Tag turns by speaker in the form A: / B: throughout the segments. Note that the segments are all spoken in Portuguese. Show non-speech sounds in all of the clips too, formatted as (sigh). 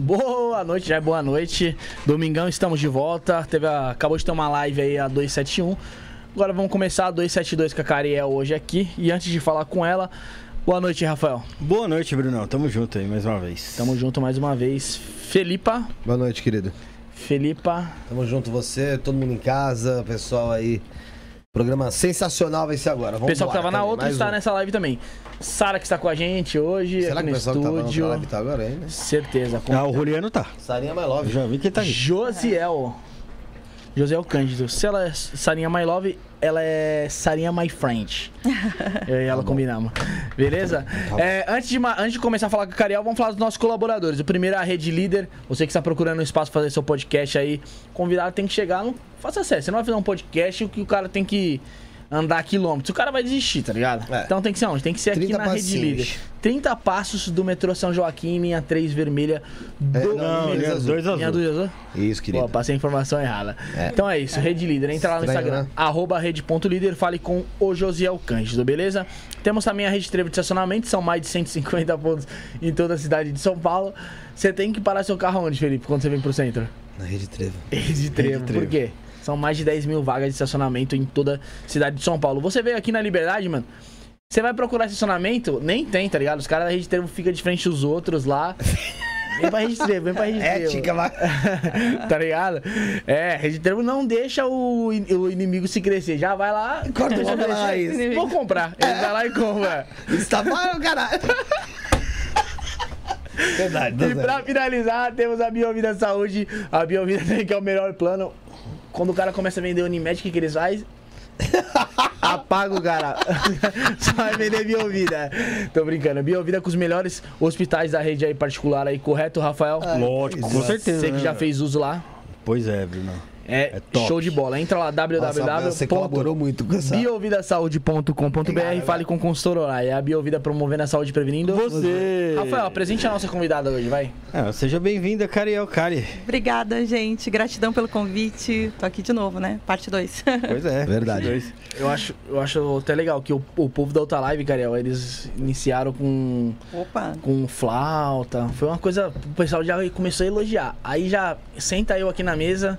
A: Boa noite, já é boa noite. Domingão, estamos de volta. Teve a, acabou de ter uma live aí, a 271. Agora vamos começar a 272 com a Cariel hoje aqui. E antes de falar com ela, boa noite, Rafael.
B: Boa noite, Brunão. Tamo junto aí mais uma vez.
A: Tamo junto mais uma vez. Felipa.
C: Boa noite, querido.
A: Felipa.
C: Tamo junto, você, todo mundo em casa, pessoal aí. Programa sensacional vai ser agora.
A: O
C: Vamos
A: pessoal que tava na outra está nessa live também. Sara que está com a gente hoje,
C: Será
A: aqui
C: que o pessoal que tava na
A: estúdio.
C: outra live tá agora aí, né?
A: Certeza.
B: Ah, o Juliano tá.
C: Sarinha My
B: Eu
C: Love.
B: já vi que ele tá aqui.
A: Josiel. Josiel Cândido. Se ela é Sarinha My Love, ela é Sarinha My Friend. (laughs) Eu e ela combinamos. Beleza? É, antes, de, ma- antes de começar a falar com a Cariel, vamos falar dos nossos colaboradores. O primeiro é a Rede Líder. Você que está procurando um espaço para fazer seu podcast aí, convidado tem que chegar no. Faça acesso. Você não vai fazer um podcast que o cara tem que andar quilômetros. O cara vai desistir, tá ligado?
C: É.
A: Então tem que ser onde? Tem que ser aqui
C: 30
A: na Rede
C: passinhos.
A: Líder. 30 passos do metrô São Joaquim, linha 3 vermelha. Do...
C: É, não,
B: linha
C: azul.
B: dois
A: Linha
B: azul.
A: 2 azul?
C: Isso,
A: Pô,
C: querido.
A: passei a informação errada.
C: É.
A: Então é isso, Rede Líder. Entra lá no
C: Estranho,
A: Instagram,
C: né?
A: arroba rede.líder, fale com o Josiel Cândido, beleza? Temos também a Rede Trevo de estacionamento, são mais de 150 pontos em toda a cidade de São Paulo. Você tem que parar seu carro onde, Felipe, quando você vem pro centro?
C: Na Rede Trevo.
A: Rede Trevo,
B: Trevo.
A: por quê? São mais de 10 mil vagas de estacionamento em toda a cidade de São Paulo. Você veio aqui na Liberdade, mano, você vai procurar estacionamento, nem tem, tá ligado? Os caras da Rede Trevo ficam de frente dos outros lá. (laughs) Vem pra Rede Trevo, vem pra Rede Trevo.
C: Ética, vai. (laughs)
A: tá ligado? É, Rede Trevo não deixa o, in- o inimigo se crescer. Já vai lá.
C: Corta o
A: deixar-
C: lá, isso.
A: Vou comprar. Ele vai lá e compra.
C: Isso tá bom, caralho. Verdade, tá
A: E pra finalizar, temos a Biovida Saúde. A Biovida (laughs) tem que é o melhor plano. Quando o cara começa a vender Unimed, o que, que eles fazem? (laughs) Apaga o cara. (laughs) Só vai vender Biovida. Tô brincando. Biovida com os melhores hospitais da rede aí particular aí, correto, Rafael?
B: Lógico, com certeza.
A: Você que
B: né,
A: já fez uso lá.
B: Pois é, Brunão.
A: É,
B: É top.
A: show de bola. Entra lá,
C: Nossa, você colaborou muito com essa.
A: biovidasaude.com.br e fale com o consultor Orai. É a Biovida promovendo a saúde e prevenindo.
B: Você.
A: Rafael, apresente a nossa convidada hoje, vai.
B: Ah, seja bem-vinda, Cariel Cari.
D: Obrigada, gente. Gratidão pelo convite. Tô aqui de novo, né? Parte 2.
B: Pois é. (laughs)
C: Verdade.
A: Eu acho, eu acho até legal que o, o povo da outra live, Cariel, eles iniciaram com,
D: Opa.
A: com flauta. Foi uma coisa. O pessoal já começou a elogiar. Aí já senta eu aqui na mesa.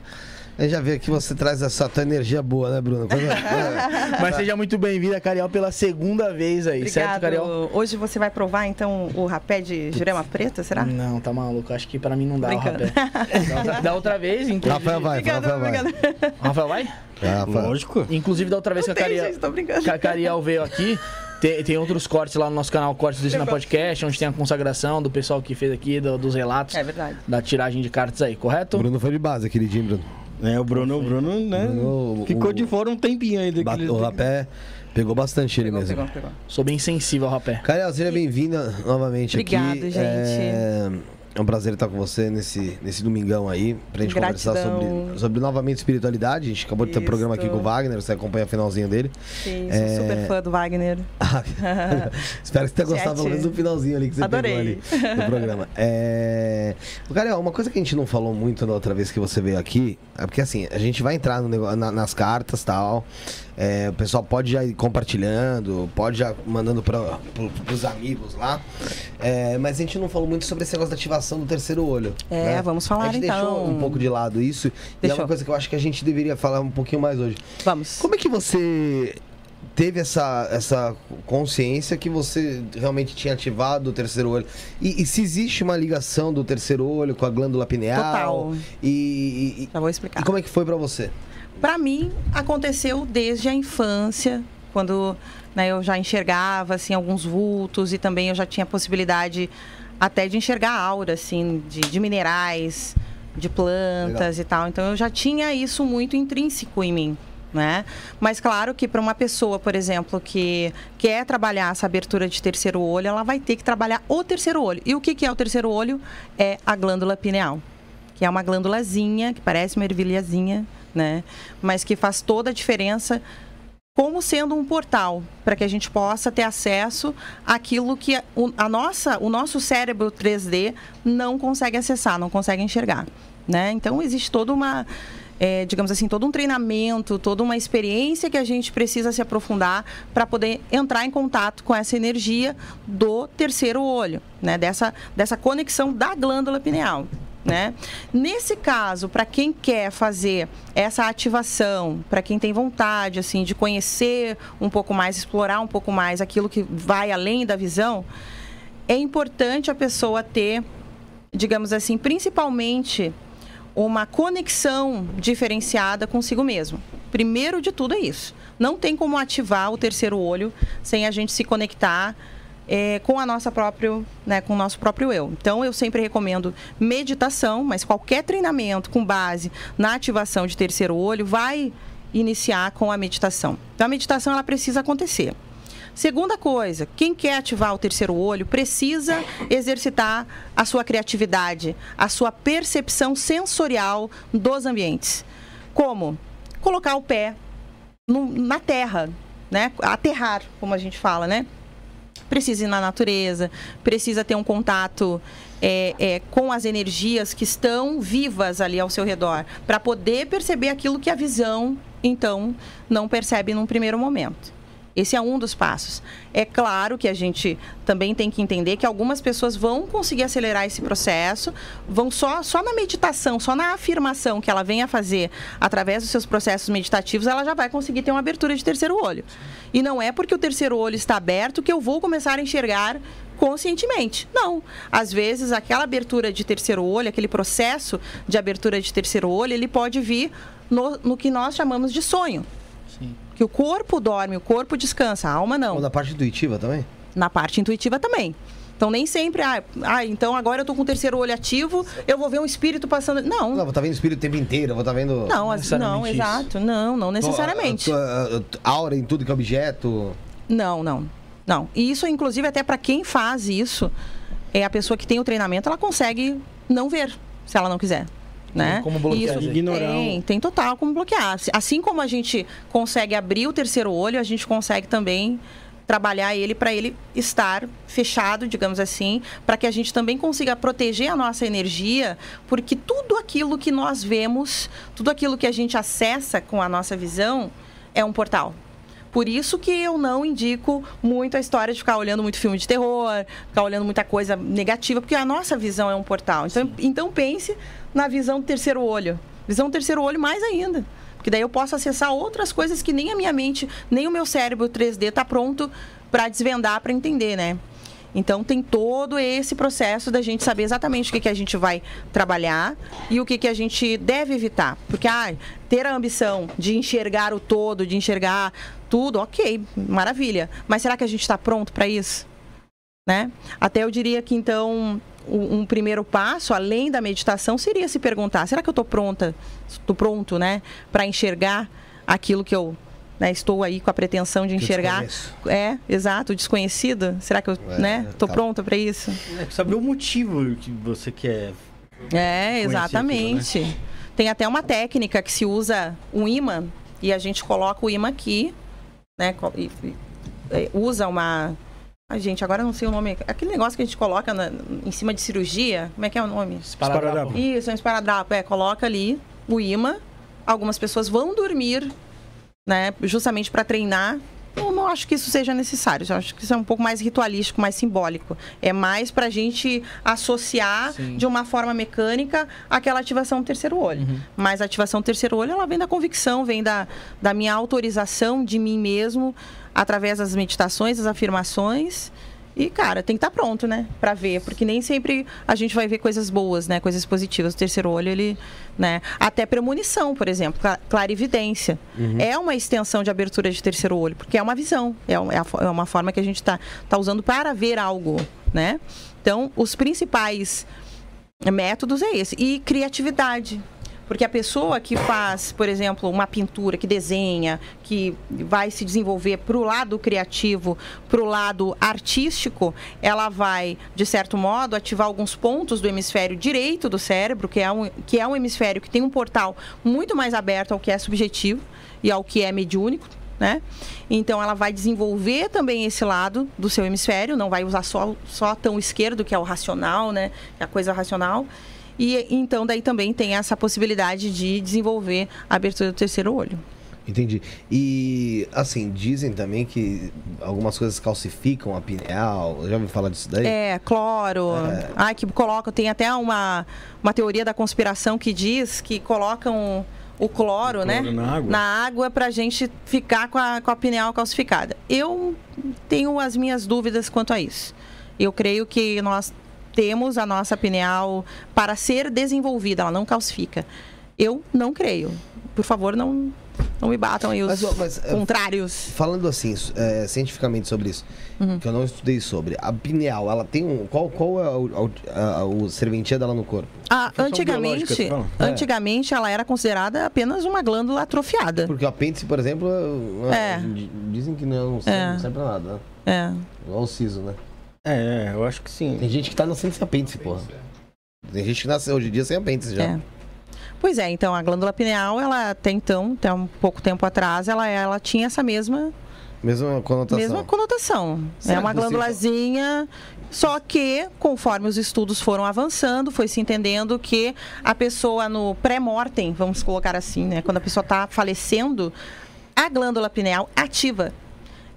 C: Eu já vi que você traz essa tua energia boa, né, Bruno? Quando- (laughs)
A: Mas seja muito bem-vinda, Cariel, pela segunda vez aí, certo, Cariel?
D: Obrigado. Hoje você vai provar, então, o rapé de jurema preta, será?
A: Não, tá maluco. Acho que pra mim não dá o
D: Brincando.
A: rapé. Da outra, vez, (laughs) inclusive.
C: Rafael vai,
D: Obrigada,
C: Rafael vai.
A: Rafael vai?
C: Rafa.
B: Lógico.
A: Inclusive, da outra vez que a Cariel,
D: gente,
A: que a Cariel veio aqui, tem, tem outros cortes lá no nosso canal, Cortes do Ensina Podcast, onde tem a consagração do pessoal que fez aqui, do- dos relatos
D: É verdade.
A: da tiragem de cartas aí, correto?
C: O Bruno foi de base, queridinho, Bruno.
B: É, o Bruno, o Bruno, né?
C: Bruno,
B: ficou
C: o-
B: de fora um tempinho ainda.
C: Bat-
B: ele-
C: O rapé pegou bastante ele
D: Pegou,
C: mesmo.
D: pegou, pegou.
A: Sou bem sensível ao rapé.
C: Cariel, seja bem-vinda novamente
D: Obrigado,
C: aqui.
D: gente.
C: É... é um prazer estar com você nesse, nesse domingão aí, pra gente conversar
D: Gratidão.
C: sobre, sobre novamente espiritualidade. A gente acabou de ter um programa aqui com o Wagner, você acompanha o finalzinho dele.
D: Sim,
C: É.
D: sou super fã do Wagner. (laughs)
C: Espero que você tenha gostado pelo menos do finalzinho ali que você
D: Adorei.
C: pegou ali do programa. (laughs) É... Ô, Cariel, uma coisa que a gente não falou muito da outra vez que você veio aqui, é porque assim, a gente vai entrar no nego- na- nas cartas e tal. é, o pessoal pode já ir compartilhando, pode já mandando para os amigos lá. É, mas a gente não falou muito sobre esse negócio da ativação do terceiro olho.
D: É,
C: né?
D: vamos falar,
C: A gente
D: então.
C: deixou um pouco de lado isso. E é
D: Deixou.
C: uma coisa que eu acho que a gente deveria falar um pouquinho mais hoje.
D: Vamos.
C: Como é que você teve essa, essa consciência que você realmente tinha ativado o terceiro olho? E, e se existe uma ligação do terceiro olho com a glândula pineal?
D: Total.
C: E, e,
D: Já vou
C: e
D: explicar.
C: como é que foi pra você?
D: Pra mim, aconteceu desde a infância, quando né, eu já enxergava assim, alguns vultos e também eu já tinha possibilidade até de enxergar aura assim, de, de minerais, de plantas e tal. Então eu já tinha isso muito intrínseco em mim. Né? Mas claro que para uma pessoa, por exemplo, que quer trabalhar essa abertura de terceiro olho, ela vai ter que trabalhar o terceiro olho. E o que, que é o terceiro olho? É a glândula pineal que é uma glândulazinha, que parece uma ervilhazinha, né? Mas que faz toda a diferença como sendo um portal para que a gente possa ter acesso àquilo que a, nossa, o nosso cérebro 3D não consegue acessar, não consegue enxergar, né? Então existe toda uma é, digamos assim, todo um treinamento, toda uma experiência que a gente precisa se aprofundar para poder entrar em contato com essa energia do terceiro olho, né? Dessa, dessa conexão da glândula pineal. Né? Nesse caso, para quem quer fazer essa ativação, para quem tem vontade assim de conhecer um pouco mais, explorar um pouco mais aquilo que vai além da visão, é importante a pessoa ter, digamos assim, principalmente uma conexão diferenciada consigo mesmo. Primeiro de tudo é isso. Não tem como ativar o terceiro olho sem a gente se conectar é, com a nossa próprio, né, com o nosso próprio eu. Então eu sempre recomendo meditação, mas qualquer treinamento com base na ativação de terceiro olho vai iniciar com a meditação. Então a meditação ela precisa acontecer. Segunda coisa, quem quer ativar o terceiro olho precisa exercitar a sua criatividade, a sua percepção sensorial dos ambientes. Como? Colocar o pé no, na terra, né? Aterrar, como a gente fala, né? Precisa ir na natureza, precisa ter um contato é, é, com as energias que estão vivas ali ao seu redor, para poder perceber aquilo que a visão, então, não percebe num primeiro momento. Esse é um dos passos. É claro que a gente também tem que entender que algumas pessoas vão conseguir acelerar esse processo, vão só, só na meditação, só na afirmação que ela vem a fazer através dos seus processos meditativos, ela já vai conseguir ter uma abertura de terceiro olho. E não é porque o terceiro olho está aberto que eu vou começar a enxergar conscientemente. Não. Às vezes, aquela abertura de terceiro olho, aquele processo de abertura de terceiro olho, ele pode vir no, no que nós chamamos de sonho que o corpo dorme, o corpo descansa, a alma não.
C: Ou na parte intuitiva também?
D: Na parte intuitiva também. Então nem sempre, ah, ah, então agora eu tô com o terceiro olho ativo, eu vou ver um espírito passando. Não.
C: Não, vou estar tá vendo espírito o tempo inteiro, vou estar tá vendo.
D: Não, não, exato. Não, não necessariamente.
C: A, a, a, aura em tudo que é objeto.
D: Não, não. Não. E isso, inclusive, até para quem faz isso, é a pessoa que tem o treinamento, ela consegue não ver, se ela não quiser né?
A: Como bloquear.
D: Isso, Ignorar. Tem, tem total como bloquear. Assim como a gente consegue abrir o terceiro olho, a gente consegue também trabalhar ele para ele estar fechado, digamos assim, para que a gente também consiga proteger a nossa energia, porque tudo aquilo que nós vemos, tudo aquilo que a gente acessa com a nossa visão é um portal. Por isso que eu não indico muito a história de ficar olhando muito filme de terror, ficar olhando muita coisa negativa, porque a nossa visão é um portal. Então, então pense na visão do terceiro olho. Visão do terceiro olho mais ainda. Porque daí eu posso acessar outras coisas que nem a minha mente, nem o meu cérebro 3D está pronto para desvendar, para entender, né? Então tem todo esse processo da gente saber exatamente o que, que a gente vai trabalhar e o que, que a gente deve evitar. Porque ah, ter a ambição de enxergar o todo, de enxergar tudo, ok, maravilha. Mas será que a gente está pronto para isso? Né? Até eu diria que então um, primeiro passo, além da meditação, seria se perguntar: será que eu estou pronta, estou pronto, né, para enxergar aquilo que eu né, estou aí com a pretensão de enxergar? É, exato, desconhecido. Será que eu, é, né, estou tá. pronta para isso?
B: É, saber o motivo que você quer.
D: É, exatamente. Aquilo, né? Tem até uma técnica que se usa um imã e a gente coloca o imã aqui, né, e, e, usa uma Ai, gente, agora não sei o nome. Aquele negócio que a gente coloca na, em cima de cirurgia. Como é que é o nome?
B: Esparadrapo.
D: Isso, é um esparadrapo. É, coloca ali o imã. Algumas pessoas vão dormir, né? Justamente para treinar. Eu não acho que isso seja necessário. Eu acho que isso é um pouco mais ritualístico, mais simbólico. É mais para a gente associar Sim. de uma forma mecânica aquela ativação do terceiro olho. Uhum. Mas a ativação do terceiro olho, ela vem da convicção, vem da, da minha autorização de mim mesmo através das meditações, das afirmações. E, cara, tem que estar tá pronto, né? Pra ver. Porque nem sempre a gente vai ver coisas boas, né? Coisas positivas. O terceiro olho, ele, né? Até premonição, por exemplo. Clarividência. Uhum. É uma extensão de abertura de terceiro olho. Porque é uma visão. É, é, é uma forma que a gente está tá usando para ver algo, né? Então, os principais métodos é esse. E criatividade. Porque a pessoa que faz, por exemplo, uma pintura, que desenha, que vai se desenvolver para o lado criativo, para o lado artístico, ela vai, de certo modo, ativar alguns pontos do hemisfério direito do cérebro, que é um, que é um hemisfério que tem um portal muito mais aberto ao que é subjetivo e ao que é mediúnico. Né? Então ela vai desenvolver também esse lado do seu hemisfério, não vai usar só, só tão esquerdo, que é o racional, né? É a coisa racional E então daí também tem essa possibilidade de desenvolver a abertura do terceiro olho.
C: Entendi. E, assim, dizem também que algumas coisas calcificam a pineal. Já ouviu falar disso daí?
D: É, cloro. Ai, que colocam. Tem até uma, uma teoria da conspiração que diz que colocam o cloro,
B: O
D: né?
B: cloro na água?
D: Na água pra gente ficar com a, com a pineal calcificada. Eu tenho as minhas dúvidas quanto a isso. Eu creio que nós temos a nossa pineal para ser desenvolvida, ela não calcifica. Eu não creio. Por favor, não, não me batam aí os
C: Mas, mas, é,
D: contrários.
C: Falando assim, é, cientificamente sobre isso,
D: Uhum.
C: que eu não estudei sobre, a pineal, ela tem um. Qual, qual é o, o, a- o serventia dela no corpo?
D: Ah, antigamente?
C: É.
D: antigamente ela era considerada apenas uma glândula atrofiada.
C: Porque o apêndice, por exemplo, é-
D: É.
C: dizem que não, não serve,
D: É.
C: não serve pra nada, né?
D: É.
C: Igual o siso, né?
B: É, é, eu acho que sim.
C: Tem gente que tá nascendo sem apêndice, porra. Tem gente que nasceu hoje em dia sem apêndice já.
D: É. Pois é, então a glândula pineal, ela até então, até um pouco tempo atrás, ela, ela tinha essa mesma,
C: Mesma conotação.
D: mesma conotação.
C: Será
D: é uma glândulazinha, só que conforme os estudos foram avançando, foi se entendendo que a pessoa no pré-mortem, vamos colocar assim, né, quando a pessoa está falecendo, a glândula pineal ativa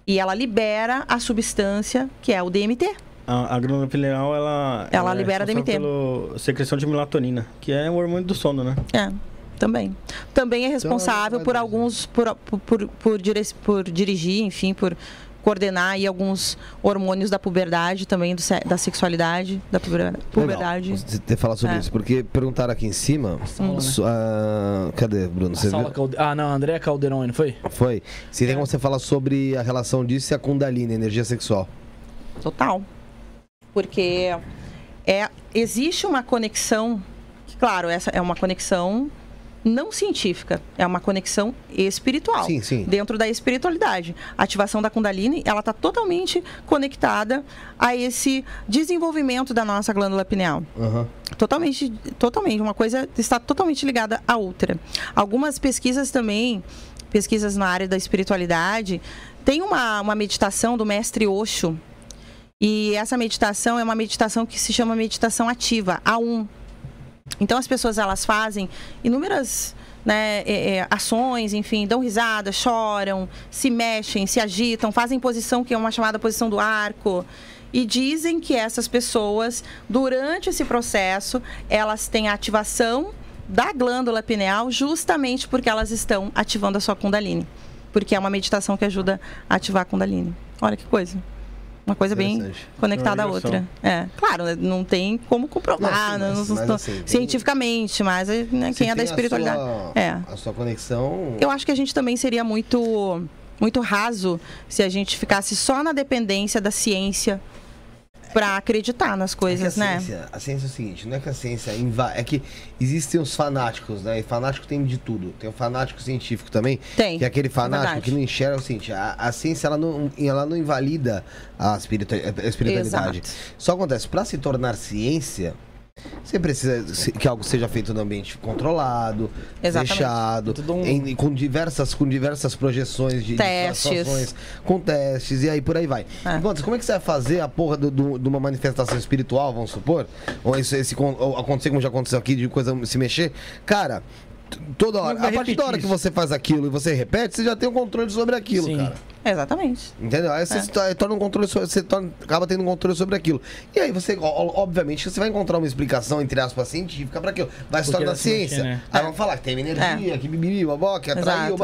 D: e ela libera a substância que é o DMT.
B: A, a glândula pineal, ela...
D: Ela
B: é
D: libera
B: responsável
D: DMT.
B: pelo secreção de melatonina, que é o hormônio do sono, né?
D: É, também. Também é responsável por
C: verdade.
D: alguns, por, por, por, por, por dirigir, enfim, por coordenar aí alguns hormônios da puberdade, também do da sexualidade, da puber- puberdade.
C: Legal, Você ter falar sobre
D: É.
C: isso, porque perguntaram aqui em cima. Su- ah, cadê, Bruno? Você viu?
A: Calde- Ah, não, André Caldeirão, não foi?
C: Foi. Se tem como você falar sobre a relação disso e a Kundalini, energia sexual.
D: Total. Porque é, existe uma conexão, que, claro, essa é uma conexão não científica, é uma conexão espiritual.
C: Sim, sim.
D: Dentro da espiritualidade. A ativação da Kundalini, ela está totalmente conectada a esse desenvolvimento da nossa glândula pineal.
C: Aham.
D: Totalmente, totalmente. Uma coisa está totalmente ligada à outra. Algumas pesquisas também, pesquisas na área da espiritualidade, tem uma, uma meditação do mestre Osho. E essa meditação é uma meditação que se chama meditação ativa, A1. Então as pessoas elas fazem inúmeras né, é, é, ações, enfim, dão risada, choram, se mexem, se agitam, fazem posição que é uma chamada posição do arco. E dizem que essas pessoas, durante esse processo, elas têm a ativação da glândula pineal justamente porque elas estão ativando a sua Kundalini. Porque é uma meditação que ajuda a ativar a Kundalini. Olha que coisa. Uma coisa bem conectada à
B: ligação.
D: outra. É, claro, né, não tem como comprovar
C: Não, sim,
D: né,
C: mas-
D: não-
C: mas
D: não-
C: assim, tem-
D: cientificamente, mas né, quem é da
C: tem a
D: espiritualidade.
C: sua-
D: É.
C: A sua conexão.
D: Eu acho que a gente também seria muito, muito raso se a gente ficasse só na dependência da ciência para acreditar nas
C: É
D: coisas,
C: a
D: né?
C: ciência, a ciência é o seguinte, não é que a ciência inva... é que existem os fanáticos, né? E fanático tem de tudo. Tem o fanático científico também,
D: Tem.
C: que é aquele fanático
D: verdade.
C: que não enxerga o seguinte, a, a ciência ela não, ela não invalida a, espiritu- a espiritualidade.
D: Exato.
C: Só acontece, para se tornar ciência, você precisa que algo seja feito no ambiente controlado,
D: Exatamente.
C: fechado,
A: Tudo um-
C: em- com diversas com diversas projeções de
D: Testes.
C: situações, com testes e aí por aí vai.
D: É.
C: Enquanto, como é que você vai fazer a porra do- do- de uma manifestação espiritual, vamos supor? Ou isso, esse, ou acontecer como já aconteceu aqui, de coisa se mexer? Cara, toda hora, a partir da hora que
B: isso.
C: você faz aquilo e você repete, você já tem um controle sobre aquilo,
A: Sim.
C: cara.
D: Exatamente.
C: Entendeu? Aí você
D: É.
C: se to- torna um controle, so- você torna- acaba tendo um controle sobre aquilo. E aí você, ó- obviamente, você vai encontrar uma explicação, entre aspas, científica para aquilo. Vai se tornar ciência.
A: né?
C: Aí
D: É.
C: vão falar que tem energia, que bibibi, babó, que atraiu.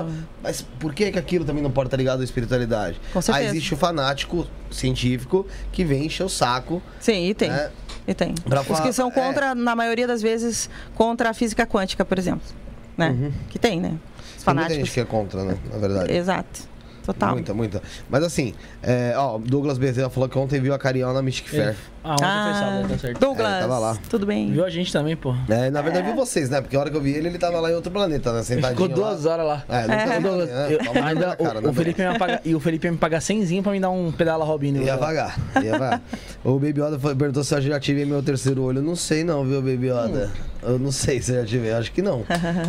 C: Mas por que, que aquilo também não pode estar ligado à espiritualidade?
D: Com certeza.
C: Aí existe o fanático científico que vem encher o saco.
D: Sim, e tem.
C: né?
D: E tem.
C: Pra
D: Os
C: falar-
D: que são contra, na maioria das vezes, contra a física quântica, por exemplo. Né? Que tem, né? Os
C: Uhum. Tem muita
D: fanáticos.
C: gente que é contra, né? Na verdade.
D: Exato. Total.
C: Muita, muita. Mas assim, é, ó, Douglas Bezerra falou que ontem viu a Cariel na Mystic Fair.
A: Ah, ontem foi sábado, tá certo.
D: Douglas,
C: É, tava lá.
D: tudo bem?
A: Viu a gente também, pô.
C: É, na verdade, viu vocês, né? Porque a hora que eu vi ele, ele tava lá em outro planeta, né? Sentadinho
A: ficou duas
C: lá.
A: horas lá.
C: É, não
D: É.
C: tem
A: Douglas,
C: né?
A: eu- ainda
C: na cara,
A: o,
C: né,
A: o Felipe ia me pagar, e o Felipe ia me pagar 100 pra me dar um pedala Robinho.
C: Ia vagar, ia vagar. o Baby Yoda foi- perguntou se eu já tive meu terceiro olho. Eu não sei não, viu, Baby Yoda? Eu não sei se eu já tive, eu acho que não.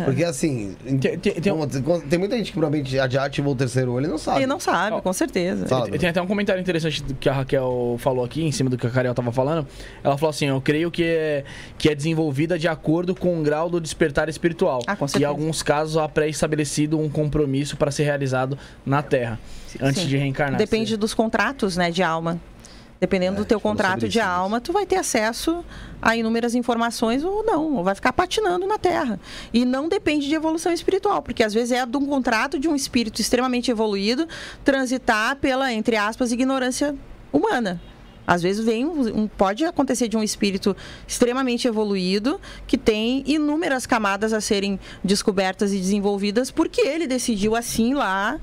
C: Porque assim,
A: Tem- tem- tem
C: tem, tem muita gente que provavelmente já já ativou o terceiro olho e não sabe. Sabe.
D: E não sabe, com certeza.
C: Fala,
A: Tem até um comentário interessante do que a Raquel falou aqui, em cima do que a Cariel tava falando. Ela falou assim: Eu creio que é, que é desenvolvida de acordo com o grau do despertar espiritual.
D: Ah, com
A: e em
D: certeza.
A: alguns casos há pré-estabelecido um compromisso para ser realizado na Terra, antes
D: Sim.
A: de reencarnar.
D: Depende dos contratos, né, de alma. Dependendo
C: É,
D: do teu
C: falou
D: contrato de alma, tu vai ter acesso a inúmeras informações ou não, ou vai ficar patinando na Terra. E não depende de evolução espiritual, porque às vezes é de um contrato de um espírito extremamente evoluído transitar pela, entre aspas, ignorância humana. Às vezes vem um, pode acontecer de um espírito extremamente evoluído que tem inúmeras camadas a serem descobertas e desenvolvidas porque ele decidiu assim lá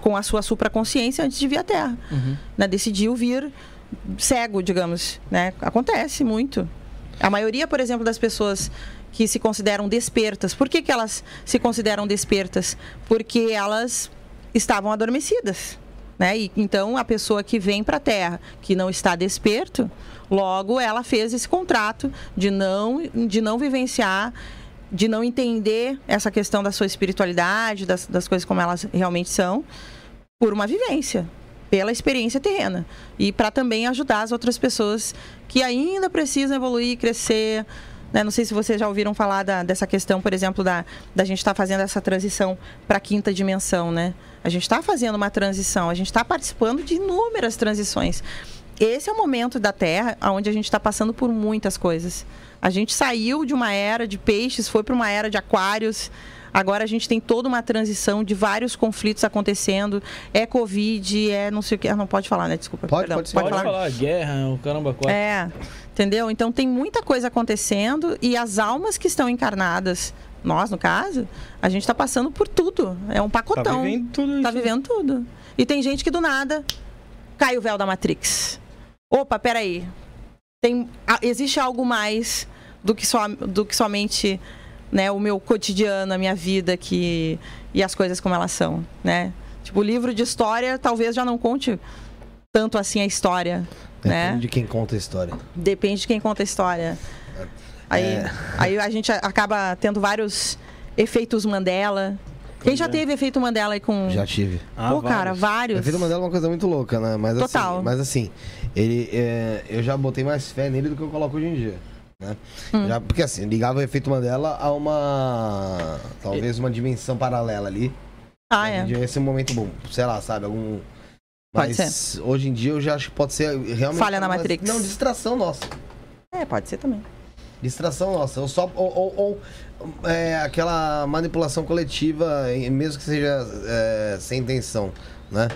D: com a sua supraconsciência antes de vir à Terra. Né? Decidiu vir cego, digamos, né? Acontece muito. A maioria, por exemplo, das pessoas que se consideram despertas, por que, que elas se consideram despertas? Porque elas estavam adormecidas. Né? E, então, a pessoa que vem para a Terra, que não está desperto, logo ela fez esse contrato de não, de não vivenciar, de não entender essa questão da sua espiritualidade, das, das coisas como elas realmente são, por uma vivência, pela experiência terrena. E para também ajudar as outras pessoas que ainda precisam evoluir, crescer. né? Não sei se vocês já ouviram falar da- dessa questão, por exemplo, da, da gente estar fazendo essa transição para a quinta dimensão, né? A gente está fazendo uma transição, a gente está participando de inúmeras transições. Esse é o momento da Terra onde a gente está passando por muitas coisas. A gente saiu de uma era de peixes, foi para uma era de aquários. Agora a gente tem toda uma transição de vários conflitos acontecendo. É Covid, é não sei o que. Ah, Não pode falar, né? Desculpa.
C: Pode,
D: perdão.
C: pode sim.
A: Pode falar, guerra, o caramba, quatro.
D: É, entendeu? Então tem muita coisa acontecendo e as almas que estão encarnadas, nós no caso, a gente está passando por tudo. É um
B: Tá
D: pacotão.
B: vivendo tudo
D: Tá vivendo tudo. E tem gente que do nada cai o véu da Matrix. Opa, peraí. Tem, existe algo mais do que, só, do que somente né, o meu cotidiano, a minha vida que, e as coisas como elas são, né? Tipo, o livro de história talvez já não conte tanto assim a história, né?
C: Depende de quem conta a história.
D: Depende de quem conta a história. Aí,
C: É.
D: aí a gente acaba tendo vários efeitos Mandela. Quem já teve efeito Mandela aí com.
C: Já tive.
B: Ah,
D: Pô, cara,
B: vários.
D: vários.
C: A vida Mandela é uma coisa muito louca, né? Mas
D: Total.
C: assim, mas assim ele, é, eu já botei mais fé nele do que eu coloco hoje em dia. Né?
D: Hum.
C: Já- porque assim, ligava o efeito Mandela a uma. Talvez uma dimensão paralela ali.
D: Ah, é.
C: Ser um momento bom. Sei lá, sabe? Algum.
D: Pode
C: Mas hoje em dia eu já acho que pode ser realmente.
D: Falha na
C: uma-
D: Matrix.
C: Não, distração nossa.
D: É, pode ser também.
C: Distração nossa. Ou só. Ou, ou- ou, é, aquela manipulação coletiva, mesmo que seja é, sem intenção, né?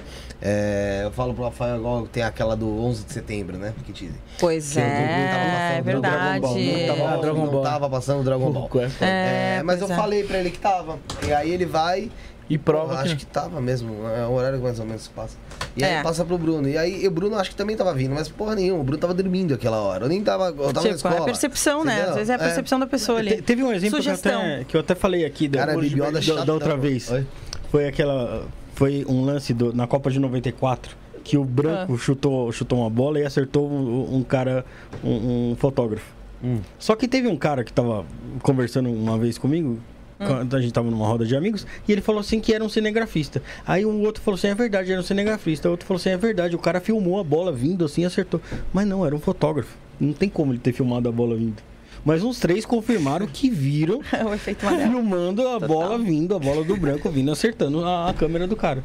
C: É, eu falo pro Rafael igual tem aquela do 11 de setembro, né? Que dizem.
D: Pois
C: Que não- não tava
D: é, é verdade.
C: Ball, não tava,
A: Ah, Dragon
C: não
A: Ball.
C: tava passando Dragon Ball.
A: É.
C: É,
D: É,
C: mas eu
D: é.
C: falei pra ele que tava. E aí ele vai.
A: E prova
C: acho
A: que...
C: que tava mesmo. É o horário que mais ou menos se passa. E aí
D: É.
C: passa pro Bruno. E aí o Bruno acho que também tava vindo, mas porra nenhuma. O Bruno tava dormindo aquela hora. Eu nem tava. Eu tava na
D: Tipo,
C: escola.
D: é percepção, né? Às vezes é a percepção da pessoa
B: Te-
D: ali.
B: Teve um exemplo que eu,
D: Sugestão.
B: até, que eu até falei aqui da,
C: Cara, bibioda
B: da,
C: chata
B: da outra
C: da-
B: vez.
C: Oi?
B: Foi aquela. Foi um lance do- na Copa de 94 que o branco
D: Ah.
B: chutou, chutou uma bola e acertou um, um cara, um, um fotógrafo.
C: Hum.
B: Só que teve um cara que tava conversando uma vez comigo,
D: Hum.
B: quando a gente tava numa roda de amigos, e ele falou assim que era um cinegrafista. Aí o outro falou assim, é verdade, era um cinegrafista. O outro falou assim, é verdade, o cara filmou a bola vindo assim e acertou. Mas não, era um fotógrafo. Não tem como ele ter filmado a bola vindo. Mas uns três confirmaram que viram (laughs)
D: o efeito Mandela.
B: filmando a bola vindo, a bola do branco vindo, acertando a, a câmera do cara.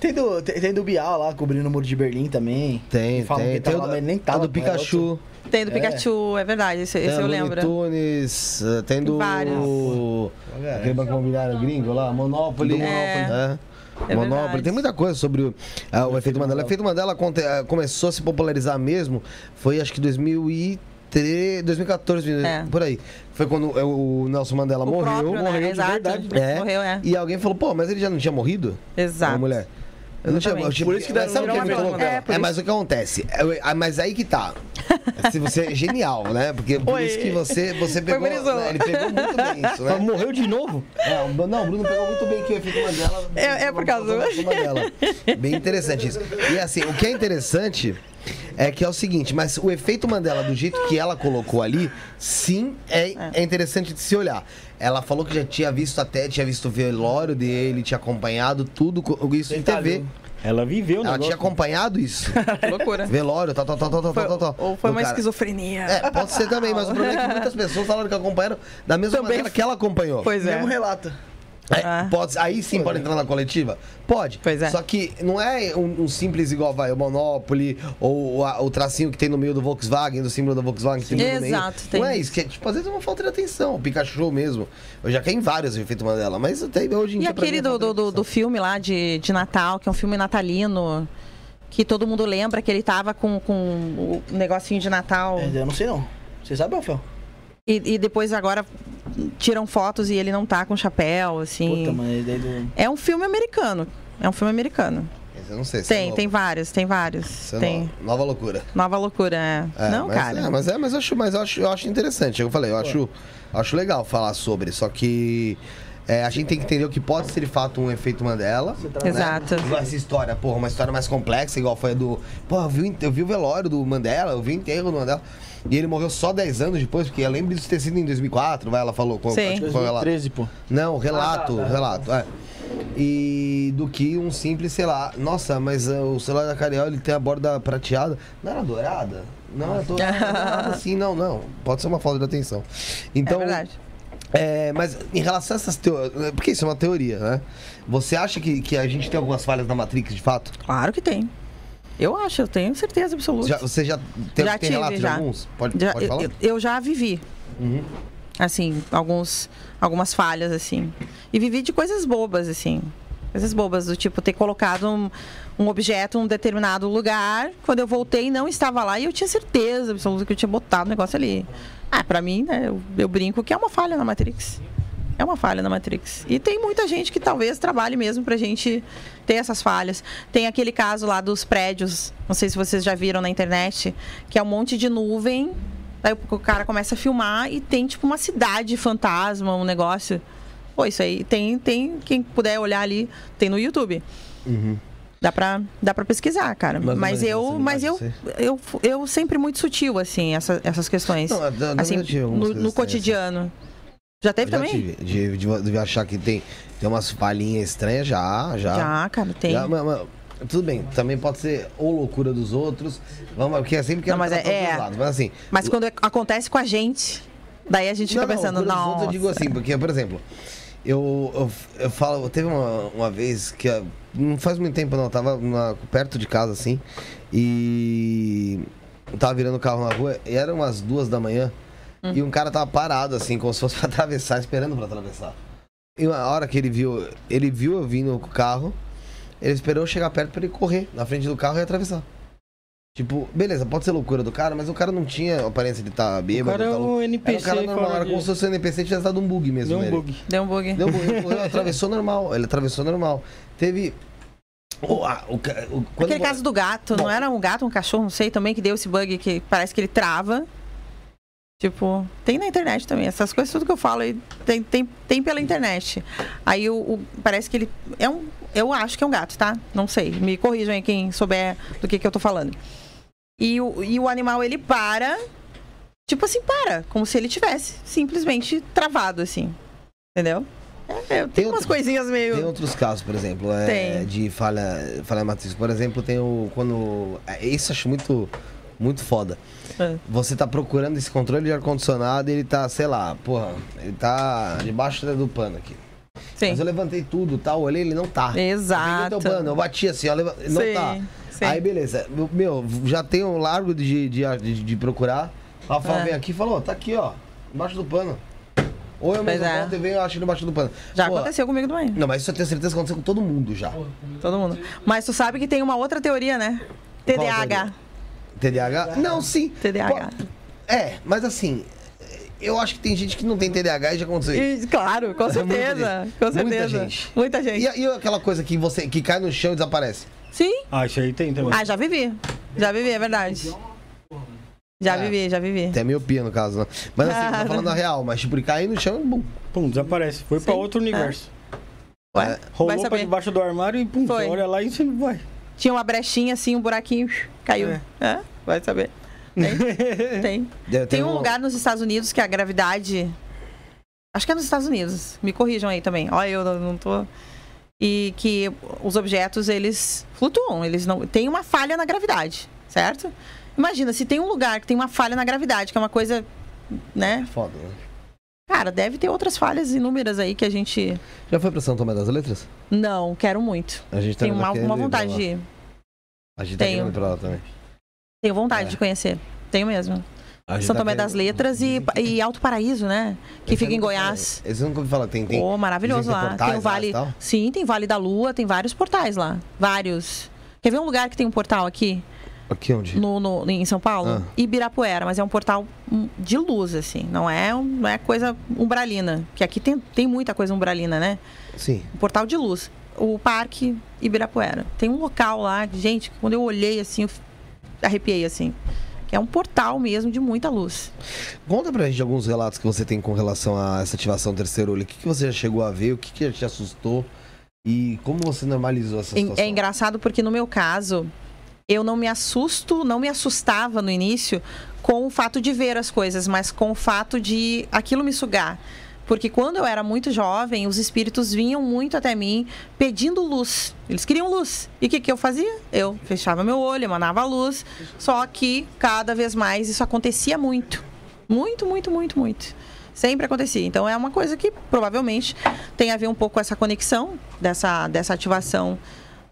A: Tem do, tem, tem do Bial lá, cobrindo o muro de Berlim também.
C: Tem,
A: Falam
C: tem.
A: que
C: tem o
A: lá, ele nem
C: a
A: tava.
C: do
A: é
C: Pikachu.
A: outro.
D: Tem do
A: É.
D: Pikachu, é verdade. Esse, esse eu lembro.
C: Tunes, eh, tem do.
D: Vários.
C: Aquele banco imobiliário gringo lá, Monopoly.
D: Do Monopoly.
C: É.
D: É
C: Monopoly.
D: verdade.
C: Tem muita coisa sobre o, ah, o efeito Mandela. O efeito Mandela começou a se popularizar mesmo, foi acho que 2003, 2014,
D: É.
C: por aí. Foi quando o Nelson Mandela
D: O
C: morreu.
D: próprio, né?
C: morreu de
D: Exato.
C: verdade. É.
D: Morreu, é.
C: E alguém falou, pô, mas ele já não tinha morrido?
D: Exato.
C: A mulher. Eu não tipo,
A: Por isso que deram
C: sabe o que
A: dela.
D: É,
C: É,
D: isso.
C: mas o que acontece? É, ah, mas aí que tá. Se você é (laughs) genial, né? Porque por
D: Oi.
C: isso que você, você pegou. Né? Ele pegou muito bem (laughs) isso,
B: Mas
C: né?
B: morreu de novo?
C: É, não, o Bruno pegou muito bem que o efeito Mandela.
D: É- é por causa do-
C: do efeito Mandela. Bem interessante isso. E assim, o que é interessante é que é o seguinte, mas o efeito Mandela, do jeito que ela colocou ali, sim, é, é interessante de se olhar. Ela falou que já tinha visto até, tinha visto o velório dele, tinha acompanhado tudo isso em. TV.
B: Ela viveu o
C: Ela tinha acompanhado isso. (laughs)
D: Que loucura.
C: Velório, tal, tal, tal, tal, tal, tal, tal.
D: ou foi uma
C: cara.
D: esquizofrenia.
C: É, pode ser também, mas o problema é que muitas pessoas falaram que acompanharam da mesma
D: Também
C: maneira que ela acompanhou.
D: Pois é.
A: Mesmo relato.
C: É,
D: Ah.
C: pode, aí sim pode entrar na coletiva? Pode.
D: Pois é.
C: Só que não é um, um simples igual vai o Monopoly ou o, a- o tracinho que tem no meio do Volkswagen, do símbolo da Volkswagen que tem no meio.
D: Exato, tem.
C: Não é isso, que é, tipo, às vezes é uma falta de atenção. O Pikachu mesmo. Eu já caí em vários efeitos Mandela, mas até hoje em
D: E
C: dia. mim,
D: aquele
C: é
D: do, do, do, filme lá de, de Natal, que é um filme natalino, que todo mundo lembra que ele tava com, com o negocinho de Natal.
A: É, eu não sei não. Você sabe, Rafael?
D: E, e depois agora tiram fotos e ele não tá com chapéu, assim.
A: Puta, mas daí do...
D: É um filme americano. É um filme americano.
C: Eu não sei. se é
D: Tem,
C: novo.
D: tem vários, tem vários.
C: É
D: tem.
C: no- Nova loucura.
D: Nova loucura, é.
C: É,
D: não,
C: mas,
D: cara.
C: É, mas é, mas eu acho, mas eu acho, eu acho interessante. Eu falei, eu acho, acho legal falar sobre. Só que é, a gente tem que entender o que pode ser de fato um efeito Mandela.
D: Exato.
C: Né? Igual essa história, porra, uma história mais complexa, igual foi a do. Porra, eu vi, eu vi o velório do Mandela, eu vi o enterro do Mandela. E ele morreu só 10 anos depois, porque eu lembro disso ter sido em 2004, vai, ela falou. Com,
D: Sim.
C: acho que foi o relato.
A: 2013, pô.
C: Não, relato,
A: Ah, tá, tá.
C: relato, é. E do que um simples, sei lá, nossa, mas uh, o celular da Cariel ele tem a borda prateada. Não era dourada? Não, é é nada (laughs) assim, não, não. Pode ser uma falta de atenção. Então,
D: é verdade.
C: é, mas em relação a essas teorias, porque isso é uma teoria, né? Você acha que, que a gente tem algumas falhas na Matrix de fato?
D: Claro que tem. Eu acho, eu tenho certeza absoluta.
C: Já- você já tem,
D: Já
C: tem
D: tive,
C: relato de
D: já.
C: alguns? Pode,
D: Já-
C: pode falar?
D: eu, eu já vivi.
C: Uhum.
D: Assim, alguns, algumas falhas, assim. E vivi de coisas bobas, assim. Coisas bobas, do tipo ter colocado um, um objeto em um determinado lugar. Quando eu voltei, não estava lá e eu tinha certeza absoluta que eu tinha botado o negócio ali. Ah, pra mim, né, eu, eu brinco que é uma falha na Matrix. É uma falha na Matrix. E tem muita gente que talvez trabalhe mesmo pra gente ter essas falhas. Tem aquele caso lá dos prédios, não sei se vocês já viram na internet, que é um monte de nuvem. Daí o cara começa a filmar e tem tipo uma cidade fantasma, um negócio. Pô, isso aí tem, tem quem puder olhar ali, tem no YouTube.
C: Uhum.
D: Dá pra, dá pra pesquisar, cara.
C: Mais ou
D: Mas eu, mas eu,
C: imagem,
D: eu, eu sempre muito sutil, assim, essa- essas questões.
C: Não, eu- eu
D: assim,
C: já tive algumas
D: no, no
C: dessas.
D: cotidiano. Já teve
C: Já
D: também?
C: tive, de, de, de achar que tem, tem umas palhinhas estranhas, já, já.
D: Já, cara, tem.
C: Já, mas- mas tudo bem, também pode ser ou loucura dos outros, vamos, porque é sempre que
D: Não, mas é- é.
C: lados, mas assim.
D: Mas quando é- acontece com a gente, daí a gente fica
C: não,
D: pensando, não.
C: outros eu digo assim, porque, por exemplo, eu, eu, eu falo, teve uma, uma vez que ah, não faz muito tempo não, eu tava na- perto de casa assim, e tava virando o carro na rua, e eram umas duas da manhã,
D: Hum.
C: e um cara tava parado assim, como se fosse (laughs) pra atravessar, esperando pra atravessar. E a hora que ele viu, ele viu eu vindo com o carro, ele esperou eu chegar perto pra ele correr na frente do carro e atravessar. Tipo, beleza, pode ser loucura do cara, mas o cara não tinha aparência de estar tá
B: O
C: bêbado.
B: cara é
C: tá louco.
B: um
C: Era um
B: NPC.
C: cara normal, era como se fosse um NPC tivesse dado um bug mesmo.
B: Deu um
C: nele.
B: bug.
D: Deu um bug.
C: Deu um bug, ele correu, atravessou normal. Ele atravessou normal. Teve. O, a- o, o-
D: Aquele
C: vo-
D: caso do gato,
C: Bom.
D: não era um gato, um cachorro, não sei também, que deu esse bug que parece que ele trava. Tipo, tem na internet também. Essas coisas, tudo que eu falo tem, tem, tem pela internet. Aí o, o- parece que ele. É um. Eu acho que é um gato, tá? Não sei. Me corrijam aí quem souber do que, que eu tô falando. E o, e o animal, ele para. Tipo assim, para. Como se ele tivesse simplesmente travado, assim. Entendeu? É, tem,
C: Tem
D: umas coisinhas meio.
C: Tem outros casos, por exemplo, é,
D: Tem.
C: de falha, falha matriz. Por exemplo, tem o. Quando. é, Isso eu acho muito, muito foda.
D: É.
C: Você tá procurando esse controle de ar-condicionado e ele tá, sei lá, porra, ele tá debaixo do pano aqui.
D: Sim.
C: Mas eu levantei tudo tal, olhei, ele não tá.
D: Exato.
C: Eu pano, eu bati assim, ó, leva- não
D: Sim,
C: tá.
D: sim.
C: Aí beleza, meu, já tenho largo de, de, de, de procurar. O Rafael
D: É.
C: vem aqui e falou, tá aqui, ó, embaixo do pano. Ou eu mesmo
D: é.
C: e venho eu acho ele embaixo do pano.
D: Já
C: Pô,
D: aconteceu comigo também.
C: Não, mas isso eu tenho certeza que aconteceu com todo mundo já.
D: Todo mundo. Mas tu sabe que tem uma outra teoria, né? TDAH.
C: TDAH? Não, sim.
D: TDAH.
C: Pô, É, mas assim, eu acho que tem gente que não tem TDAH e já aconteceu isso.
D: Claro, com
C: Muita
D: certeza. Com
C: Muita
D: certeza.
C: gente.
D: Muita gente.
C: E, e aquela coisa que você que cai no chão e desaparece?
D: Sim.
B: Ah, isso aí tem também.
D: Ah, já vivi. Já vivi, é verdade. Já
C: É.
D: vivi, já vivi.
C: Tem miopia no caso, né? Mas assim,
D: Cara.
C: tá falando a real, mas tipo, ele cair no chão, bum.
B: Pum, desaparece. Foi pra
D: Sim.
B: outro universo.
D: Ué,
C: É.
D: vai
B: Rolou pra debaixo do armário e pum, olha lá e você vai.
D: Tinha uma brechinha assim, um buraquinho, caiu.
B: É.
D: É, vai saber. (laughs) Tem. Tem. Tem um lugar nos Estados Unidos que a gravidade. Acho que é nos Estados Unidos. Me corrijam aí também. Olha, eu não tô. e que os objetos eles flutuam, eles não tem uma falha na gravidade, certo? Imagina se tem um lugar que tem uma falha na gravidade, que é uma coisa, né?
C: Foda, né?
D: Cara, deve ter outras falhas inúmeras aí que a gente
C: Já foi pra São Tomé das Letras?
D: não quero muito.
C: A gente tá
D: Tenho uma, uma vontade
C: lá.
D: de ir.
C: A gente tá
D: Tenho.
C: querendo ir pra lá também.
D: Tenho vontade
C: É.
D: de conhecer. Tenho mesmo.
C: A
D: São
C: tá
D: Tomé das Letras e, e Alto Paraíso, né? Que fica em Goiás.
C: eu nunca ouvi falar. Tem, tem...
D: Pô, maravilhoso lá. Tem o
C: lá
D: Vale.
C: tal?
D: Sim, tem Vale da Lua, tem vários portais lá. Vários. Quer ver um lugar que tem um portal aqui?
C: Aqui onde?
D: No, no- em São Paulo?
C: Ah.
D: Ibirapuera, mas é um portal hum, de luz, assim. Não é, não é coisa umbralina. Que aqui tem, tem muita coisa umbralina, né?
C: Sim.
D: Um portal de luz. O Parque Ibirapuera. Tem um local lá, gente, quando eu olhei assim, eu arrepiei assim. É um portal mesmo de muita luz.
C: Conta pra gente alguns relatos que você tem com relação a essa ativação do terceiro olho. O que, que você já chegou a ver? O que, que te assustou? E como você normalizou essa situação?
D: É engraçado porque no meu caso, eu não me assusto, não me assustava no início com o fato de ver as coisas, mas com o fato de aquilo me sugar. Porque quando eu era muito jovem, os espíritos vinham muito até mim pedindo luz. Eles queriam luz. E o que, que eu fazia? Eu fechava meu olho, emanava a luz. Só que cada vez mais isso acontecia muito. Muito, muito, muito, muito. Sempre acontecia. Então é uma coisa que provavelmente tem a ver um pouco com essa conexão dessa, dessa ativação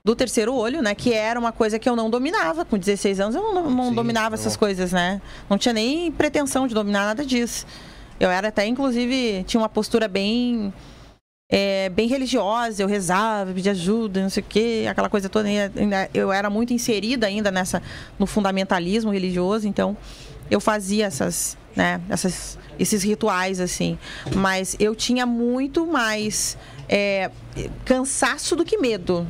D: do terceiro olho, né? Que era uma coisa que eu não dominava. Com 16 anos eu não, não
C: Sim,
D: dominava
C: não.
D: essas coisas, né? Não tinha nem pretensão de dominar nada disso. Eu era até, inclusive, tinha uma postura bem. é, bem religiosa, eu rezava, pedia ajuda, não sei o quê, aquela coisa toda. Eu era muito inserida ainda nessa no fundamentalismo religioso, então eu fazia essas, né, essas, esses rituais assim. Mas eu tinha muito mais é, cansaço do que medo.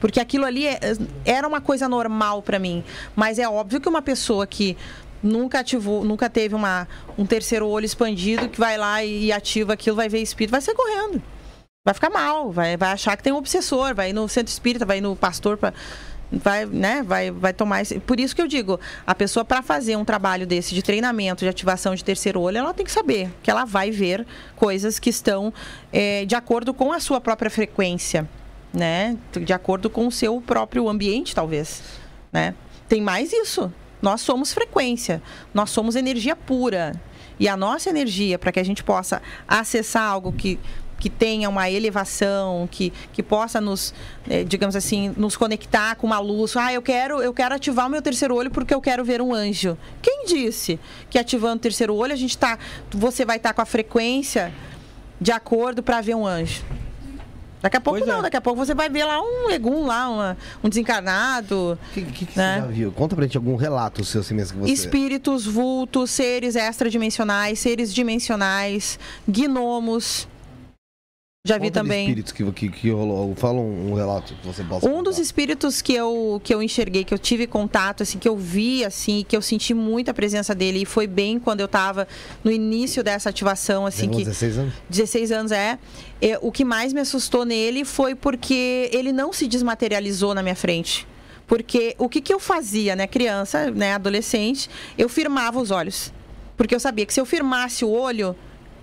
D: Porque aquilo ali é- era uma coisa normal para mim. Mas é óbvio que uma pessoa que nunca ativou, nunca teve uma, um terceiro olho expandido, que vai lá e ativa aquilo, vai ver espírito, vai sair correndo. Vai ficar mal, vai, vai achar que tem um obsessor, vai ir no centro espírita, vai ir no pastor para vai, né, vai, vai tomar esse... Por isso que eu digo, a pessoa para fazer um trabalho desse de treinamento, de ativação de terceiro olho, ela tem que saber que ela vai ver coisas que estão eh, de acordo com a sua própria frequência, né? De acordo com o seu próprio ambiente, talvez, né? Tem mais isso. Nós somos frequência, nós somos energia pura. E a nossa energia, para que a gente possa acessar algo que que tenha uma elevação, que, que possa nos, eh, digamos assim, nos conectar com uma luz. Ah, eu quero, eu quero ativar o meu terceiro olho porque eu quero ver um anjo. Quem disse que ativando o terceiro olho a gente tá, você vai estar com a frequência de acordo para ver um anjo? Daqui a pouco
B: Pois é.
D: não, daqui a pouco você vai ver lá um legum, lá uma- um desencarnado,
C: O que, que, que
D: né?
C: você já viu? Conta pra gente algum relato seu assim mesmo que você...
D: espíritos, vultos, seres extradimensionais, seres dimensionais, gnomos. Já vi
C: Conta
D: também.
C: espíritos que, que, que rolou. Fala um, um relato que você possa
D: Um dos
C: contar.
D: espíritos que eu, que eu enxerguei, que eu tive contato, assim, que eu vi, assim, que eu senti muita presença dele, e foi bem quando eu tava no início dessa ativação, assim, que
C: 16 anos?
D: 16 anos é, é, O que mais me assustou nele foi porque ele não se desmaterializou na minha frente. Porque o que, que eu fazia, né, criança, né, adolescente, eu firmava os olhos. Porque eu sabia que se eu firmasse o olho,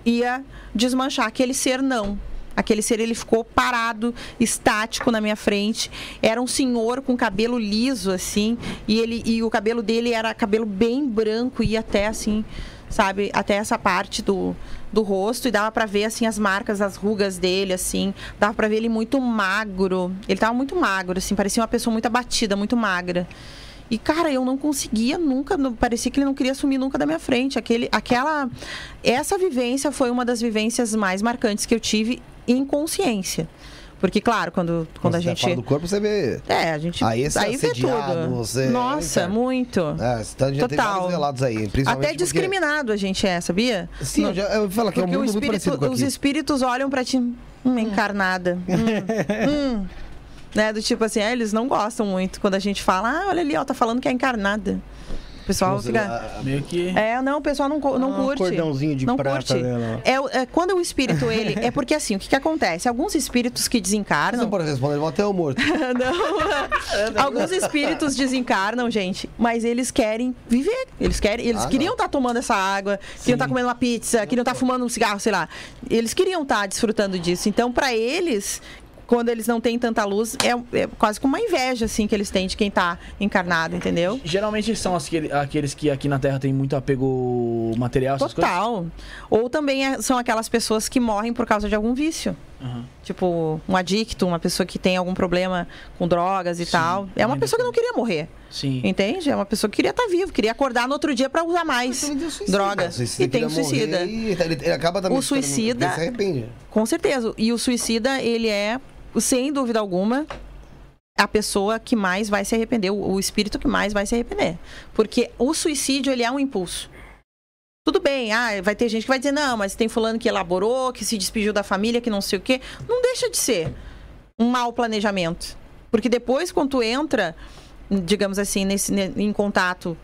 D: ia desmanchar. Aquele ser não. Aquele ser ele ficou parado, estático na minha frente. Era um senhor com cabelo liso assim, e ele e o cabelo dele era cabelo bem branco e até assim, sabe, até essa parte do, do rosto e dava pra ver assim as marcas, as rugas dele assim, dava pra ver ele muito magro. Ele tava muito magro assim, parecia uma pessoa muito abatida, muito magra. E, cara, eu não conseguia nunca, não- parecia que ele não queria sumir nunca da minha frente. Aquele, aquela, essa vivência foi uma das vivências mais marcantes que eu tive em consciência. Porque, claro, quando, quando a
C: você tá
D: gente.
C: fora do corpo, você vê...
D: É, a gente.
C: Aí esse
D: vê
C: assediado,
D: tudo.
C: você-
D: Nossa,
C: Eita.
D: muito.
C: É, você tá, já
D: Total.
C: relatos aí.
D: Até
C: porque-
D: discriminado a gente é, sabia?
C: Sim, eu, já, eu falo que é um
D: Porque o
C: mundo muito
D: espírito-
C: parecido com
D: os
C: aqui.
D: espíritos olham pra ti, hum, encarnada. Hum, (laughs) hum. Né? Do tipo assim, é, eles não gostam muito quando a gente fala, ah, olha ali, ó, tá falando que é encarnada. O pessoal
C: Você-
D: fica.
A: Meio que.
D: É, não, o pessoal não, não
B: Ah,
D: curte.
B: cordãozinho de
D: não
B: prata
D: curte.
B: dela.
D: É, é, quando o espírito, ele. É porque assim, o que, que acontece? Alguns espíritos que
C: Você
D: desencarnam.
C: não pode responder, ele vai até o morto. (laughs)
D: não. (laughs) Alguns espíritos desencarnam, gente, mas eles querem viver. Eles querem. Eles
C: Ah,
D: queriam estar tomando essa água, queriam estar comendo uma pizza, queriam estar fumando um cigarro, sei lá. Eles queriam estar desfrutando disso. Então, para eles. Quando eles não têm tanta luz, é, é quase como uma inveja, assim, que eles têm de quem tá encarnado, entendeu?
A: Geralmente são aquele- aqueles que aqui na Terra tem muito apego material, essas coisas.
D: Total. Ou também é- são aquelas pessoas que morrem por causa de algum vício.
A: Aham.
D: Tipo, um adicto, uma pessoa que tem algum problema com drogas e tal. É uma pessoa que não queria morrer.
A: Sim.
D: Entende? É uma pessoa que queria estar vivo, queria acordar no outro dia pra usar mais droga.
C: Suicida
D: E tem o
C: queria
D: suicida.
C: morrer ele, ele acaba também
D: O suicida-
C: Ele se arrepende.
D: Com certeza. E o suicida, ele é, sem dúvida alguma, a pessoa que mais vai se arrepender, o o espírito que mais vai se arrepender. Porque o suicídio, ele é um impulso. Tudo bem, ah, vai ter gente que vai dizer, não, mas tem fulano que elaborou, que se despediu da família, que não sei o quê. Não deixa de ser um mau planejamento. Porque depois, quando tu entra, digamos assim, nesse, ne- em contato,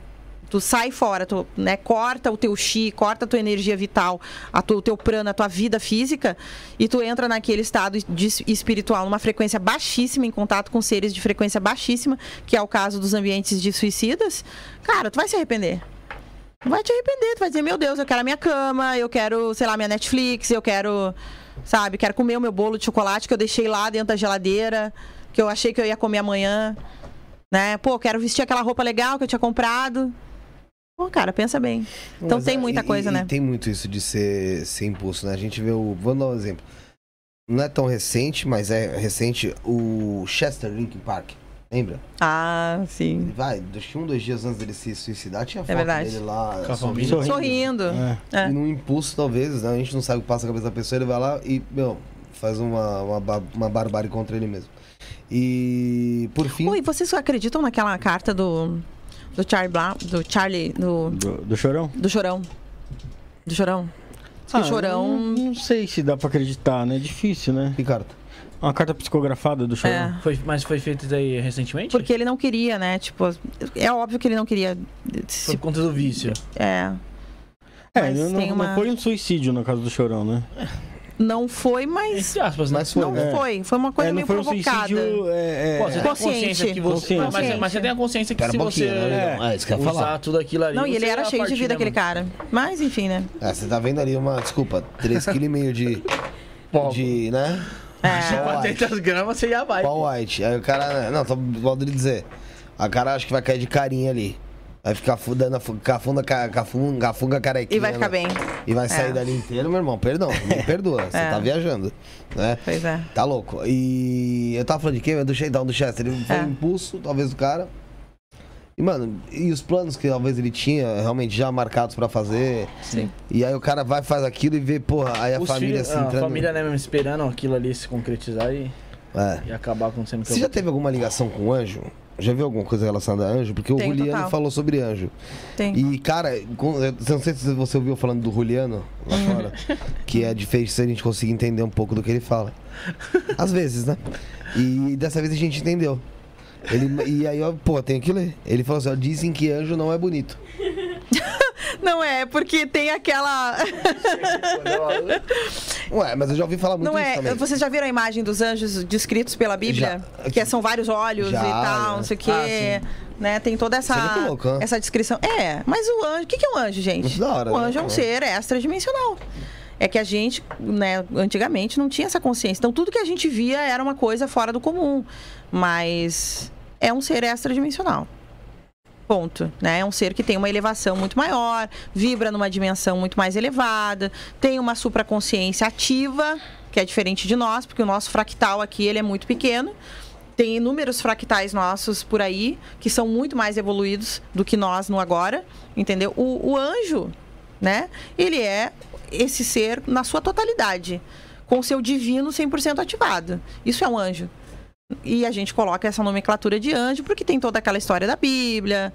D: tu sai fora, tu né, corta o teu chi, corta a tua energia vital, a tu- o teu prana, a tua vida física, e tu entra naquele estado de es- espiritual, numa frequência baixíssima, em contato com seres de frequência baixíssima, que é o caso dos ambientes de suicidas, cara, tu vai se arrepender. Vai te arrepender, tu vai dizer, meu Deus, eu quero a minha cama, eu quero, sei lá, minha Netflix, eu quero, sabe, quero comer o meu bolo de chocolate que eu deixei lá dentro da geladeira, que eu achei que eu ia comer amanhã, né? Pô, quero vestir aquela roupa legal que eu tinha comprado. Pô, cara, pensa bem. Então
C: Mas,
D: tem
C: é,
D: muita
C: e-
D: coisa,
C: e
D: né?
C: Tem muito isso de ser, ser impulso, né? A gente vê o. Vou dar um exemplo. Não é tão recente, mas é recente o Chester Linkin Park. Lembra?
D: Ah,
C: Ele
D: sim.
C: vai, acho que um, dois dias antes dele se suicidar, tinha foto
D: É verdade.
C: dele lá sorrindo.
A: família.
D: Sorrindo.
B: É.
D: É.
C: E num impulso, talvez, né? A gente não sabe o que passa na cabeça da pessoa, ele vai lá e, meu, faz uma, uma, uma barbárie contra ele mesmo. E, por fim,
D: Oi, vocês acreditam naquela carta do do Charlie Brown, do Charlie, do,
B: Do, do chorão?
D: do Chorão? Do Chorão? Que o Chorão
B: Não, não sei se dá pra acreditar, né? É difícil, né?
C: Ricardo,
B: Uma carta psicografada do chorão.
D: É.
A: Foi, mas foi feito daí recentemente?
D: Porque ele não queria, né? Tipo, é óbvio que ele não queria. Se,
A: por conta do vício.
D: é.
B: É,
D: Mas
B: não,
D: tem
B: não
D: uma-
B: foi um suicídio no caso do chorão, né? (laughs)
D: Não foi, mas.
A: Aspas, né?
C: mas foi,
D: Não
C: né?
D: foi. Foi uma coisa
B: é, não
D: meio
B: foi um
D: provocada.
B: suicídio. É, é,
A: Pô, você tem a
D: Consciente.
A: consciência que você.
B: Consciente.
A: Mas, mas você tem a consciência que
C: Pera
A: se
C: um
A: você
C: né?
B: É.
C: É, isso que
A: usar
C: falar.
A: tudo aquilo ali.
D: Não, e ele era
A: é
D: cheio de vida,
A: né,
D: aquele
A: mano?
D: cara. Mas, enfim, né?
C: É, você tá vendo ali uma, desculpa, 3,5 kg de,
A: Pó.
C: de, né?
D: É.
C: Pó white.
A: 400 gramas você já vai.
C: Pó white. Aí o cara, não, tô modo de dizer. A cara acho que vai cair de carinha ali. Vai ficar dando a fu- cafunga, ca- cafunga, cafunga carequinha.
D: E vai ficar
C: né?
D: bem.
C: E vai sair
D: É.
C: dali inteiro, meu irmão. Perdão, (laughs) me perdoa. Você
D: É.
C: tá viajando, né?
D: Pois é.
C: Tá louco. E eu tava falando de quê? Do Shakedown do Chester. Ele foi
D: É.
C: um impulso, talvez, do cara. E, mano, e os planos que talvez ele tinha realmente já marcados pra fazer.
D: Sim.
C: E aí o cara vai, faz aquilo e vê, porra, aí a
A: Os
C: família
A: filhos-
C: se
A: a
C: entrando.
A: família, né, mesmo esperando aquilo ali se concretizar e,
C: É.
A: e acabar acontecendo
C: Você já teve alguma ligação com o anjo? Já viu alguma coisa relacionada a anjo? Porque
D: Tenho,
C: o Juliano
D: total.
C: falou sobre anjo.
D: Tem.
C: E, cara, não sei se você ouviu falando do Juliano lá fora, que é difícil a gente conseguir entender um pouco do que ele fala. Às vezes, né? E dessa vez a gente entendeu. Ele, e aí, ó, pô, tem que ler. Ele falou assim: ó, dizem que anjo não é bonito. (laughs)
D: Não é, porque tem aquela. (laughs)
C: Ué, mas eu já ouvi falar muito
D: Não
C: isso
D: é.
C: também.
D: Vocês já viram a imagem dos anjos descritos pela Bíblia?
C: Já.
D: Que são vários olhos
C: Já,
D: e tal,
C: já.
D: não sei o quê.
A: Ah,
D: né? Tem toda essa,
C: Isso é louco, né?
D: essa descrição. É, mas o anjo. O que que é um anjo, gente?
C: Muito da hora,
D: o
C: né?
D: anjo é um
C: É.
D: ser extradimensional. É que a gente, né, antigamente não tinha essa consciência. Então tudo que a gente via era uma coisa fora do comum. Mas é um ser extradimensional. Ponto. Né? É um ser que tem uma elevação muito maior, vibra numa dimensão muito mais elevada, tem uma supraconsciência ativa, que é diferente de nós, porque o nosso fractal aqui ele é muito pequeno. Tem inúmeros fractais nossos por aí que são muito mais evoluídos do que nós no agora, entendeu? O, o anjo, né? Ele é esse ser na sua totalidade, com seu divino 100% ativado. Isso é um anjo. E a gente coloca essa nomenclatura de anjo porque tem toda aquela história da Bíblia,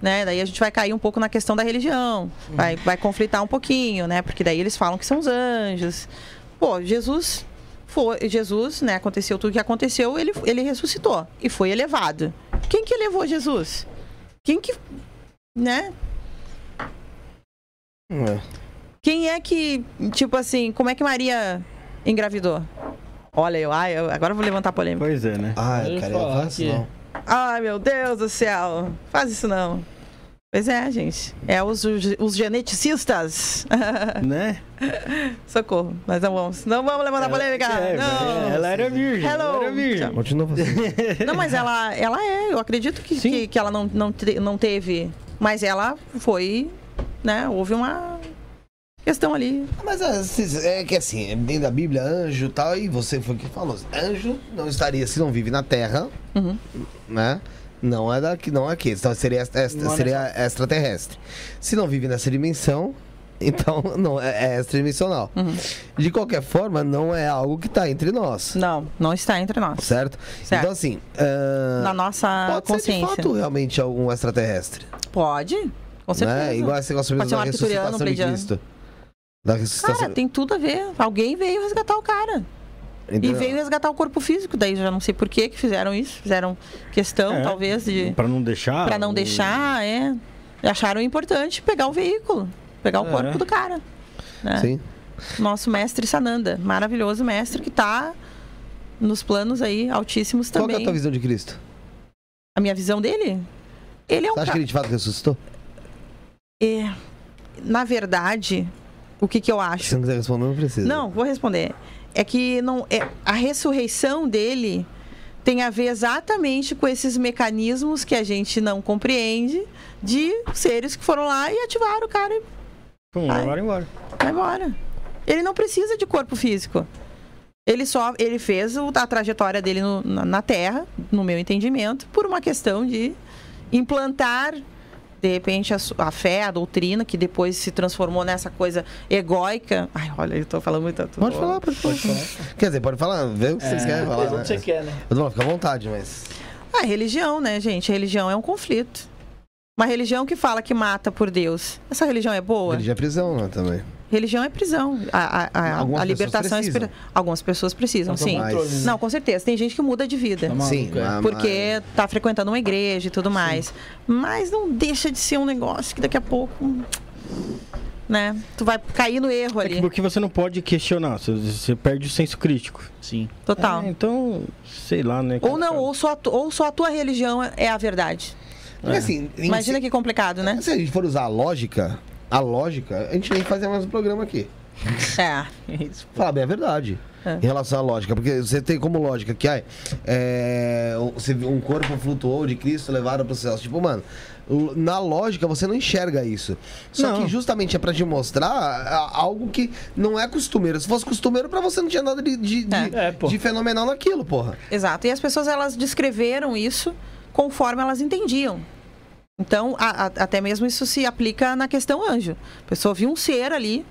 D: né? Daí a gente vai cair um pouco na questão da religião, vai, vai conflitar um pouquinho, né? Porque daí eles falam que são os anjos. Pô, Jesus foi, Jesus, né? Aconteceu tudo o que aconteceu, ele, ele ressuscitou e foi elevado. Quem que elevou Jesus? Quem que, né?
C: É.
D: Quem é que, tipo assim, como é que Maria engravidou? Olha, eu, ai, eu agora eu vou levantar a polêmica.
B: Pois é, né?
C: Ai,
A: ia
C: cara, eu faço
A: que-
C: não.
D: Ai, meu Deus do céu. Faz isso não. Pois é, gente. É os, os geneticistas. (laughs)
B: Né?
D: Socorro. Mas não vamos. Não vamos levantar polêmica.
B: É,
D: não.
B: ela era virgem.
D: Hello.
B: Ela era virgem.
C: Continua fazendo. (laughs)
D: Não, mas ela, ela é. Eu acredito que, que, que ela não, não, não teve. Mas ela foi. Né? Houve uma questão ali.
C: Mas é, se- é que assim, dentro da Bíblia, anjo e tal, e você foi o que falou. Anjo não estaria, se não vive na Terra,
D: Uhum.
C: né? Não é daqui, não é aqui. Então seria, extra-
A: é
C: seria extraterrestre. Se não vive nessa dimensão, (laughs) então não é, é extradimensional.
D: Uhum.
C: De qualquer forma, não é algo que está entre nós.
D: Não, não está entre nós.
C: Certo?
D: Certo.
C: Então, assim. ah,
D: Na nossa
C: pode ser de
D: consciência.
C: fato realmente algum extraterrestre.
D: Pode, com certeza.
C: Né? Igual esse negócio
D: Pode um
C: da ressuscitação de
D: pleidiano.
C: Cristo. Da ressuscitação.
D: Cara, tem tudo a ver. Alguém veio resgatar o cara. E
C: Entendeu?
D: veio resgatar o corpo físico. Daí já não sei por que que fizeram isso. Fizeram questão,
B: É,
D: talvez, de.
B: Pra não deixar.
D: Pra não
B: o-
D: deixar, é. E acharam importante pegar o veículo. Pegar o
B: É.
D: corpo do cara. né?
C: Sim.
D: Nosso mestre Sananda. Maravilhoso mestre que tá nos planos aí altíssimos
C: Qual que é a
D: também.
C: tua visão de Cristo?
D: A minha visão dele? Ele é um
C: Você acha que
D: cara.
C: ele de fato ressuscitou?
D: É, na verdade, o que, que eu acho?
C: Se não quiser responder, não precisa.
D: Não, vou responder. É que não é a ressurreição dele tem a ver exatamente com esses mecanismos que a gente não compreende de seres que foram lá e ativaram o cara e
B: Pum,
D: Ai.
B: agora embora.
D: vai embora. Ele não precisa de corpo físico. Ele só ele fez o- a trajetória dele no- na, na Terra, no meu entendimento, por uma questão de implantar de repente a, a fé, a doutrina, que depois se transformou nessa coisa egóica. Ai, olha, eu tô falando muito. tô-
C: Pode falar, pode falar. Quer dizer, pode falar, vê o que vocês querem falar. Né?
A: você quer, né?
C: Falando, fica à vontade, mas.
D: A religião, né, gente? A religião é um conflito. Uma religião que fala que mata por Deus. Essa religião é boa?
C: Religião é prisão, né, também.
D: Religião é prisão. A, a- a- a libertação espiritual. Algumas pessoas precisam,
A: tem
D: sim. Não, com certeza. Tem gente que muda de vida.
A: Tá
C: Sim,
A: é.
C: mas-
D: Porque tá frequentando uma igreja e tudo mais. Mas não deixa de ser um negócio que daqui a pouco. Né? Tu vai cair no erro
B: É que
D: ali.
B: porque você não pode questionar, você, perde o senso crítico.
A: Sim.
D: Total.
B: É, então, sei lá, né?
D: Ou não, ou só, ou só a tua religião é a verdade.
C: Porque assim,
D: Imagina
C: si-
D: que complicado, né?
C: Se a gente for usar a lógica, a lógica, a gente nem fazia mais um programa aqui. (laughs)
D: É.
C: Falar bem a verdade.
D: É.
C: Em relação à lógica, porque você tem como lógica que ai, é, você viu um corpo flutuou de Cristo levaram para os céus. Tipo, mano, na lógica você não enxerga isso. Só
B: Não.
C: que justamente é para te mostrar algo que não é costumeiro. Se fosse costumeiro, para você não tinha nada de, de, de-
A: É. É, pô.
C: de fenomenal naquilo, porra.
D: Exato. E as pessoas elas descreveram isso conforme elas entendiam. Então, a- a- até mesmo isso se aplica na questão anjo. A pessoa viu um ser ali.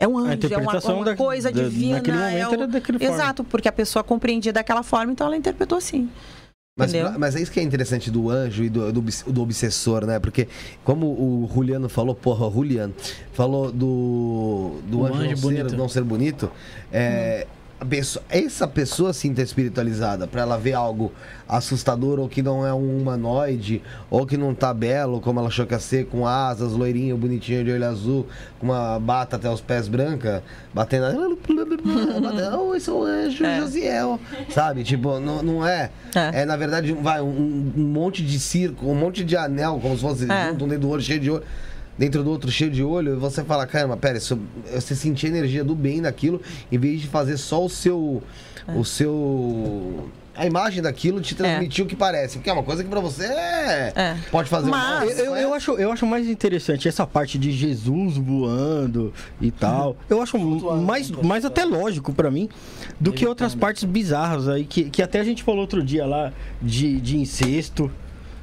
D: É um anjo, é uma, uma
B: da-
D: coisa
B: da-
D: divina.
B: naquele momento
D: é um-
B: era daquele forma.
D: Exato, porque a pessoa compreendia daquela forma, então ela interpretou assim.
C: Mas,
D: Entendeu?
C: mas é isso que é interessante do anjo e do, do, do obsessor, né? Porque, como o Juliano falou, porra, o Juliano falou do, do
A: O
C: anjo,
A: anjo
C: não, ser,
A: bonito.
C: não ser bonito, é, pessoa- essa pessoa sim tá espiritualizada, pra ela ver algo assustador ou que não é um humanoide, ou que não tá belo, como ela achou que ia ser, com asas, loirinho, bonitinho, de olho azul, com uma bata até os pés branca, batendo. batendo oh, esse é o anjo
D: É.
C: Josiel, sabe? Tipo, não, não é.
D: É.
C: É, na verdade, vai, um, um monte de circo, um monte de anel, como se fosse
D: É.
C: um dentro do olho cheio de olho. Dentro do outro cheio de olho, e você fala, caramba, pera, isso, você sentir a energia do bem naquilo, em vez de fazer só o seu. O seu. A imagem daquilo te transmitir o que parece. Que é uma coisa que pra você é.
D: É.
C: Pode fazer
D: Mas-
C: uma.
B: Eu, eu, eu acho, eu acho mais interessante essa parte de Jesus voando e tal. (laughs) Eu acho mais, mais até lógico pra mim do que outras partes bizarras aí que, que até a gente falou outro dia lá de, de incesto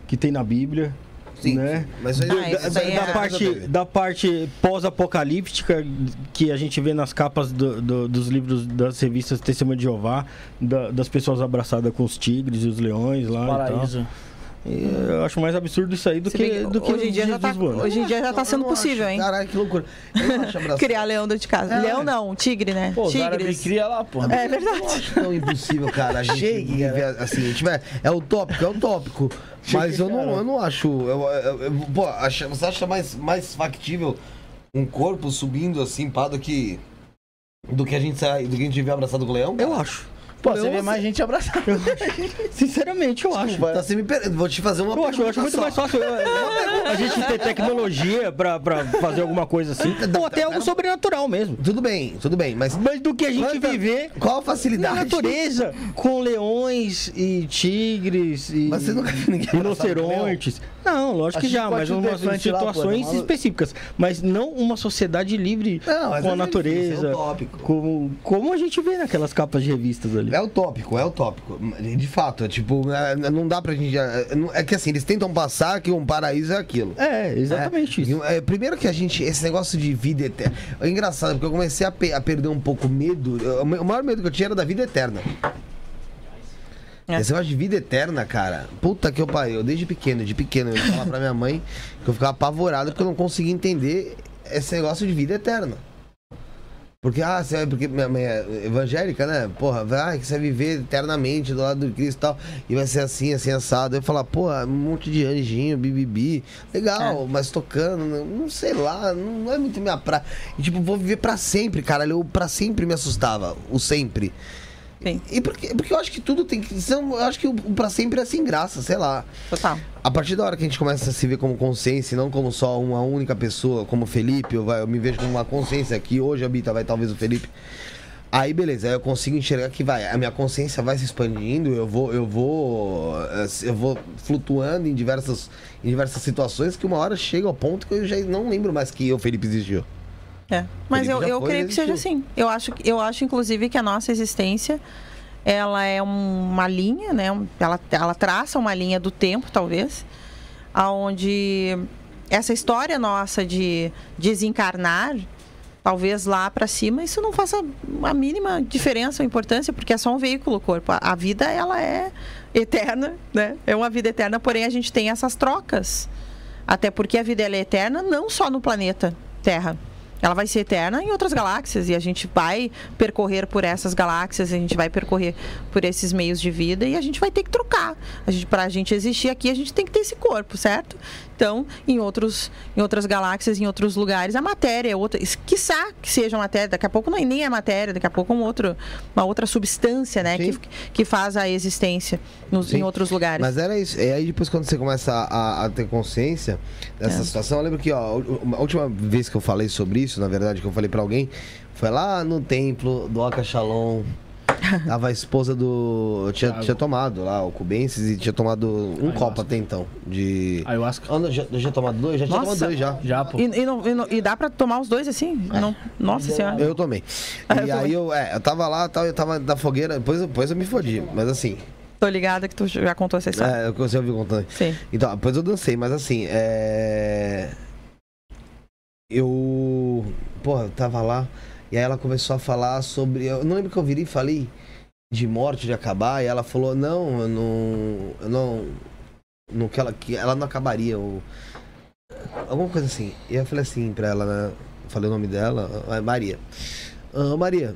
B: que tem na Bíblia.
C: Sim,
B: né?
C: mas aí-
D: Ah,
B: da, da- da
D: é-
B: parte, da parte pós-apocalíptica que a gente vê nas capas do- do- dos livros das revistas Testemunho de Jeová, da- das pessoas abraçadas com os tigres e os leões lá e tal. Eu acho mais absurdo isso aí do
D: Se
B: que,
D: bem
B: do que
D: hoje em dia já tá- hoje em dia já tá sendo possível,
C: acho.
D: hein?
C: Caralho, que loucura.
D: Criar leão dentro de casa.
C: É.
D: Leão não, tigre, né?
A: Pô,
D: Tigres.
A: cria lá, pô.
D: É verdade.
C: Eu acho tão impossível, cara. A gente
A: Shake,
C: viver assim, a gente vai- é utópico, é utópico. Mas eu não, eu não acho. Eu, eu- eu- pô, acha- você acha mais, mais factível um corpo subindo assim, pá, do que. Do que a gente sai, do que a gente vê abraçado com o leão?
B: Eu acho.
A: Pô,
C: Leão,
A: você vê mais gente abraçada. (laughs)
B: Sinceramente, eu acho.
C: Tá, você me per... Vou te fazer uma
B: Eu acho, eu acho muito
C: só.
B: mais fácil é, a gente ter tecnologia pra, pra fazer alguma coisa assim. Ou até algo sobrenatural mesmo.
C: Tudo bem, tudo bem, mas
B: Mas do que a gente
C: Quanta-
B: viver
C: qual a
B: na
C: facilidade?
B: natureza, com leões e tigres e
C: Mas você nunca viu ninguém
B: rinocerontes. Não, lógico que já, mas umas
A: lá,
B: situações
A: maluco?
B: específicas. Mas não uma sociedade livre
C: Não,
B: com a
C: é
B: natureza.
C: difícil, é utópico.
B: como, como a gente vê naquelas capas de revistas ali.
C: É utópico, é utópico. De fato, é tipo, é, não dá pra gente. É, é que assim, eles tentam passar que um paraíso é aquilo.
B: É, exatamente
C: É,
B: isso.
C: é, primeiro que a gente, esse negócio de vida eterna. É engraçado, porque eu comecei a, pe- a perder um pouco o medo. O maior medo que eu tinha era da vida eterna.
D: É.
C: Esse negócio de vida eterna, cara. Puta que eu pariu. Eu desde pequeno, de pequeno, eu ia falar pra minha mãe que eu ficava apavorado porque eu não conseguia entender esse negócio de vida eterna. Porque, ah, você vai, porque minha mãe é evangélica, né? Porra, vai, que você vai viver eternamente do lado do Cristo e tal. E vai ser assim, assim, assado. Eu falar, porra, um monte de anjinho, bibibi. Legal, mas tocando, não, não sei lá, não é muito minha praia. E tipo, vou viver pra sempre, cara. Eu pra sempre me assustava, o sempre.
D: Sim,
C: E porque, porque eu acho que tudo tem que. são- Eu acho que o pra sempre é sem graça, sei lá.
D: total.
C: A partir da hora que a gente começa a se ver como consciência, e não como só uma única pessoa, como o Felipe, eu, vai, eu me vejo como uma consciência aqui, hoje habita, vai talvez o Felipe. Aí beleza, aí eu consigo enxergar que vai, a minha consciência vai se expandindo, eu vou, eu vou, eh, eu vou flutuando em diversas, em diversas situações que uma hora chega ao ponto que eu já não lembro mais que eu, Felipe, existiu.
D: É. Mas eu, eu creio que seja assim. Eu acho, eu acho, inclusive, que a nossa existência ela é uma linha, né? Ela, ela traça uma linha do tempo, talvez, aonde essa história nossa de desencarnar, talvez lá para cima, isso não faça a mínima diferença ou importância, porque é só um veículo, o corpo. A, vida, ela é eterna, né? É uma vida eterna, porém a gente tem essas trocas. Até porque a vida é eterna não só no planeta Terra. Ela vai ser eterna em outras galáxias e a gente vai percorrer por essas galáxias, a gente vai percorrer por esses meios de vida e a gente vai ter que trocar. A gente, gente existir aqui, a gente tem que ter esse corpo, certo? Então, em, outros, em outras galáxias, em outros lugares, a matéria é outra. Quiçá que seja matéria, daqui a pouco não, nem é matéria, daqui a pouco é um outro, uma outra substância, né?
C: Sim.
D: Que, que faz a existência nos, em outros lugares.
C: Mas era isso. E aí depois quando você começa a, a- ter consciência dessa
D: É.
C: situação, eu lembro que, ó, a última vez que eu falei sobre isso, na verdade, que eu falei pra alguém, foi lá no templo do Oca Shalom. (laughs) Tava a esposa do. Tinha, tinha tomado lá o Cubensis e tinha tomado um
A: Ayahuasca.
C: copo até então. De.
A: Ayahuasca.
C: Ah, não, já, já tinha tomado dois? Já tinha
D: Nossa.
C: tomado dois já.
A: Já, pô.
D: E, e não- e não- e dá pra tomar os dois assim? Não, nossa senhora.
C: Eu tomei. (laughs)
D: Ah,
C: E
D: eu
C: aí eu, é, eu tava lá, tal, eu tava na fogueira, depois, depois eu me fodi. Mas assim,
D: Tô ligada que tu já contou essa história.
C: é, eu você ouviu contando.
D: Sim.
C: Então, depois eu dancei, mas assim, é. Eu. Porra, eu tava lá. E aí ela começou a falar sobre. Eu não lembro que eu virei e falei de morte, de acabar. E ela falou: Não, eu não. Eu não. não que, ela, que ela não acabaria. Ou... Alguma coisa assim. E eu falei assim pra ela, né? Falei o nome dela, ah, Maria. Ah, Maria,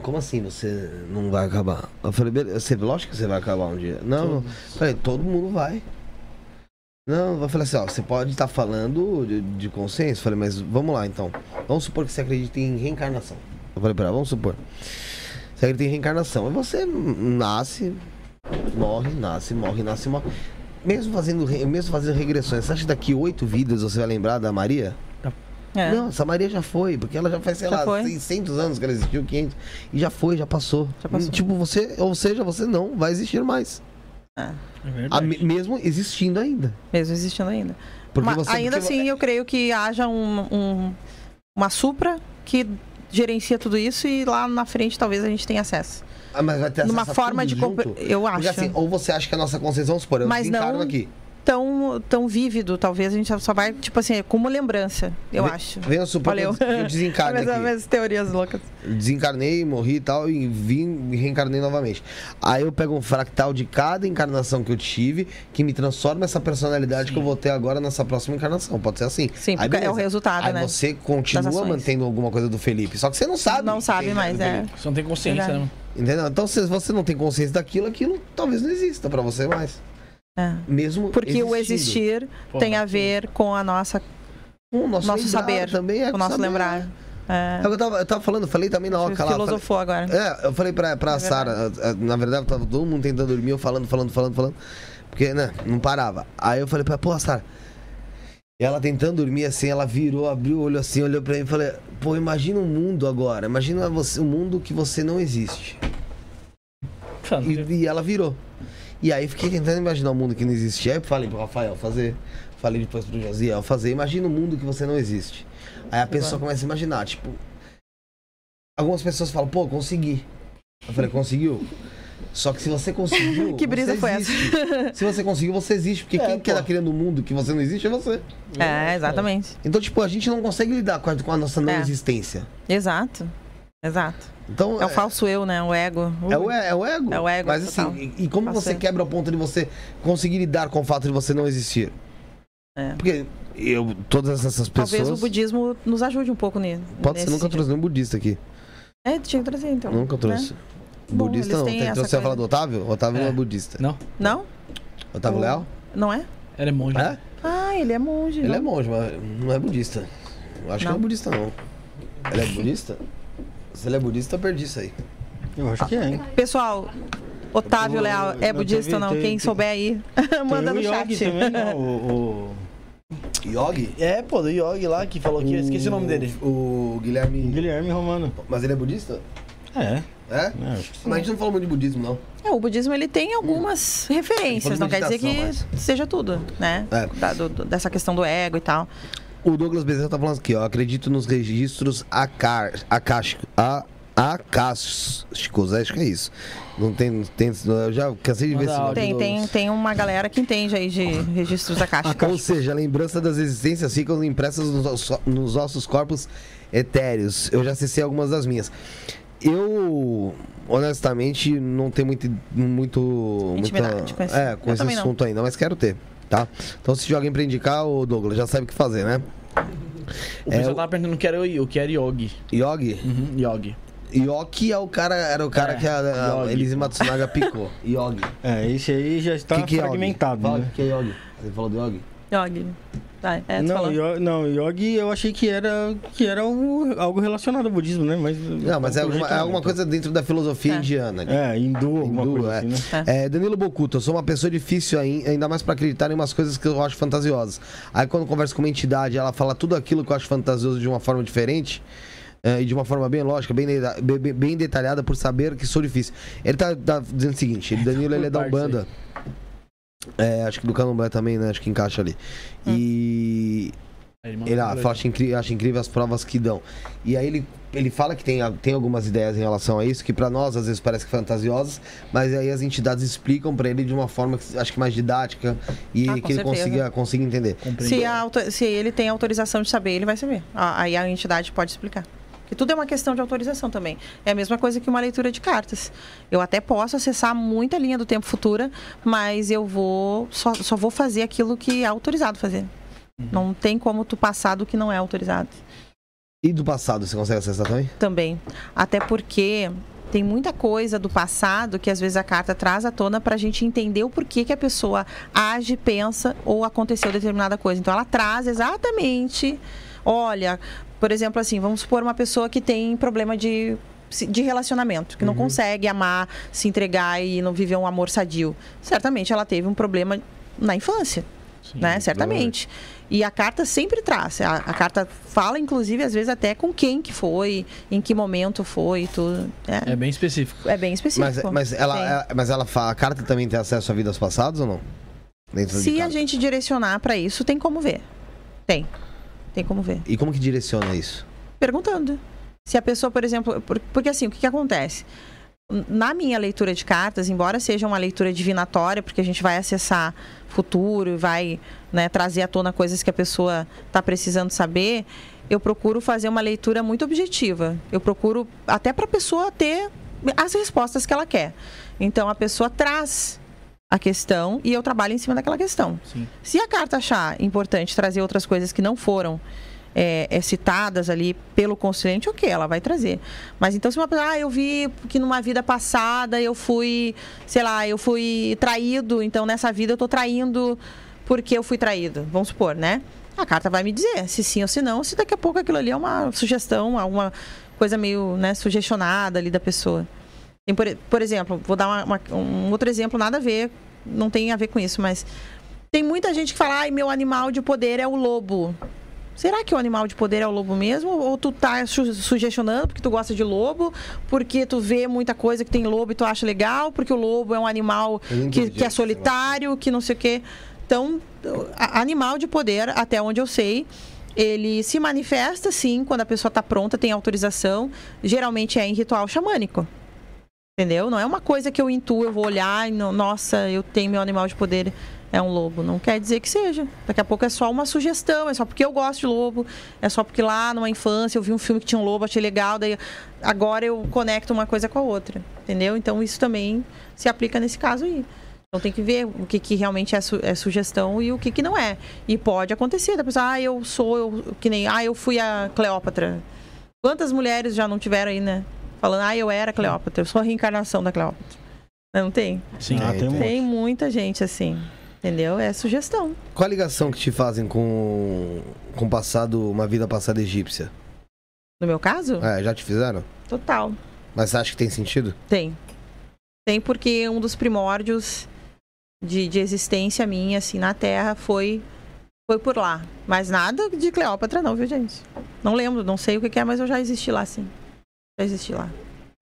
C: como assim você não vai acabar? Eu falei, beleza, lógico que você vai acabar um dia. Não, não. Falei, todo mundo vai. Não, eu falei assim, ó, você pode estar falando de, de consciência. Eu falei, mas vamos lá então. Vamos supor que você acredita em reencarnação. Eu falei pra ela, vamos supor. Você acredita em reencarnação. E você nasce, morre, nasce, morre, nasce, morre. Mesmo fazendo, mesmo fazendo regressões, você acha que daqui oito vidas você vai lembrar da Maria?
D: É.
C: Não, essa Maria já foi, porque ela já faz, sei
D: Já
C: lá,
D: foi.
C: 600 anos que ela existiu, 500. E já foi, já passou.
D: Já passou.
C: Tipo, você, ou seja, você não vai existir mais.
A: É
C: A-
A: verdade.
C: me- mesmo existindo ainda.
D: Mesmo existindo ainda.
C: Porque
D: Mas
C: você,
D: ainda
C: porque-
D: assim, eu creio que haja um, um- uma supra que gerencia tudo isso e lá na frente talvez a gente tenha acesso.
C: Ah, mas vai ter
D: Numa
C: acesso a
D: forma de compre- eu
C: Porque
D: acho.
C: assim, ou você acha que a nossa consciência, vamos supor, eu
D: Mas não-
C: aqui.
D: Tão, tão vívido, talvez a gente só vai, tipo assim, como lembrança, eu acho.
C: Que
D: Valeu.
C: eu, que eu desencarne (laughs)
D: As minhas teorias loucas.
C: Desencarnei, morri e tal, e vim e reencarnei novamente. Aí eu pego um fractal de cada encarnação que eu tive, que me transforma essa personalidade que eu vou ter agora nessa próxima encarnação. Pode ser assim.
D: Sim,
C: Aí
D: porque é o resultado,
C: Aí
D: né?
C: você continua mantendo alguma coisa do Felipe. Só que você não sabe.
D: Não sabe
C: quem
D: mais, é.
A: Você não tem consciência, né?
C: Entendeu? Então, se você não tem consciência daquilo, aquilo talvez não exista pra você mais.
D: É.
C: Mesmo
D: Porque o
C: existindo.
D: existir
A: Porra,
D: tem a ver com a nossa,
C: Com o nosso,
D: nosso
C: lembrar
D: saber,
C: também é
D: com o nosso
C: saber.
D: lembrar.
C: É o que eu tava, eu tava falando, eu falei também na hora lá.
D: Filosofou
C: falei,
D: agora.
C: É, eu falei pra, pra
D: É
C: Sara, na verdade, tava todo mundo tentando dormir, eu falando, falando, falando, falando. Porque, né, não parava. Aí eu falei pra ela, pô, Sara. Ela tentando dormir assim, ela virou, abriu o olho assim, olhou pra mim e falei, pô, imagina um mundo agora. Imagina você, um mundo que você não existe. E, e, ela virou. E aí fiquei tentando imaginar um mundo que não existia. Aí falei pro Rafael fazer. Falei depois pro Josiel fazer. Imagina um mundo que você não existe. Aí a pessoa começa a imaginar, tipo. Algumas pessoas falam, pô, consegui. Eu falei, conseguiu? Só que se você conseguiu. (laughs)
D: que brisa foi
C: existe. essa? se você conseguiu, você existe. Porque é, quem quer tá criando um mundo que você não existe é você.
D: É, exatamente.
C: Então, tipo, a gente não consegue lidar com a, com a nossa não é. existência.
D: Exato. Exato. Então, é, o é- falso eu, né? O ego.
C: É, o, é o ego.
D: É o ego.
C: Mas assim, e, e como você quebra o ponto de você conseguir lidar com o fato de você não existir? É. Porque eu, todas essas pessoas.
D: Talvez o budismo nos ajude um pouco nisso.
C: Pode ser, nunca trouxe nenhum budista aqui.
D: É, tinha que trazer então.
C: Nunca trouxe. Né? Budista Bom, não. Tem, você vai falar do Otávio? O Otávio é. não é budista.
A: Não.
D: Não?
C: Otávio o... Leal?
D: Não é?
A: Ele é monge.
C: É?
D: Ah, ele é monge.
C: Ele não. é monge, mas não é budista. Eu acho não. que não é budista, não. Ele é budista? Se ele é budista, eu perdi isso aí.
B: Eu acho que é, hein?
D: Pessoal, Otávio eu, Leal é budista ou não? Quem souber aí, (laughs) manda no chat.
B: Também, não, (laughs) o,
C: o... Yogi?
A: É, pô, do Yogi lá que falou que. Esqueci o nome dele.
C: O Guilherme.
B: Guilherme Romano.
C: Mas ele é budista?
B: É.
C: É? é mas a gente não falou muito de budismo, não.
D: É, o budismo ele tem algumas hum. referências, não quer dizer que mas... seja tudo, né? É. Da, do, dessa questão do ego e tal.
C: O Douglas Bezerra tá falando aqui, ó. Acredito nos registros acásticos. A, acásticos, acho que é isso. Não tem, tem. Eu já cansei de ver isso.
D: Tem, tem, tem uma galera que entende aí de registros acásticos.
C: Ou seja, a lembrança das existências ficam impressas nos, nos nossos corpos etéreos. Eu já acessei algumas das minhas. Eu, honestamente, não tenho muito. muito
D: Intimidade
C: muita, é, com esse assunto não. ainda, mas quero ter tá? Então se tiver alguém pra indicar, o Douglas já sabe o que fazer, né?
A: O pessoal é, tava perguntando o que era o que era Yogi.
C: Yogi?
A: Uhum, Yogi.
C: Yoki é o cara, era o cara é, que a, a Elise Matsunaga picou. (laughs) Yogi.
B: É, esse aí já está que que é fragmentado.
C: Fala, né? o que é Yogi? Você falou do Yogi?
D: Yogi. Tá, é,
B: não, yogi, não, yogi eu achei que era, que era algo, algo relacionado ao budismo, né? Mas,
C: não, mas é alguma, é alguma coisa dentro da filosofia é. indiana. Ali.
B: É, hindu, alguma hindu, coisa
C: é.
B: assim, né?
C: É. Danilo Bocuto, eu sou uma pessoa difícil ainda mais para acreditar em umas coisas que eu acho fantasiosas. Aí quando eu converso com uma entidade, ela fala tudo aquilo que eu acho fantasioso de uma forma diferente. É, e de uma forma bem lógica, bem, bem, bem, detalhada, por saber que sou difícil. Ele tá, tá dizendo o seguinte: Danilo ele é da Umbanda. É, acho que do Candomblé também, né? Acho que encaixa ali. Hum. E. Ele ah, acha, incrível, acha incrível as provas que dão. E aí ele, ele fala que tem, tem algumas ideias em relação a isso, que para nós às vezes parece que fantasiosas, mas aí as entidades explicam para ele de uma forma que acho que mais didática e ah, que ele consiga, consiga entender.
D: Se, a, se ele tem autorização de saber, ele vai saber. Aí a entidade pode explicar. Porque tudo é uma questão de autorização também. É a mesma coisa que uma leitura de cartas. Eu até posso acessar muita linha do tempo futura, mas eu vou só, só vou fazer aquilo que é autorizado fazer. Uhum. Não tem como tu passar do que não é autorizado.
C: E do passado você consegue acessar também?
D: Também. Até porque tem muita coisa do passado que às vezes a carta traz à tona para a gente entender o porquê que a pessoa age, pensa ou aconteceu determinada coisa. Então ela traz exatamente, olha, por exemplo, assim, vamos supor uma pessoa que tem problema de de relacionamento, que não uhum. consegue amar, se entregar e não viver um amor sadio. Certamente ela teve um problema na infância, Sim, né? Certamente. E a carta sempre traz. A, a, carta fala, inclusive, às vezes até com quem que foi, em que momento foi, tudo.
A: É, é bem específico.
D: É bem específico.
C: Mas, mas ela, é, mas ela a carta também tem acesso a vidas passadas ou não?
D: Dentro Se a gente direcionar para isso, tem como ver. Tem. Tem como ver.
C: E como que direciona isso?
D: Perguntando. Se a pessoa, por exemplo. Porque assim, o que, que acontece? Na minha leitura de cartas, embora seja uma leitura divinatória, porque a gente vai acessar futuro e vai né, trazer à tona coisas que a pessoa está precisando saber, eu procuro fazer uma leitura muito objetiva. Eu procuro até para a pessoa ter as respostas que ela quer. Então a pessoa traz a questão e eu trabalho em cima daquela questão. Sim. Se a carta achar importante trazer outras coisas que não foram é, é, citadas ali pelo consulente, ok, ela vai trazer. Mas então, se uma pessoa, ah, eu vi que numa vida passada eu fui, sei lá, eu fui traído, então nessa vida eu tô traindo porque eu fui traído, vamos supor, né? a carta vai me dizer se sim ou se não, se daqui a pouco aquilo ali é uma sugestão, alguma coisa meio né, sugestionada ali da pessoa. Por, por exemplo, vou dar uma- uma- um outro exemplo, nada a ver, não tem a ver com isso, mas tem muita gente que fala, ai, meu animal de poder é o lobo. Será que o animal de poder é o lobo mesmo? Ou tu tá su- sugestionando porque tu gosta de lobo, porque tu vê muita coisa que tem lobo e tu acha legal, porque o lobo é um animal
C: é
D: que, que é solitário, que não sei o quê. Então, animal de poder, até onde eu sei, ele se manifesta sim quando a pessoa está pronta, tem autorização. Geralmente é em ritual xamânico. Entendeu? Não é uma coisa que eu intuo, eu vou olhar e, no- nossa, eu tenho meu animal de poder, é um lobo. Não quer dizer que seja. Daqui a pouco é só uma sugestão, é só porque eu gosto de lobo, é só porque lá numa infância eu vi um filme que tinha um lobo, achei legal, daí agora eu conecto uma coisa com a outra. Entendeu? Então isso também se aplica nesse caso aí. Então tem que ver o que, que realmente é, su- é sugestão e o que, que não é. E pode acontecer, da pessoa, ah, eu sou, eu, que nem, ah, eu fui a Cleópatra. Quantas mulheres já não tiveram aí, né? Falando, ah, eu era Cleópatra, eu sou a reencarnação da Cleópatra. Não tem?
A: Sim.
B: Ah,
C: É,
B: tem um.
D: Tem muita gente assim. Entendeu? É sugestão.
C: Qual a ligação que te fazem com com o passado, uma vida passada egípcia?
D: No meu caso,
C: É, já te fizeram?
D: total.
C: Mas você acha que tem sentido?
D: Tem. Tem porque um dos primórdios de, de existência minha, assim, na Terra foi, foi por lá. Mas nada de Cleópatra, não, viu, gente? Não lembro, não sei o que que é, mas eu já existi lá, sim. Já existi lá.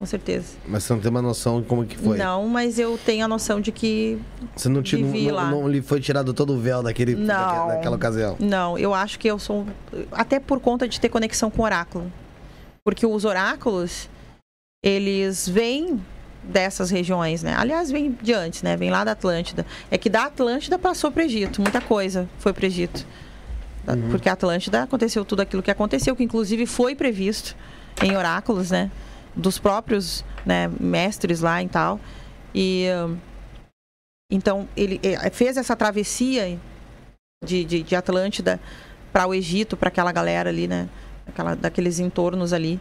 D: Com certeza.
C: Mas você não tem uma noção de como que foi.
D: Não, mas eu tenho a noção de que.
C: Você não, não,
D: Vivi lá.
C: não, não lhe foi tirado todo o véu daquele,
D: Não.
C: daquela, daquela ocasião.
D: Não, eu acho que eu sou. Até por conta de ter conexão com o oráculo. Porque os oráculos, eles vêm dessas regiões, né? Aliás, vem de antes, né? Vem lá da Atlântida. É que da Atlântida passou para Egito. Muita coisa foi para Egito. Da- Porque a Atlântida aconteceu tudo aquilo que aconteceu, que inclusive foi previsto em oráculos, né? Dos próprios né, mestres lá e tal. E. hum, Então, ele eh, fez essa travessia de, de, de Atlântida para o Egito, para aquela galera ali, né? Aquela, daqueles entornos ali.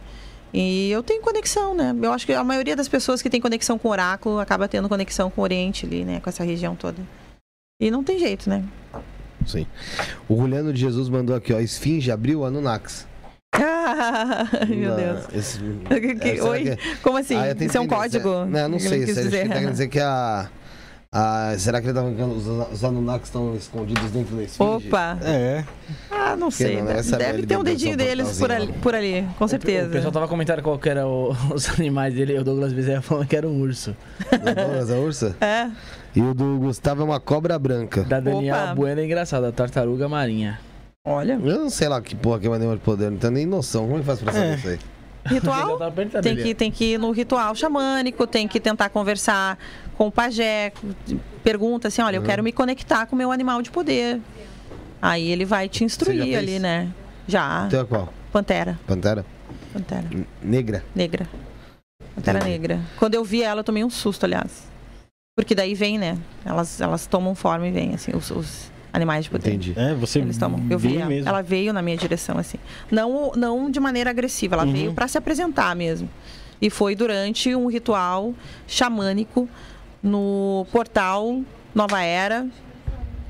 D: E eu tenho conexão, né? Eu acho que a maioria das pessoas que tem conexão com o oráculo acaba tendo conexão com o Oriente ali, né? Com essa região toda. E não tem jeito, né?
C: Sim. O Juliano de Jesus mandou aqui, ó. Esfinge abriu Anunnakis.
D: Ah, (laughs) meu Deus.
C: esse- (laughs) é,
D: Oi?
C: que-
D: Como assim?
C: Ah,
D: Isso é um código?
C: Não, eu não
D: Ele
C: sei.
D: quis
C: Se,
D: dizer.
C: ele tá (laughs) dizer que a. a- será que ele tá que os, os Anunnakis estão escondidos dentro da esfinge?
D: Opa!
B: É.
D: Ah, não sei.
C: não,
D: né?
C: deve
D: ter um dedinho deles por ali,
C: portalzinho
D: por ali, com certeza.
A: O pessoal tava comentando qual que era o- os animais dele e o Douglas Bezerra falando que era um urso.
C: Do Douglas, a ursa?
D: É,
C: E o do Gustavo é uma cobra branca.
A: Da Daniela
D: Opa.
A: Bueno é engraçada, a tartaruga marinha.
D: Olha.
C: Eu não sei lá que porra que é um animal de poder, não tenho nem noção. Como é que faz pra saber
B: É.
C: isso aí? (laughs)
D: Ritual
A: perguntando
D: tem que, tem que ir no ritual xamânico, tem que tentar conversar com o pajé, pergunta assim, olha, eu quero me conectar com o meu animal de poder. Aí ele vai te instruir ali, né? Já.
C: Teu é qual?
D: Pantera.
C: Pantera?
D: Pantera.
C: N- Negra?
D: Negra. Pantera
C: Entendi.
D: negra. Quando eu vi ela, eu tomei um susto, aliás. Porque daí vem, né? Elas, elas tomam forma e vêm, assim, os, os animais de poder.
C: Entendi.
B: É, você
D: Eles tomam. Eu vi ela.
B: mesmo.
D: Ela veio na minha direção, assim. Não, não de maneira agressiva, ela
B: Uhum.
D: veio para se apresentar mesmo. E foi durante um ritual xamânico no portal Nova Era,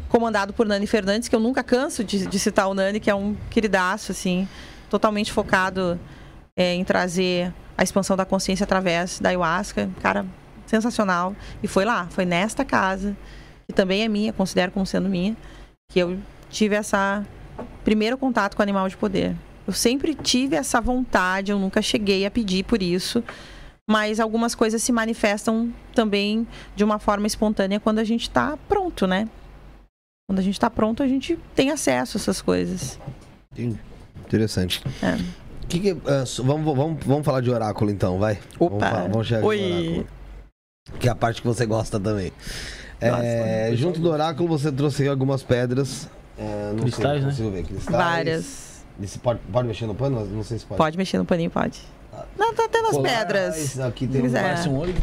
D: comandado por Nani Fernandes, que eu nunca canso de, de citar o Nani, que é um queridaço, assim, totalmente focado é, em trazer a expansão da consciência através da ayahuasca. Cara, sensacional. E foi lá, foi nesta casa, que também é minha, considero como sendo minha, que eu tive essa primeiro contato com o animal de poder. Eu sempre tive essa vontade, eu nunca cheguei a pedir por isso, mas algumas coisas se manifestam também de uma forma espontânea quando a gente está pronto, né? Quando a gente está pronto, a gente tem acesso a essas coisas.
C: Entendi. Interessante.
D: É.
C: Que que- so- vamos, vamos, vamos falar de oráculo então, vai? Vamos,
D: Opa!
C: fa- vamos chegar
D: Oi!
C: oráculo. Que é a parte que você gosta também. É, junto do oráculo você trouxe algumas pedras. é, não
A: Cristais,
C: sei,
A: né?
C: ver. Cristais.
D: Várias.
C: Esse pode, pode mexer no pano? Não sei se pode.
D: Pode mexer no paninho, pode. Não, tá até nas pedras.
C: Aqui tem um-.
A: Parece um olho.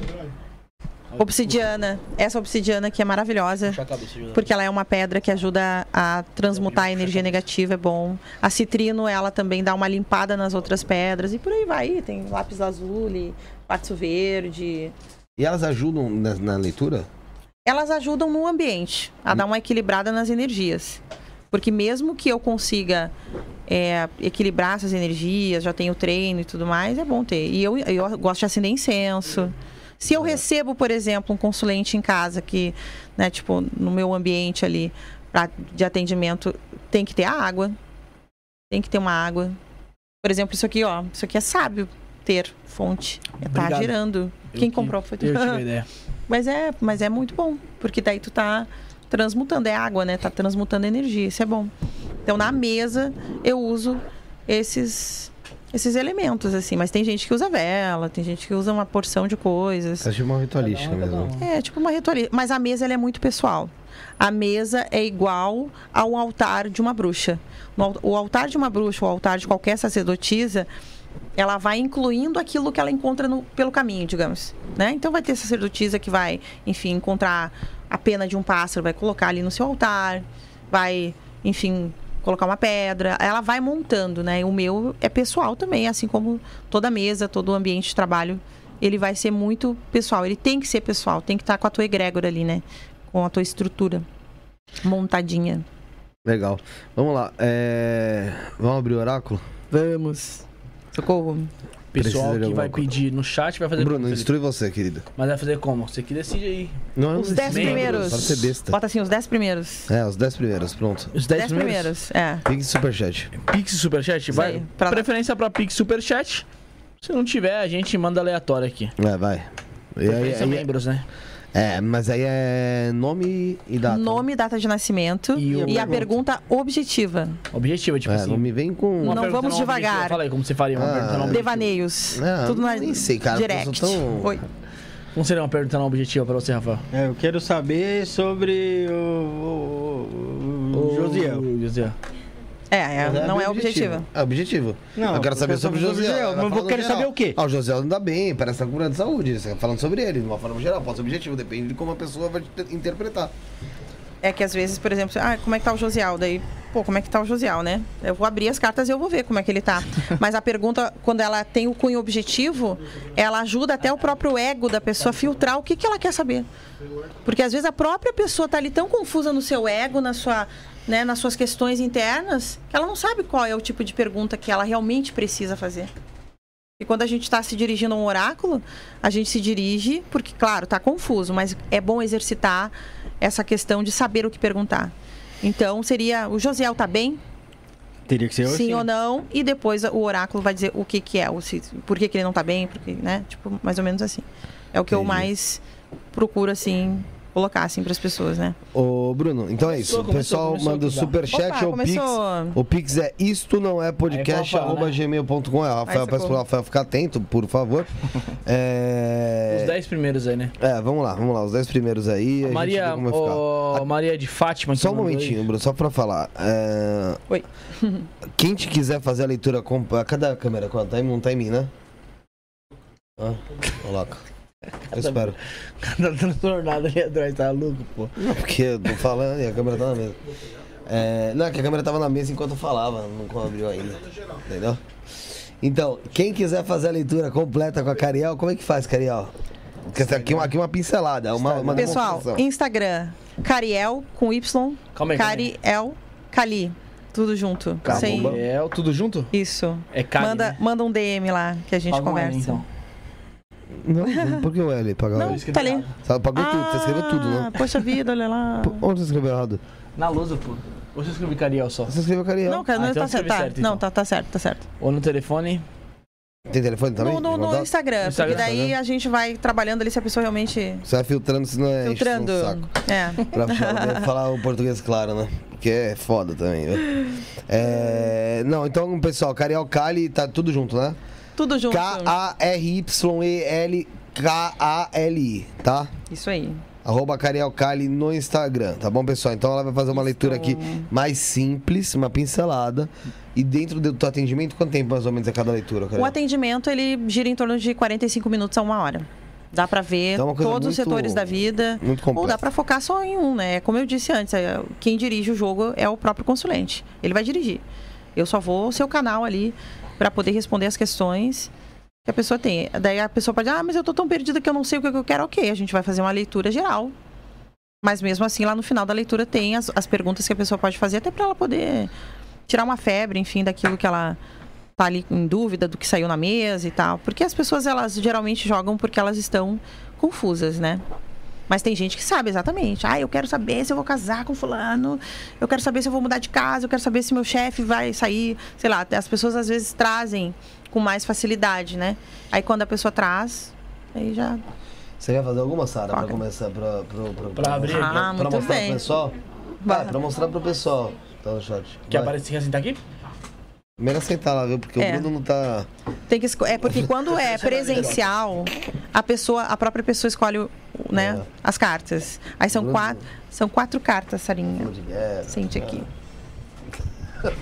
D: Obsidiana. Essa obsidiana aqui é maravilhosa. Porque ela é uma pedra que ajuda a transmutar a energia negativa, é bom. A citrino, ela também dá uma limpada nas outras pedras. E por aí vai. Tem lápis azul, quartzo verde.
C: E elas ajudam na, na leitura?
D: Elas ajudam no ambiente, a dar uma equilibrada nas energias. Porque mesmo que eu consiga é, equilibrar essas energias, já tenho treino e tudo mais, é bom ter. E eu, eu gosto de acender incenso. Se eu recebo, por exemplo, um consulente em casa que, né, tipo, no meu ambiente ali pra, de atendimento, tem que ter água. Tem que ter uma água. Por exemplo, isso aqui, ó. Isso aqui é sábio ter fonte. É tá
A: Obrigado.
D: girando.
A: Eu
D: Quem
A: que-
D: comprou foi tu.
A: Eu tive a (laughs) ideia.
D: Mas é, mas é muito bom, porque daí tu tá transmutando, é água, né? Tá transmutando energia, isso é bom. Então na mesa eu uso esses esses elementos assim, mas tem gente que usa vela, tem gente que usa uma porção de coisas.
C: É tipo uma ritualística
A: Cada um, cada
C: mesmo.
D: É, tipo uma ritualística, mas a mesa ela é muito pessoal. A mesa é igual ao altar de uma bruxa. O altar de uma bruxa, o altar de qualquer sacerdotisa, ela vai incluindo aquilo que ela encontra no- pelo caminho, digamos. Né? Então vai ter sacerdotisa que vai, enfim, encontrar a pena de um pássaro, vai colocar ali no seu altar, vai, enfim, colocar uma pedra. Ela vai montando, né? O meu é pessoal também, assim como toda mesa, todo o ambiente de trabalho, ele vai ser muito pessoal. Ele tem que ser pessoal, tem que estar com a tua egrégora ali, né? Com a tua estrutura montadinha.
C: Legal. Vamos lá. é, Vamos abrir o oráculo?
D: Vamos. Socorro.
A: Pessoal
C: Precisa de
A: que
C: alguma
A: vai
C: coisa.
A: pedir no chat vai fazer
C: Bruno,
A: como, Felipe?
C: instrui você, querida.
A: Mas vai fazer como? Você que decide aí.
C: Não, eu
D: Os dez
C: preciso,
D: primeiros.
C: Só ser besta.
D: Bota assim, os 10 primeiros.
C: É, os 10 primeiros, pronto.
A: Os 10
D: 10
A: primeiros?
D: primeiros, é.
C: Pix Superchat.
A: Pix e Superchat? Vai.
D: aí, pra lá.
A: Preferência pra Pix e Superchat. Se não tiver, a gente manda aleatório aqui.
C: É, vai. E aí,
A: Preferência
C: aí-
A: membros, né?
C: É, mas aí é nome e data.
D: Nome, data de nascimento
A: E
D: e, a pergunta objetiva.
A: Objetivo, tipo
C: É,
A: assim.
C: não me vem com.
A: uma
D: Não vamos
A: não
D: devagar.
A: objetiva. Fala aí como você faria uma
C: Ah,
A: pergunta não objetiva.
D: Devaneios.
C: Não,
D: Tudo na
C: nem sei, cara,
D: direct.
C: tão-
D: Oi.
A: Como seria uma pergunta não objetiva pra você, Rafael?
B: É, eu quero saber sobre o, o, o, o Josiel.
A: O Josiel.
D: É, é,
C: Mas
D: não é objetivo.
C: É objetivo.
B: Não,
C: eu quero saber sobre o José.
B: Josiel, eu quero
C: no
B: saber o quê?
C: Ah, o José anda bem, parece estar com problema de saúde. Você tá falando sobre ele, de uma forma geral. Pode ser objetivo, depende de como a pessoa vai te- interpretar.
D: É que às vezes, por exemplo, ah, como é que tá o Josial? Daí, pô, como é que tá o Josial, né? Eu vou abrir as cartas e eu vou ver como é que ele tá. (laughs) Mas a pergunta, quando ela tem o cunho objetivo, ela ajuda até o próprio ego da pessoa a filtrar o que, que ela quer saber. Porque às vezes a própria pessoa tá ali tão confusa no seu ego, na sua, né, nas suas questões internas, que ela não sabe qual é o tipo de pergunta que ela realmente precisa fazer. E quando a gente está se dirigindo a um oráculo, a gente se dirige, porque, claro, está confuso, mas é bom exercitar essa questão de saber o que perguntar. Então, seria: o Josiel tá bem?
B: Teria que ser
D: sim
B: assim.
D: ou não? E depois o oráculo vai dizer o que, que é, o se, por que, que ele não tá bem, porque, né? Tipo, mais ou menos assim. É o que eu
C: Entendi.
D: mais procuro, assim, colocar, assim, para as pessoas, né?
C: Ô, Bruno, então é isso.
A: Começou,
C: o pessoal
A: começou,
C: manda o
A: começou.
C: superchat
D: Opa,
C: ou Pix.
D: começou.
C: O Pix é isto não é podcast, arroba
A: né?
C: gmail.com. É, Rafael, peço pro. Rafael ficar atento, por favor. (laughs) É...
A: Os 10 primeiros aí, né?
C: é, vamos lá, vamos lá. Os 10 primeiros aí. a
A: Maria,
C: vai ficar.
A: ô, Maria de Fátima.
C: Só um momentinho, Bruno, só pra falar. É...
D: Oi. (laughs)
C: Quem te quiser fazer a leitura com. Cadê a câmera? Tá em, não tá em mim, né? Ah, coloca. Eu espero.
A: Tá transtornado ali atrás, tá louco, pô.
C: Não, porque eu tô falando e a câmera tá na mesa. É, não, é que a câmera tava na mesa enquanto eu falava, não abriu ainda. Entendeu? Então, quem quiser fazer a leitura completa com a Cariel, como é que faz, Cariel? Aqui, é uma- aqui é uma pincelada, é uma, uma
D: Pessoal. Instagram, Cariel com Y,
A: Calma aí, aí.
D: Cariel, Cali. Tudo junto.
A: O tudo junto?
D: Isso.
A: É Cali,
D: manda,
A: né?
D: manda um DM lá que a gente
A: Paga um
D: conversa.
A: L, então.
C: Não, não, por que o L pagou?
D: Não,
A: escrevi
D: tá ali.
C: Você pagou tudo, você escreveu tudo,
D: Ah,
C: né?
D: Poxa vida, olha lá.
C: Onde você escreveu errado?
A: Na lousa, pô. Ou você escreveu Cariel só?
C: Você escreveu Cariel.
D: Não, cara,
A: Ah,
D: não
A: então
D: tá certo. Tá,
A: certo,
D: não,
A: então.
D: tá, tá certo, tá certo.
A: Ou no telefone?
C: Tem telefone também?
D: No, no, no? Instagram,
A: Instagram,
D: porque daí
C: Instagram.
D: a gente vai trabalhando ali se a pessoa realmente.
C: Você vai filtrando, senão é
D: Filtrando.
C: o saco.
D: É.
C: Pra falar, falar o português claro, né? Porque é foda também, viu? É, não, então, pessoal, Cariel Cali tá tudo junto, né?
D: Tudo junto.
C: K-A-R-Y-E-L-K-A-L-I, tá?
D: Isso aí.
C: Arroba Cariel Cali no Instagram, tá bom, pessoal? Então ela vai fazer uma leitura aqui mais simples, uma pincelada. E dentro do teu atendimento, quanto tempo mais ou menos é cada leitura, Cariel?
D: O atendimento, ele gira em torno de 45 minutos a uma hora. Dá pra ver
C: Então é
D: todos os
C: muito-
D: setores da vida.
C: Muito
D: Ou
C: complexo.
D: dá pra focar só em um, né? Como eu disse antes, é, quem dirige o jogo é o próprio consulente. Ele vai dirigir. Eu só vou ser o canal ali pra poder responder as questões que a pessoa tem. Daí a pessoa pode, ah, mas eu tô tão perdida que eu não sei o que eu quero. Ok, a gente vai fazer uma leitura geral. Mas mesmo assim, lá no final da leitura tem as, as perguntas que a pessoa pode fazer, até para ela poder tirar uma febre, enfim, daquilo que ela tá ali em dúvida do que saiu na mesa e tal. Porque as pessoas, elas geralmente jogam porque elas estão confusas, né? Mas tem gente que sabe exatamente. Ah, eu quero saber se eu vou casar com fulano. Eu quero saber se eu vou mudar de casa. Eu quero saber se meu chefe vai sair. Sei lá, as pessoas às vezes trazem com mais facilidade, né? Aí quando a pessoa traz, aí já.
C: Você quer fazer alguma, Sara, pra
D: Toca.
C: começar pro,
A: Pra abrir
D: Ah, muito
C: mostrar
D: bem.
C: pro pessoal? Vai, pra mostrar pro pessoal. Tá no chat.
A: Quer aparecer quer sentar aqui?
C: Primeiro sentar lá, viu? Porque
D: É.
C: o Bruno não tá.
D: Tem que esco- É porque (laughs) quando é presencial, a pessoa, a própria pessoa escolhe o- né,
C: É.
D: as cartas. Aí são
C: Bruno-
D: quatro, são quatro cartas, Sarinha. Sente aqui. (laughs)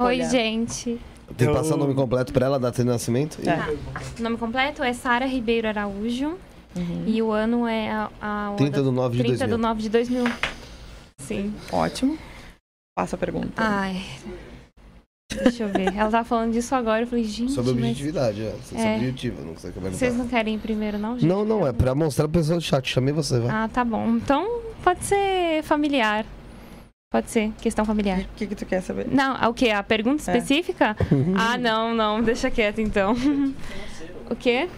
E: Oi,
D: Olha.
E: gente.
C: Tem que passar o nome completo pra ela, data de nascimento?
D: Tá.
E: O nome completo é Sara Ribeiro Araújo. E o ano é a, a
C: 30 do 9 de
E: 30
C: 2000.
E: do 9 de 2000. Sim.
D: Ótimo. Passa a pergunta.
E: Ai. Deixa eu ver. Ela tava falando disso agora. Eu falei, gente,
C: Sobre
E: mas
C: objetividade, é. Você
E: É.
C: é. objetiva, não consegue
E: vocês não querem ir primeiro, não, gente?
C: Não, não, é pra mostrar pro pessoal do chat. Chamei você, vai.
E: Ah, tá bom. Então, pode ser familiar. Pode ser, questão familiar.
D: O que, que tu quer saber?
E: Não, o quê? A pergunta
D: É.
E: específica? (laughs) ah, não, não. Deixa quieto, então. o quê?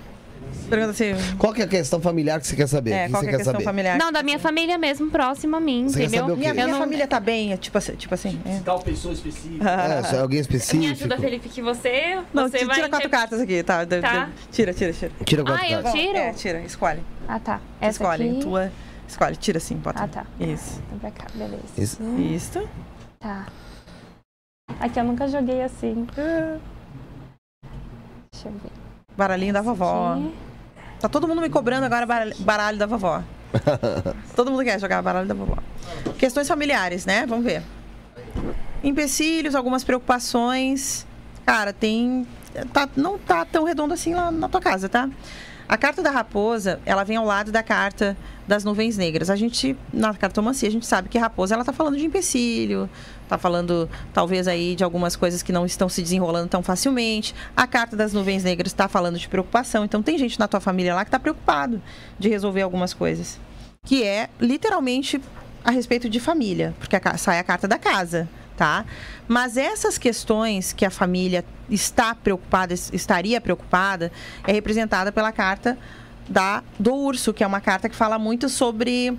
D: Pergunta assim.
C: Qual que é a questão familiar que você quer saber?
D: É,
C: que
D: qual
C: você
D: que é a questão
C: saber?
D: familiar?
E: Não, da minha família mesmo, próxima a mim,
C: Você
E: entendeu?
D: Minha, minha
E: Eu não-
D: família tá bem, é tipo assim. Tipo assim é.
A: Tal pessoa específica.
C: É, se é alguém
E: Me
C: específico.
E: ajuda, Felipe, que você,
D: Não,
E: você
D: ti-
E: vai...
D: tira quatro cartas aqui, tá?
E: Tá.
D: Tira, tira, tira.
C: Tira quatro
E: Ah, eu
C: cartas.
E: tiro?
D: É, tira, escolhe.
E: Ah, tá. Essa
D: escolhe,
E: aqui...
D: tua. Escolhe, tira assim, bota.
E: Ah, tá.
D: Isso.
E: Então pra cá, beleza.
C: Isso.
D: Isso.
E: Tá. Aqui eu nunca joguei assim. Deixa eu ver.
D: Baralhinho da vovó. Tá todo mundo me cobrando agora baralho, baralho da vovó. (laughs) todo mundo quer jogar baralho da vovó. Questões familiares, né? Vamos ver. Empecilhos, algumas preocupações. Cara, tem. Tá, não tá tão redondo assim lá na tua casa, tá? A carta da raposa, ela vem ao lado da carta das nuvens negras. A gente, na cartomancia, a gente sabe que raposa, ela tá falando de empecilho, tá falando, talvez, aí, de algumas coisas que não estão se desenrolando tão facilmente. A carta das nuvens negras está falando de preocupação. Então, tem gente na tua família lá que tá preocupado de resolver algumas coisas. Que é, literalmente, a respeito de família. Porque a sai a carta da casa, tá? Mas essas questões que a família está preocupada, es- estaria preocupada, é representada pela carta da do urso, que é uma carta que fala muito sobre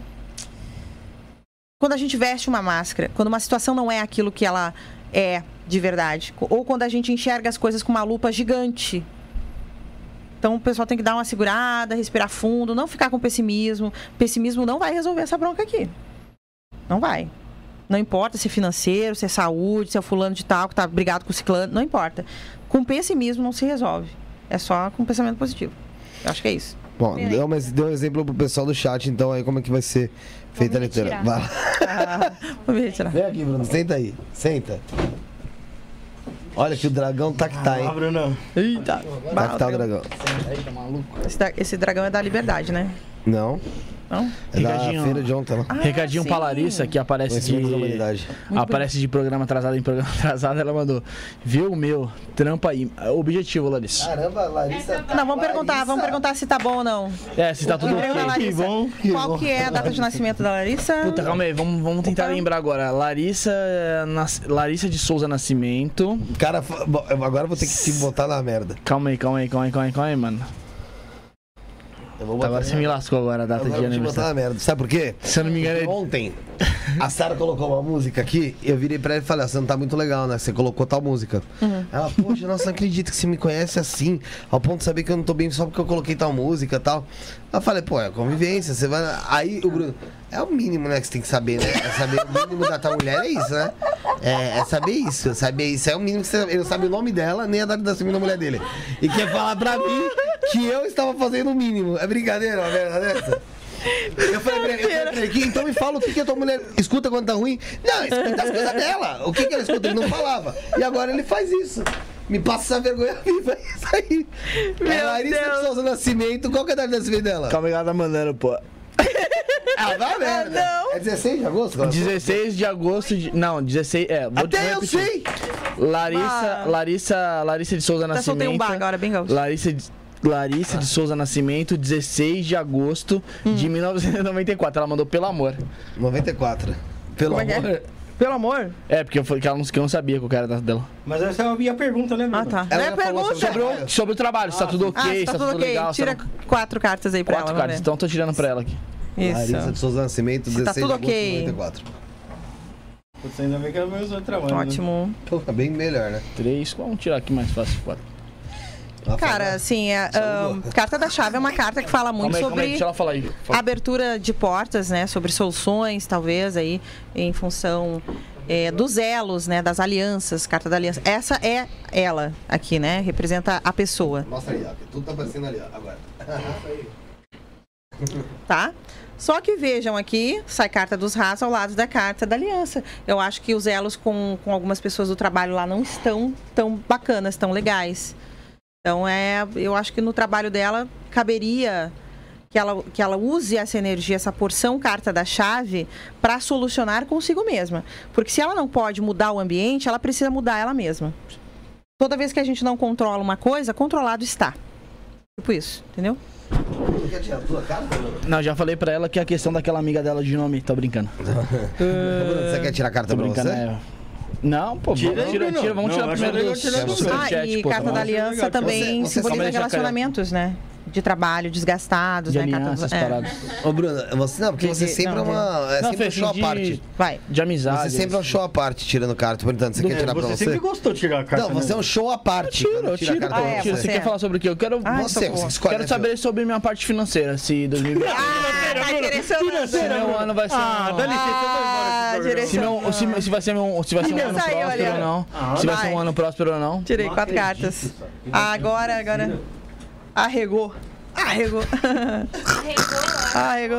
D: quando a gente veste uma máscara, quando uma situação não é aquilo que ela é de verdade, ou quando a gente enxerga as coisas com uma lupa gigante. Então o pessoal tem que dar uma segurada, respirar fundo, não ficar com pessimismo. Pessimismo não vai resolver essa bronca aqui. Não vai. Não importa se é financeiro, se é saúde, se é o fulano de tal que tá brigado com o ciclano, não importa. Com pessimismo não se resolve. É só com pensamento positivo. Eu acho que é isso.
C: Bom, deu, mas deu um exemplo pro pessoal do chat, então aí como é que vai ser feita a leitura. Vai lá. (laughs)
D: Vamos ver, tirar.
C: Vem aqui, Bruno. Senta aí. Senta. Olha que o dragão tá que tá,
B: Ah,
C: hein?
B: Bruno.
D: Eita.
C: Tá que tá o dragão.
D: Esse dragão é da liberdade, né?
C: Não.
D: Não?
C: É da
A: Recadinho.
C: feira de ontem.
D: Ah,
A: Recadinho
D: sim.
A: pra Larissa, que aparece de.
C: Da.
A: Aparece de programa atrasado em programa (laughs) atrasado. Ela mandou. Viu, meu? Trampa aí. Objetivo, Larissa.
C: Caramba, Larissa.
D: Não, vamos perguntar, vamos perguntar se tá bom ou não.
A: É, se tá tudo
D: Emprego da
A: ok.
D: Larissa.
B: bom, que
D: Qual
B: bom.
D: que é a data de nascimento da Larissa?
A: Puta, calma aí, vamos, vamos tentar
D: Opa.
A: lembrar agora. Larissa, Nas- Larissa de Souza Nascimento.
C: Cara, agora eu vou ter que te botar na merda.
A: Calma aí, calma aí, calma aí, calma aí, calma aí, mano.
C: Eu vou botar
A: Agora você me lascou agora a data
C: Agora
A: de
C: eu vou te botar
A: aniversário.
C: na merda. Sabe por quê?
A: Se eu não me engano,
C: Porque
A: é-
C: ontem a Sara colocou uma música aqui, eu virei pra ela e falei, "Ah, você não tá muito legal, né? Você colocou tal música. Ela, poxa, nossa, não acredito que você me conhece assim, ao ponto de saber que eu não tô bem só porque eu coloquei tal música e tal. Eu falei, pô, é convivência, você vai. Aí o Bruno, é o mínimo, né, que você tem que saber, né? É saber o mínimo da tua mulher, é isso, né? É, é saber isso, saber isso. É o mínimo que você. Ele não sabe o nome dela, nem a data da mulher dele. E quer falar pra mim que eu estava fazendo o mínimo. É brincadeira, uma merda dessa? Eu falei pra ele, eu falei pra ele, "Gui, então me fala o que, que a tua mulher escuta quando tá ruim. Não, escuta as coisas dela. O que, que ela escuta? Ele não falava. E agora ele faz isso. Me passa essa vergonha viva. É isso aí. é
D: Meu
C: Larissa
D: Deus.
C: de Souza Nascimento. Qual que é a data de nascimento dela?
A: Calma aí, ela tá mandando, pô.
C: Ah, vai merda.
D: não.
C: É 16 de agosto? falou?
A: 16 de agosto de. Não, 16. É, vou
C: Até eu sei.
A: Larissa,
D: Bah.
A: Larissa, Larissa de Souza Nascimento.
D: soltei um bar agora, bem gaúcho.
A: Larissa de... Larissa de Souza Nascimento, 16 de agosto
D: Hum.
A: de 1994. Ela mandou pelo amor.
C: 94. Pelo
D: Como é é?
C: amor.
D: Pelo amor.
A: É, porque eu falei que ela não, que eu não sabia qual que era a data dela.
B: Mas essa é a minha pergunta, né,
D: Ah, tá.
C: Ela
D: Não é pergunta.
C: sobre
A: o, sobre o trabalho, se tá tudo ok,
D: Ah,
A: se
D: tá tudo ok.
A: legal.
D: Tira
A: tá-
D: quatro cartas aí pra
A: Quatro
D: ela. vamos
A: cartas, então eu tô tirando pra ela aqui.
C: Larissa de
D: Isso.
C: Souza Nascimento,
D: Se
C: 16
D: tá
C: de
D: tudo
C: agosto de
D: ok.
C: 94.
B: Putz, ainda bem que é o meu trabalho. né?
D: Ótimo.
C: Pô, bem melhor, né?
A: Três, vamos tirar aqui mais fácil. Quatro.
D: Cara, assim, é, ahn, carta da chave é uma carta que fala muito
A: Calma aí, calma aí,
D: sobre
A: deixa ela falar aí. Fala.
D: abertura de portas, né? Sobre soluções, talvez, aí, em função é, dos elos, né? Das alianças, carta da aliança. Essa é ela aqui, né? Representa a pessoa,
C: Mostra aí, ó. Tudo tá aparecendo ali, ó. Agora. (laughs)
D: tá? Só que vejam aqui, sai carta dos ratos ao lado da carta da aliança. Eu acho que os elos com, com algumas pessoas do trabalho lá não estão tão bacanas, tão legais. Então, é, eu acho que no trabalho dela caberia que ela, que ela use essa energia, essa porção carta da chave, para solucionar consigo mesma. Porque se ela não pode mudar o ambiente, ela precisa mudar ela mesma. Toda vez que a gente não controla uma coisa, controlado está. Tipo isso, entendeu?
C: Não quer tirar a tua cara, Bruno?
A: Não, já falei pra ela que é a questão daquela amiga dela de nome, tô brincando. (laughs)
C: Você quer tirar a carta
A: Tô
C: pra
A: brincando,
C: você?
A: é. Não, pô,
B: Tira
A: tira, tira, vamos
B: Não,
A: tirar primeiro dos,
D: Ah, e carta da aliança também
C: Você- você
D: simboliza relacionamentos, né? De trabalho desgastados,
A: De
D: né?
A: Alianças,
D: do- é.
A: paradas.
C: Ô, Bruno, você não, porque
D: De-
C: você sempre
D: não,
C: é uma. É
A: Não,
C: sempre um parte.
D: Vai.
A: De amizade.
C: Você sempre é um show à parte tirando carta. Portanto, você quer
B: É,
C: tirar pra
B: você
C: você?
B: sempre gostou de tirar a carta.
C: Não, você é
B: né?
C: um show à parte.
A: Eu
C: tira a
A: tiro,
D: Ah, é,
A: tiro.
C: você.
A: Você
D: você
A: quer
D: é.
A: falar sobre o quê? Eu quero,
D: Ah,
C: Você,
D: então,
C: você escolhe.
A: quero
C: né,
A: saber sobre minha parte financeira, se 2020.
D: Ah, tá
A: se
D: direcionando.
A: meu ano vai ser
B: Ah,
A: um...
B: dá licença, eu vou embora
D: Ah.
A: Se, meu, se, se vai ser, meu, se vai ser um ano próspero ou não.
B: Ah,
A: se vai
D: vai.
A: ser um ano próspero ou não.
D: Tirei quatro cartas. Agora, agora. Arregou. Arregou. Arregou.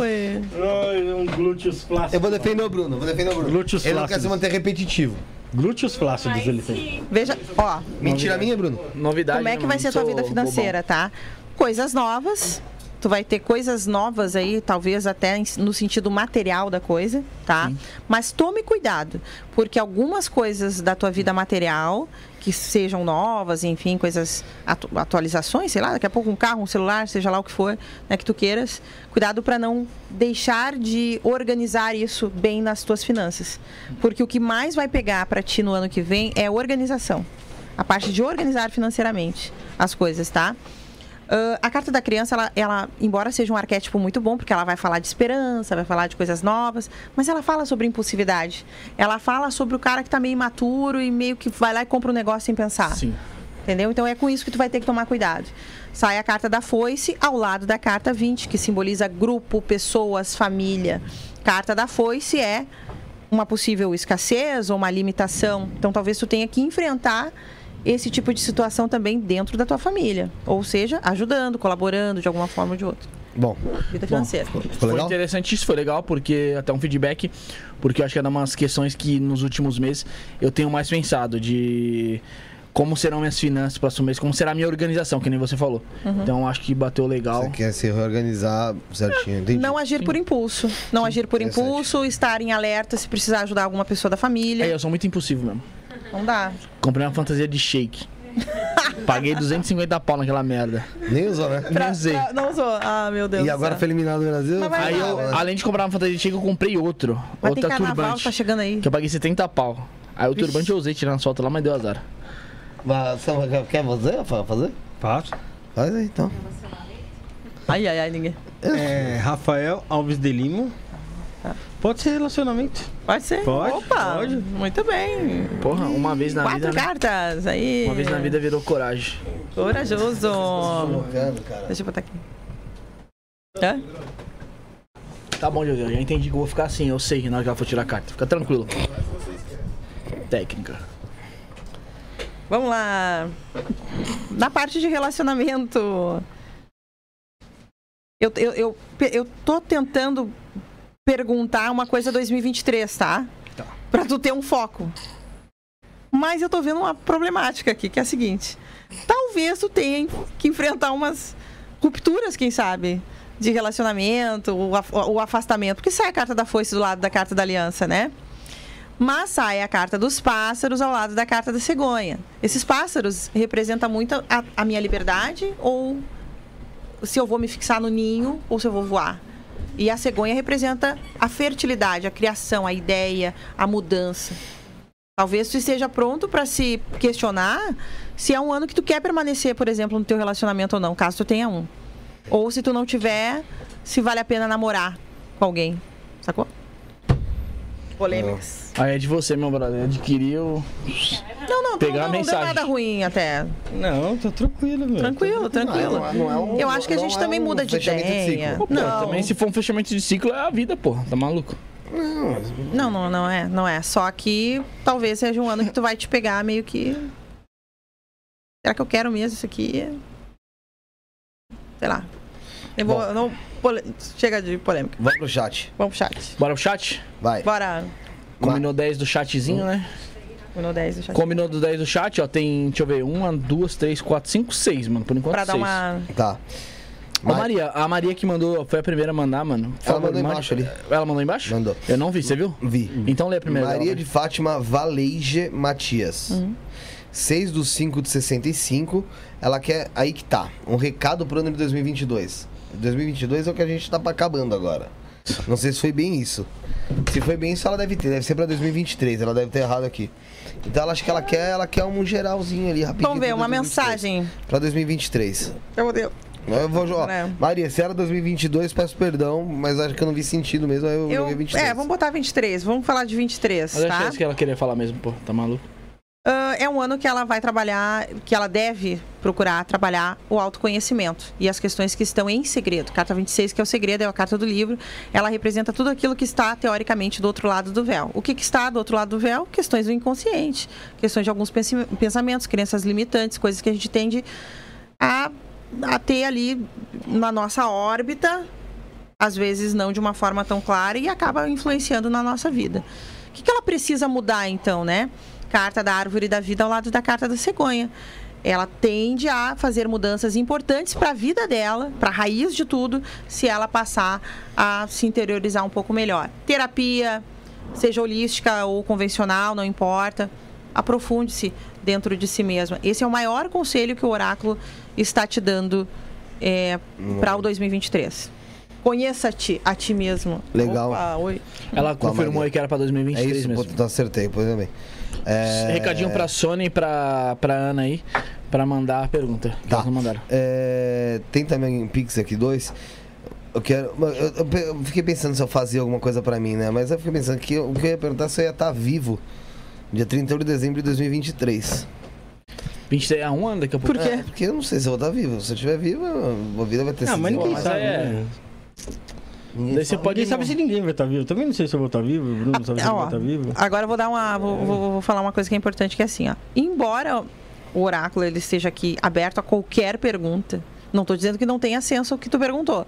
D: Oi.
B: Ai, um glúteos flácidos.
C: Eu vou defender o Bruno, vou defender o Bruno.
B: Glúteos
C: Ele não quer se manter repetitivo.
B: Glúteos flácidos ele tem.
D: Veja, ó,
C: Mentira minha, Bruno?
A: Novidade.
D: como é que
A: né,
D: vai ser a tua vida financeira, tá? Coisas novas. Tu vai ter coisas novas aí, talvez até no sentido material da coisa, tá? Mas tome cuidado, porque algumas coisas da tua vida material, que sejam novas, enfim, coisas, atu- atualizações, sei lá, daqui a pouco um carro, um celular, seja lá o que for, né, que tu queiras, cuidado para não deixar de organizar isso bem nas tuas finanças. Porque o que mais vai pegar para ti no ano que vem é organização. A parte de organizar financeiramente as coisas, tá? Ah, a carta da criança, ela, ela, embora seja um arquétipo muito bom, porque ela vai falar de esperança, vai falar de coisas novas, mas ela fala sobre impulsividade. Ela fala sobre o cara que tá meio imaturo e meio que vai lá e compra um negócio sem pensar.
A: Sim.
D: Entendeu? Então é com isso que tu vai ter que tomar cuidado. Sai a carta da foice ao lado da carta 20, que simboliza grupo, pessoas, família. Carta da foice é uma possível escassez ou uma limitação. Então talvez tu tenha que enfrentar esse tipo de situação também dentro da tua família. Ou seja, ajudando, colaborando de alguma forma ou de outra.
C: Bom,
D: Vida financeira.
C: ficou
A: Foi
C: legal?
A: interessante isso, foi legal, porque até um feedback, porque eu acho que é uma das questões que nos últimos meses eu tenho mais pensado de como serão minhas finanças para mês, como será a minha organização, que nem você falou.
D: Uhum.
A: Então acho que bateu legal.
C: Você quer se reorganizar certinho, entendi.
D: Não agir por impulso. Não agir por impulso, estar em alerta se precisar ajudar alguma pessoa da
A: É,
D: família.
A: eu sou muito impulsivo mesmo.
D: Não dá.
A: Comprei uma fantasia de shake. (laughs) Paguei 250 pau naquela merda.
C: Nem usou, né?
A: Nem usei.
D: Pra- Não usou. Ah, meu Deus
C: E
D: do
C: agora
D: céu.
C: foi eliminado do Brasil?
D: Mas vai
A: Aí eu,
D: né?
A: além de comprar uma fantasia de shake, eu comprei outro.
D: Mas tem
A: outra
D: carnaval,
A: turbante.
D: tá chegando aí.
A: Que eu paguei 70 pau. Aí o turbante eu usei tirando as fotos lá, mas deu azar.
C: Mas, você quer você Rafael, fazer?
B: Faço.
C: Faz aí, então.
D: Ai, ai, ai, ninguém.
B: É, Rafael Alves de Lima. Pode ser relacionamento.
D: Pode ser?
B: Pode,
D: Opa,
B: pode.
D: muito bem.
A: Porra, uma vez na
D: Quatro
A: vida. né?
D: cartas, aí.
A: Uma vez na vida virou coragem.
D: Corajoso. Deixa eu botar aqui. Hã?
A: Tá bom, José, eu já entendi que eu vou ficar assim, eu sei na hora que ela for tirar a carta. Fica tranquilo. Técnica.
D: Vamos lá. Na parte de relacionamento. Eu, eu, eu, eu tô tentando perguntar uma coisa 2023, tá?
A: Tá.
D: Pra tu ter um foco. Mas eu tô vendo uma problemática aqui, que é a seguinte. Talvez tu tenha que enfrentar umas rupturas, quem sabe, de relacionamento, o af- o afastamento. Porque sai a carta da foice do lado da carta da aliança, né? Mas sai a carta dos pássaros ao lado da carta da cegonha. Esses pássaros representam muito a, a minha liberdade ou se eu vou me fixar no ninho ou se eu vou voar. E a cegonha representa a fertilidade, a criação, a ideia, a mudança. Talvez tu esteja pronto para se questionar se é um ano que tu quer permanecer, por exemplo, no teu relacionamento ou não, caso tu tenha um. Ou se tu não tiver, se vale a pena namorar com alguém. Sacou? Polêmicas.
A: Aí é de você, meu brother. Adquiriu.
D: Não, não,
A: Pegar
D: não,
A: a
D: não deu
A: mensagem.
D: nada ruim até.
B: Não, tô tranquilo, meu.
D: Tranquilo, tranquilo.
C: Não é- não é um-
D: Eu acho que a
C: não
D: gente
C: é
D: também
C: um
D: muda de
C: fechamento de
D: ideia.
C: ciclo.
A: Pô,
D: não,
A: também se for um fechamento de ciclo é a vida, pô. Tá maluco?
D: não, não, não é, não é. Só que talvez seja um ano que tu vai te pegar meio que. Será que eu quero mesmo isso aqui? Sei lá. Eu vou, não, pole- Chega de polêmica.
C: Vamos pro chat.
D: Vamos pro chat.
A: Bora pro chat?
C: Vai.
D: Bora.
A: Combinou 10 do chatzinho, né?
D: No 10 do chat.
A: Combinou do 10 do chat, ó. Tem, deixa eu ver, uma, duas, três, quatro, cinco, seis, mano. Por enquanto,
D: Pra dar uma.
C: Tá.
A: A Maria, a Maria que mandou, foi a primeira a mandar, mano. Por
C: Ela
A: favor,
C: mandou
A: mande-
C: embaixo ali.
A: Ela mandou embaixo?
C: Mandou.
A: Eu não vi, você viu?
C: Vi.
A: Então lê a primeira.
C: Maria
A: dela,
C: de
A: vai.
C: Fátima Valeige Matias.
D: Uhum.
C: 6 do 5 de 65. Ela quer. Aí que tá. Um recado pro ano de 2022. 2022 é o que a gente tá acabando agora. Não sei se foi bem isso. Se foi bem isso, ela deve ter. Deve ser pra 2023. Ela deve ter errado aqui. Então ela acha que ela quer, ela quer um geralzinho ali rapidinho.
D: Vamos ver, uma
C: 2023.
D: mensagem.
C: Pra 2023.
D: Eu odeio.
C: Eu vou jogar.
D: É.
C: Maria, se era 2022, peço perdão, mas acho que eu não vi sentido mesmo. Aí eu,
D: Eu,
C: joguei 23.
D: é, vamos botar 23. Vamos falar de 23,
A: Mas acho que
D: tá?
A: isso que ela queria falar mesmo, pô. Tá maluco?
D: Ah, é um ano que ela vai trabalhar, que ela deve procurar trabalhar o autoconhecimento e as questões que estão em segredo. Carta 26, que é o segredo, é a carta do livro. Ela representa tudo aquilo que está, teoricamente, do outro lado do véu. O que, que está do outro lado do véu? Questões do inconsciente, questões de alguns pensamentos, crenças limitantes, coisas que a gente tende a, a ter ali na nossa órbita, às vezes não de uma forma tão clara e acaba influenciando na nossa vida. O que, que ela precisa mudar, então, né? Carta da árvore da vida ao lado da carta da cegonha. Ela tende a fazer mudanças importantes para a vida dela, para a raiz de tudo, se ela passar a se interiorizar um pouco melhor. Terapia, seja holística ou convencional, não importa. Aprofunde-se dentro de si mesma. Esse é o maior conselho que o oráculo está te dando para o 2023. Conheça-te a ti mesmo.
C: Legal.
D: Opa, oi.
A: Ela confirmou aí que era pra
C: É
A: 2023
C: isso,
A: mesmo.
C: pô, acertei, pois também. É...
A: Recadinho pra Sony e pra, pra Ana aí, pra mandar a pergunta.
C: Tá.
A: Não.
C: É, Tem também um Pix aqui, dois. Eu quero. Eu, eu- eu fiquei pensando se eu fazia alguma coisa pra mim, né? Mas eu fiquei pensando que eu- o que eu ia perguntar é se eu ia estar vivo dia 31 de dezembro de 2023.
A: 23 a um ano daqui a pouco.
D: Por quê?
C: É, porque eu não sei se eu vou estar vivo. Se eu estiver vivo, a vida vai ter
B: Ah,
C: sido
B: mas ninguém sabe,
A: é-
B: né?
C: Ninguém
A: Daí você pode.
B: Ninguém sabe se ninguém vai estar vivo. Também não sei se eu vou estar vivo, o Bruno não sabe se
D: Ah, ó,
B: vai estar vivo.
D: Agora eu vou dar uma. Vou, vou- vou falar uma coisa que é importante, que é assim, ó. Embora o oráculo ele esteja aqui aberto a qualquer pergunta, não estou dizendo que não tenha senso o que tu perguntou.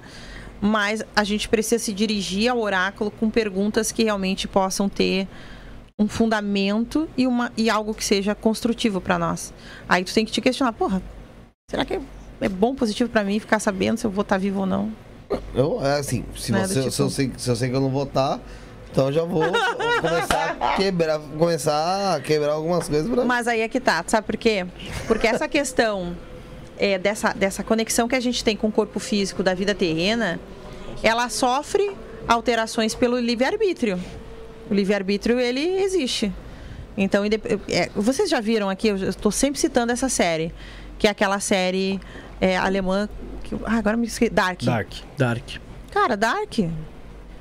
D: Mas a gente precisa se dirigir ao oráculo com perguntas que realmente possam ter um fundamento e, uma, e algo que seja construtivo para nós. Aí tu tem que te questionar, porra, será que é, é bom, positivo para mim ficar sabendo se eu vou estar vivo ou não?
C: Eu, é assim, se,
D: Nada,
C: você, se,
D: tipo-
C: eu sei, se eu sei que eu não vou estar, então eu já vou começar a quebrar, começar a quebrar algumas coisas pra
D: Mas aí é que tá, sabe por quê? Porque essa questão é, dessa, dessa conexão que a gente tem com o corpo físico da vida terrena, ela sofre alterações pelo livre-arbítrio. O livre-arbítrio, ele existe. Então, é, vocês já viram aqui, eu estou sempre citando essa série, que é aquela série é, alemã, ah, agora me esqueci, Dark.
B: Dark.
A: Dark.
D: Cara, Dark,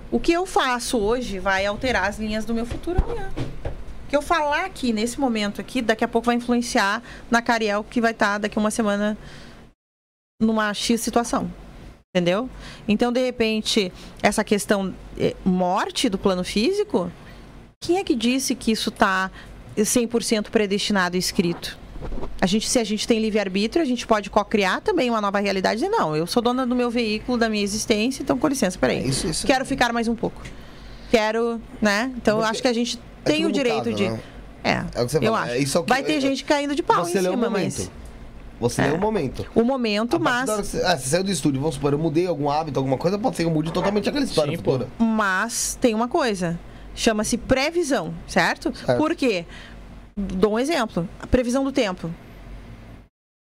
D: o que eu faço hoje vai alterar as linhas do meu futuro amanhã. O que eu falar aqui, nesse momento aqui, daqui a pouco vai influenciar na Cariel, que vai estar daqui a uma semana numa X situação. Entendeu? Então, de repente, essa questão eh, morte do plano físico, quem é que disse que isso está 100% predestinado e escrito? A gente, se a gente tem livre-arbítrio, a gente pode co-criar também uma nova realidade. Dizer, não, eu sou dona do meu veículo, da minha existência, então, com licença, peraí.
C: É, isso- isso-
D: Quero ficar mais um pouco. Quero, né? Então, acho que a gente
C: é
D: tem o direito
C: mutável,
D: de...
C: né?
D: É,
C: É o que você
D: eu
C: fala,
D: acho.
C: é isso é o que-
D: Vai ter
C: é-
D: gente caindo de pau
C: Você
D: em
C: lê o
D: cima,
C: momento.
D: mas...
C: Você
D: É.
C: lê o momento.
D: O momento, mas...
C: hora você, ah, você saiu do estúdio, vamos supor, eu mudei algum hábito, alguma coisa, pode ser que eu mude totalmente aquela história
A: Sim,
C: futura.
D: Mas tem uma coisa. chama-se previsão, certo?
C: Certo.
D: Por quê? Dou um exemplo. A previsão do tempo.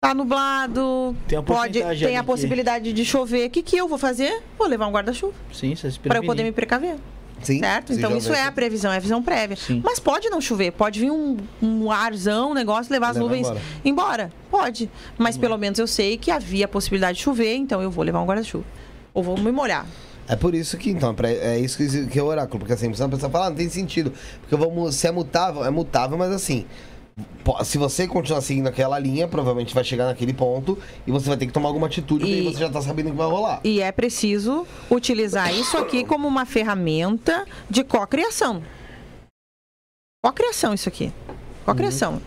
D: Tá nublado,
A: Tem a
D: pode, tem a
A: que-
D: possibilidade de chover. O que, que eu vou fazer? Vou levar um guarda-chuva
A: Sim,
D: para eu poder me precaver.
C: Sim.
D: Certo? Então isso é a previsão, é a visão prévia.
A: Sim.
D: Mas pode não chover, pode vir um, um arzão, um negócio, levar as
C: Leva
D: nuvens
C: embora.
D: embora. Pode. Mas pelo menos eu sei que havia a possibilidade de chover, então eu vou levar um guarda-chuva. Ou vou me molhar.
C: É por isso que, então, pra- é isso que, é o oráculo. Porque assim, você pessoa fala, ah, não tem sentido. Porque vamos, se é mutável, é mutável, mas assim. Se você continuar seguindo aquela linha, provavelmente vai chegar naquele ponto e você vai ter que tomar alguma atitude,
D: E-
C: porque você já tá sabendo o que vai rolar.
D: E é preciso utilizar isso aqui como uma ferramenta de cocriação. Cocriação isso aqui. Cocriação.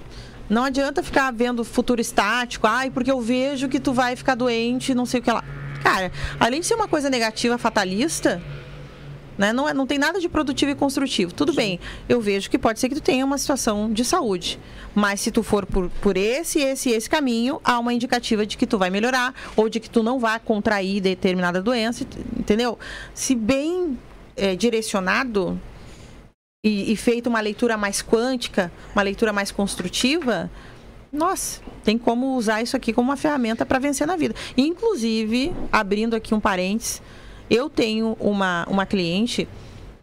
D: Não adianta ficar vendo futuro estático, ai, porque eu vejo que tu vai ficar doente, não sei o que lá. Cara, além de ser uma coisa negativa, fatalista, né, não, é, não tem nada de produtivo e construtivo. Tudo bem, eu vejo que pode ser que tu tenha uma situação de saúde. Mas se tu for por, por esse, esse e esse caminho, há uma indicativa de que tu vai melhorar ou de que tu não vai contrair determinada doença, entendeu? Se bem é, direcionado e, e feito uma leitura mais quântica, uma leitura mais construtiva, nossa, tem como usar isso aqui como uma ferramenta para vencer na vida. Inclusive, abrindo aqui um parênteses, eu tenho uma, uma cliente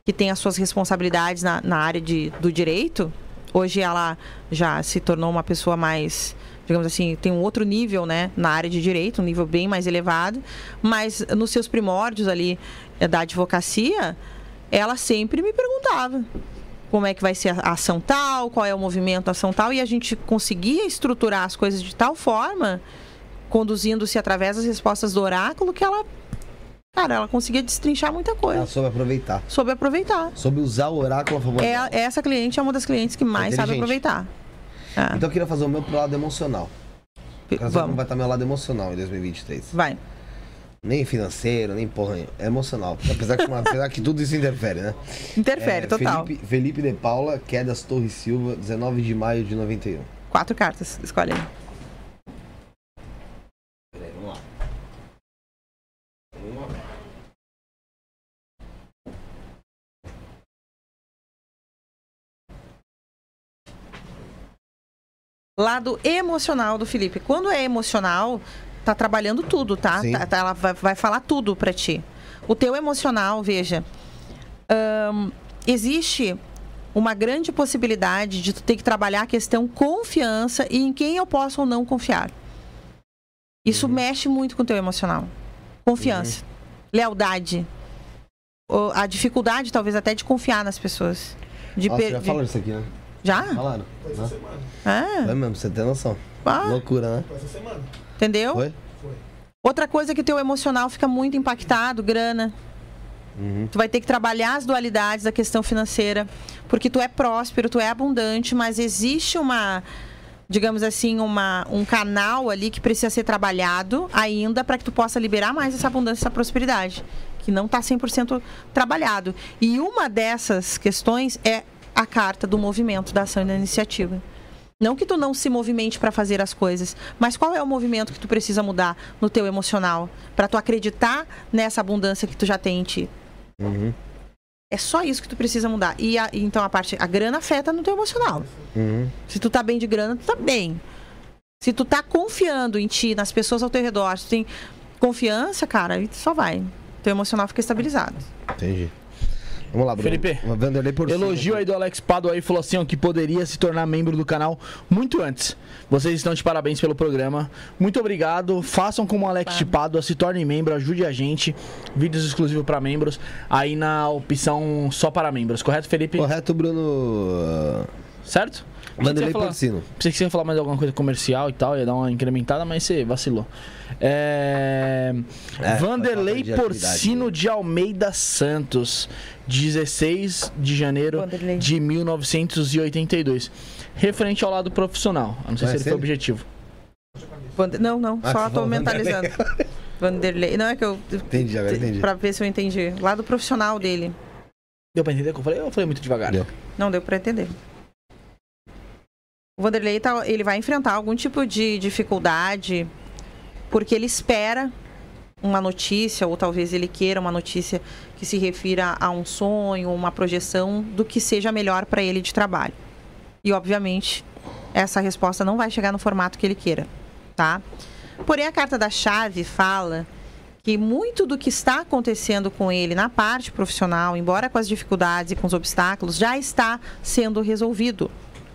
D: que tem as suas responsabilidades na, na área de, do direito. Hoje ela já se tornou uma pessoa mais, digamos assim, tem um outro nível, né, na área de direito, um nível bem mais elevado. Mas nos seus primórdios ali eh, da advocacia, ela sempre me perguntava como é que vai ser a ação tal, qual é o movimento da ação tal, e a gente conseguia estruturar as coisas de tal forma, conduzindo-se através das respostas do oráculo, que ela, cara, ela conseguia destrinchar muita
C: Ela
D: coisa.
C: soube aproveitar.
D: Soube aproveitar.
C: Soube usar o oráculo a favor
D: É,
C: dela.
D: essa cliente é uma das clientes que mais sabe aproveitar. Ah,
C: Então eu queria fazer o meu pro lado emocional.
D: Vamos,
C: vai estar meu lado emocional em 2023.
D: vai.
C: Nem financeiro, nem porra nenhuma. É emocional. Apesar que, (laughs) apesar que tudo isso interfere, né?
D: Interfere,
C: É,
D: total.
C: Felipe, Felipe de Paula, Quedas Torres Silva, 19 de maio de 91.
D: Quatro cartas, escolhe aí.
C: Peraí, vamos lá. Uma.
D: Lado emocional do Felipe. Quando é emocional, tá trabalhando tudo, tá? Tá- tá- ela vai, vai falar tudo pra ti. O teu emocional, veja, existe uma grande possibilidade de tu ter que trabalhar a questão confiança e em quem eu posso ou não confiar. Isso mexe muito com o teu emocional. Confiança, lealdade, o- a dificuldade talvez até de confiar nas pessoas. De
C: Nossa,
D: per-
C: já falaram isso aqui, né?
D: Já?
C: Falaram. Né?
D: Ah,
C: É mesmo, você tem noção.
D: ah,
C: Loucura, né?
D: Entendeu?
C: Foi?
D: Outra coisa é que teu emocional fica muito impactado, grana.
C: Uhum.
D: Tu vai ter que trabalhar as dualidades da questão financeira, porque tu é próspero, tu é abundante, mas existe uma, digamos assim, uma, um canal ali que precisa ser trabalhado ainda para que tu possa liberar mais essa abundância, essa prosperidade, que não está 100% trabalhado. E uma dessas questões é a carta do movimento, da ação e da iniciativa. Não que tu não se movimente para fazer as coisas, mas qual é o movimento que tu precisa mudar no teu emocional para tu acreditar nessa abundância que tu já tem em ti?
C: Uhum.
D: É só isso que tu precisa mudar. E a- então a parte a grana afeta no teu emocional.
C: Uhum.
D: Se tu tá bem de grana, tu tá bem. Se tu tá confiando em ti, nas pessoas ao teu redor, se tu tem confiança, cara, aí tu só vai. Teu emocional fica estabilizado.
C: Entendi. Vamos lá, Bruno.
A: Felipe,
C: Vanderlei por
A: Elogio aí do Alex Pado aí, falou assim, ó, que poderia se tornar membro do canal muito antes. Vocês estão de parabéns pelo programa. Muito obrigado. Façam como o Alex de Pádua, se tornem membro, ajude a gente. Vídeos exclusivos para membros, aí na opção só para membros, correto, Felipe?
C: Correto, Bruno.
A: Certo?
C: Vanderlei Porcino.
A: Pensei que você ia falar mais alguma coisa comercial e tal, ia dar uma incrementada, mas você vacilou. É...
C: É,
A: Vanderlei
C: de
A: Porcino
C: né?
A: de Almeida Santos, 16 de janeiro
D: Vanderlei.
A: de 1982. Referente ao lado profissional. Eu não sei se
C: Conhece
A: ele foi objetivo.
D: Vande- Não, não,
C: Ah,
D: só tô mentalizando. Vanderlei. Não é que eu.
C: Entendi, agora entendi.
D: Pra ver se eu entendi. Lado profissional dele.
A: Deu pra entender o que eu falei? Eu falei muito devagar.
C: Deu.
D: Não deu pra entender. O Vanderlei tá, ele vai enfrentar algum tipo de dificuldade porque ele espera uma notícia, ou talvez ele queira uma notícia que se refira a um sonho, uma projeção do que seja melhor para ele de trabalho. E, obviamente, essa resposta não vai chegar no formato que ele queira, tá? Porém, a carta da chave fala que muito do que está acontecendo com ele na parte profissional, embora com as dificuldades e com os obstáculos, já está sendo resolvido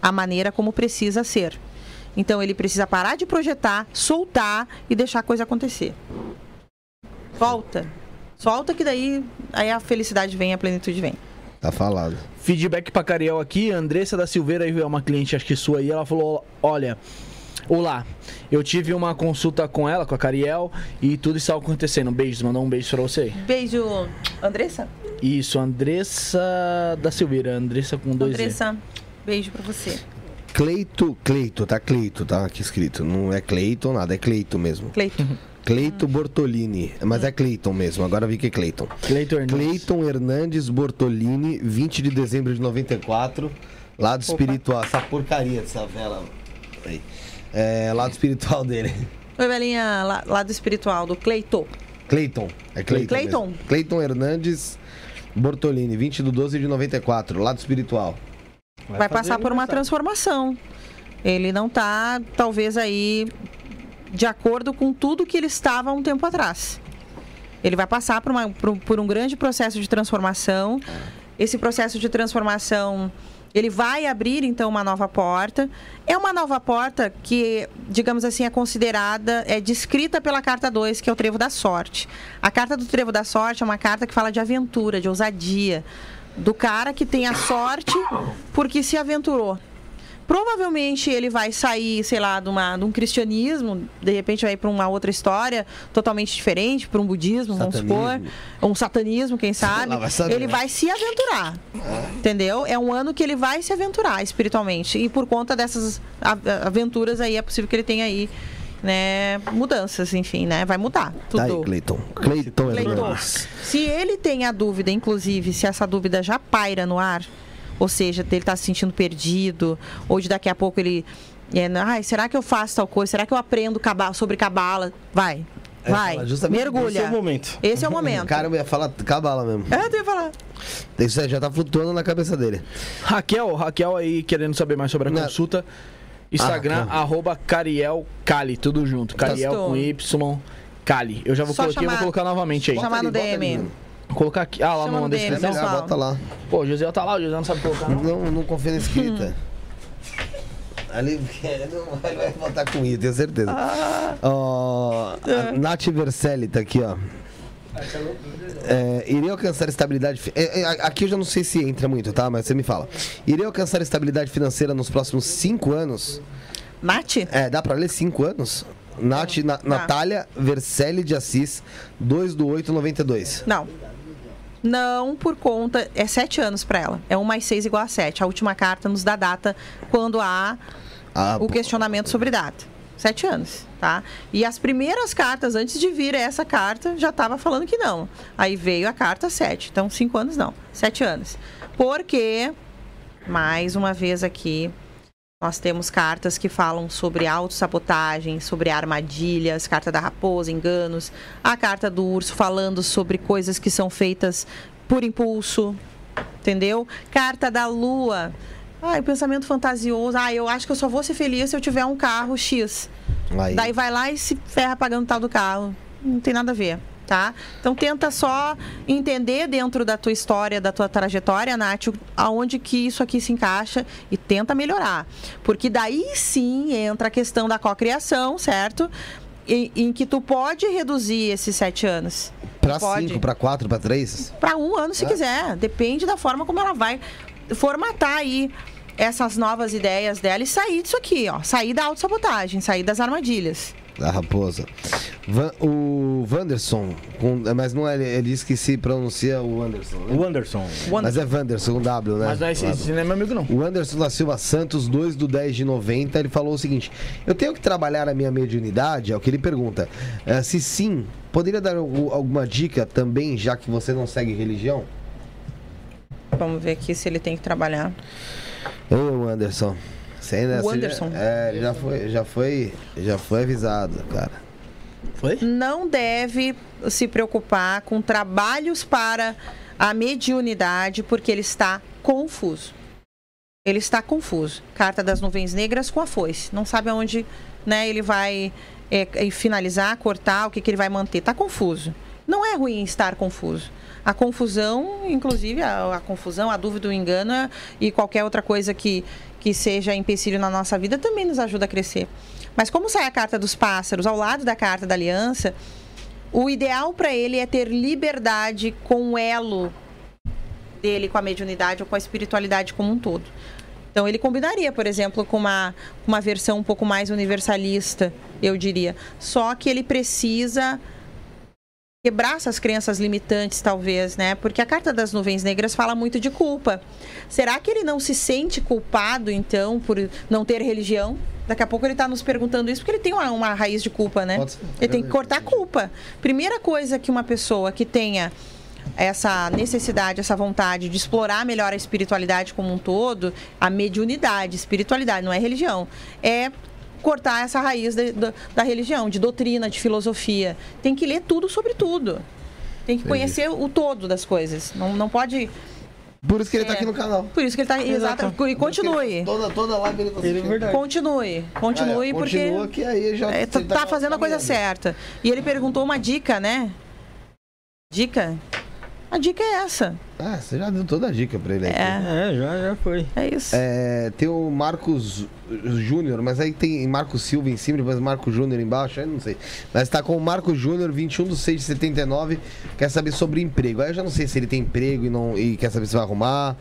D: a maneira como precisa ser. Então ele precisa parar de projetar, soltar e deixar a coisa acontecer. Volta. Solta que daí aí a felicidade vem, a plenitude vem.
C: Tá falado.
A: Feedback pra Cariel aqui, Andressa da Silveira, é uma cliente, acho que sua aí, ela falou: olha. Olá, eu tive uma consulta com ela, com a Cariel, e tudo está acontecendo. Beijos, mandou um beijo pra você.
D: Beijo, Andressa?
A: Isso, Andressa da Silveira, Andressa com dois
D: Andressa, beijo pra você.
C: Cleito, Cleito, tá Cleito, tá aqui escrito. Não é Cleiton, nada, é Cleito mesmo.
D: Cleito.
C: Cleito Bortolini, mas é Cleiton mesmo, agora vi que é Cleiton.
A: Cleiton Hernandes.
C: Cleiton Hernandes Bortolini, 20 de dezembro de 94, lado espiritual, essa porcaria dessa vela aí. É, lado espiritual dele.
D: Oi, velhinha, lado espiritual do Cleito.
C: Cleiton, é Cleiton.
D: Cleiton.
C: Cleiton Hernandes Bortolini, 20 de 12 de 94, lado espiritual.
D: Vai, passar por uma transformação. Ele não tá, talvez, aí de acordo com tudo que ele estava um tempo atrás. Ele vai passar por, uma- por um- por um grande processo de transformação. Esse processo de transformação, ele vai abrir, então, uma nova porta. É uma nova porta que, digamos assim, é considerada, é descrita pela carta 2, que é o Trevo da Sorte. A carta do Trevo da Sorte é uma carta que fala de aventura, de ousadia. Do cara que tem a sorte porque se aventurou. Provavelmente ele vai sair, sei lá, de, uma, de um cristianismo, de repente vai para uma outra história totalmente diferente, para um budismo, vamos supor,
C: Satanismo.
D: um satanismo, quem sabe.
C: Lá vai saber,
D: ele
C: né?
D: vai se aventurar, entendeu? É um ano que ele vai se aventurar espiritualmente e por conta dessas aventuras aí é possível que ele tenha aí, né, mudanças, enfim, né? Vai mudar tudo.
C: Tá aí, Cleiton. Cleiton
D: Cleiton,
C: Hernandes.
D: se ele tem a dúvida, inclusive, se essa dúvida já paira no ar, ou seja, dele estar se sentindo perdido, ou de daqui a pouco ele. É, Ai, será que eu faço tal coisa? Será que eu aprendo sobre cabala? Vai.
C: É,
D: Vai. Mergulha.
B: Esse é o momento.
D: Esse é o momento.
C: Cara, eu ia falar cabala mesmo.
D: É, eu ia falar.
C: Isso aí já tá flutuando na cabeça dele.
A: Raquel, Raquel aí querendo saber mais sobre a
C: Não.
A: consulta. Instagram,
C: Ah, Raquel.
A: arroba Cariel Cali, tudo junto. Cariel
D: Gostou.
A: com Y, Cali. Eu já vou colocar, eu vou
D: chamar-
A: colocar novamente aí.
D: Chamar no DM.
A: Vou colocar aqui. Ah, lá
D: Chama
A: no
C: É
A: descrição.
C: melhor,
D: pessoal.
C: bota lá.
A: Pô, o José tá lá, o José não sabe colocar, não.
C: Não, não confia na escrita. Ali (laughs) não vai, vai botar com I, tenho certeza. Ó, a Nath Verselli tá aqui, ó. É, irei alcançar estabilidade. é, é, aqui eu já não sei se entra muito, tá? Mas você me fala. Irei alcançar estabilidade financeira nos próximos cinco anos.
D: Nath?
C: É, dá pra ler cinco anos? Nath, Na- Natália Verselli de Assis, 2 do 8, 92.
D: Não. Não por conta. É sete anos para ela. É um mais seis igual a sete. A última carta nos dá data quando há
C: Ah,
D: o questionamento sobre data. Sete anos, tá? E as primeiras cartas, antes de vir essa carta, já estava falando que não. Aí veio a carta sete. Então, cinco anos não. Sete anos. Porque, mais uma vez aqui, nós temos cartas que falam sobre autossabotagem, sobre armadilhas, carta da raposa, enganos, a carta do urso falando sobre coisas que são feitas por impulso, entendeu? Carta da lua. Ai, pensamento fantasioso. Ah, eu acho que eu só vou ser feliz se eu tiver um carro X.
C: aí.
D: Daí vai lá e se ferra pagando o tal do carro. Não tem nada a ver, tá? Então tenta só entender dentro da tua história, da tua trajetória, Nath, aonde que isso aqui se encaixa e tenta melhorar. Porque daí sim entra a questão da cocriação, certo? Em, em que tu pode reduzir esses sete anos.
C: Pra
D: pode.
C: 5, pra 4, pra 3?
D: Para um ano, se quiser. Depende da forma como ela vai formatar aí essas novas ideias dela e sair disso aqui, ó. Sair da autossabotagem, sair das armadilhas.
C: Da raposa. Van- o Wanderson, com- mas não é, ele disse que se pronuncia o Anderson. né?
B: O Anderson.
C: Mas é Wanderson, com W, né?
A: Mas não é esse, esse não é meu amigo, não.
C: O Anderson da Silva Santos, 2 do 10 de 90, ele falou o seguinte: Eu tenho que trabalhar a minha mediunidade? É o que ele pergunta. Eh, se sim, poderia dar algu- alguma dica também, já que você não segue religião?
D: Vamos ver aqui se ele tem que trabalhar.
C: Ô, Anderson. Você ainda,
D: O
C: você já-
D: Anderson?
C: é, ele já foi, já foi, já foi avisado, cara.
A: Foi?
D: não deve se preocupar com trabalhos para a mediunidade, porque ele está confuso. Ele está confuso. Carta das nuvens negras com a foice. Não sabe aonde né, ele vai é, finalizar, cortar, o que, que ele vai manter. Está confuso. Não é ruim estar confuso. A confusão, inclusive, a, a confusão, a dúvida, o engano é- e qualquer outra coisa que, que seja empecilho na nossa vida também nos ajuda a crescer. Mas como sai a carta dos pássaros ao lado da carta da aliança, o ideal para ele é ter liberdade com o elo dele com a mediunidade ou com a espiritualidade como um todo. Então ele combinaria, por exemplo, com uma, uma versão um pouco mais universalista, eu diria. Só que ele precisa quebrar essas crenças limitantes, talvez, né? Porque a carta das nuvens negras fala muito de culpa. Será que ele não se sente culpado, então, por não ter religião? Daqui a pouco ele está nos perguntando isso porque ele tem uma, uma raiz de culpa, né?
C: Ser.
D: Ele tem que cortar a culpa. Primeira coisa que uma pessoa que tenha essa necessidade, essa vontade de explorar melhor a espiritualidade como um todo, a mediunidade, espiritualidade, não é religião, é cortar essa raiz de- da, da religião, de doutrina, de filosofia. Tem que ler tudo sobre tudo. Tem que conhecer o todo das coisas. Não, não pode.
C: Por isso que ele tá
D: É.
C: aqui no canal.
D: Por isso que ele está. Exato. E continue.
C: Toda, toda live ele tá
B: Ele é
C: assistindo.
B: verdade.
D: Continue. Continue,
C: É,
D: porque.
C: Continua que aí já...
D: É, tá, tá fazendo a coisa certa. E ele perguntou uma dica, né? Dica? A dica é essa.
C: Ah, você já deu toda a dica pra ele aqui.
D: É,
B: É, já, já foi.
D: é isso.
C: É, tem o Marcos Júnior, mas aí tem Marcos Silva em cima, depois Marcos Júnior embaixo, aí não sei. Mas tá com o Marcos Júnior, 21 de 6 de 79, quer saber sobre emprego. Aí eu já não sei se ele tem emprego e, não, e quer saber se vai arrumar,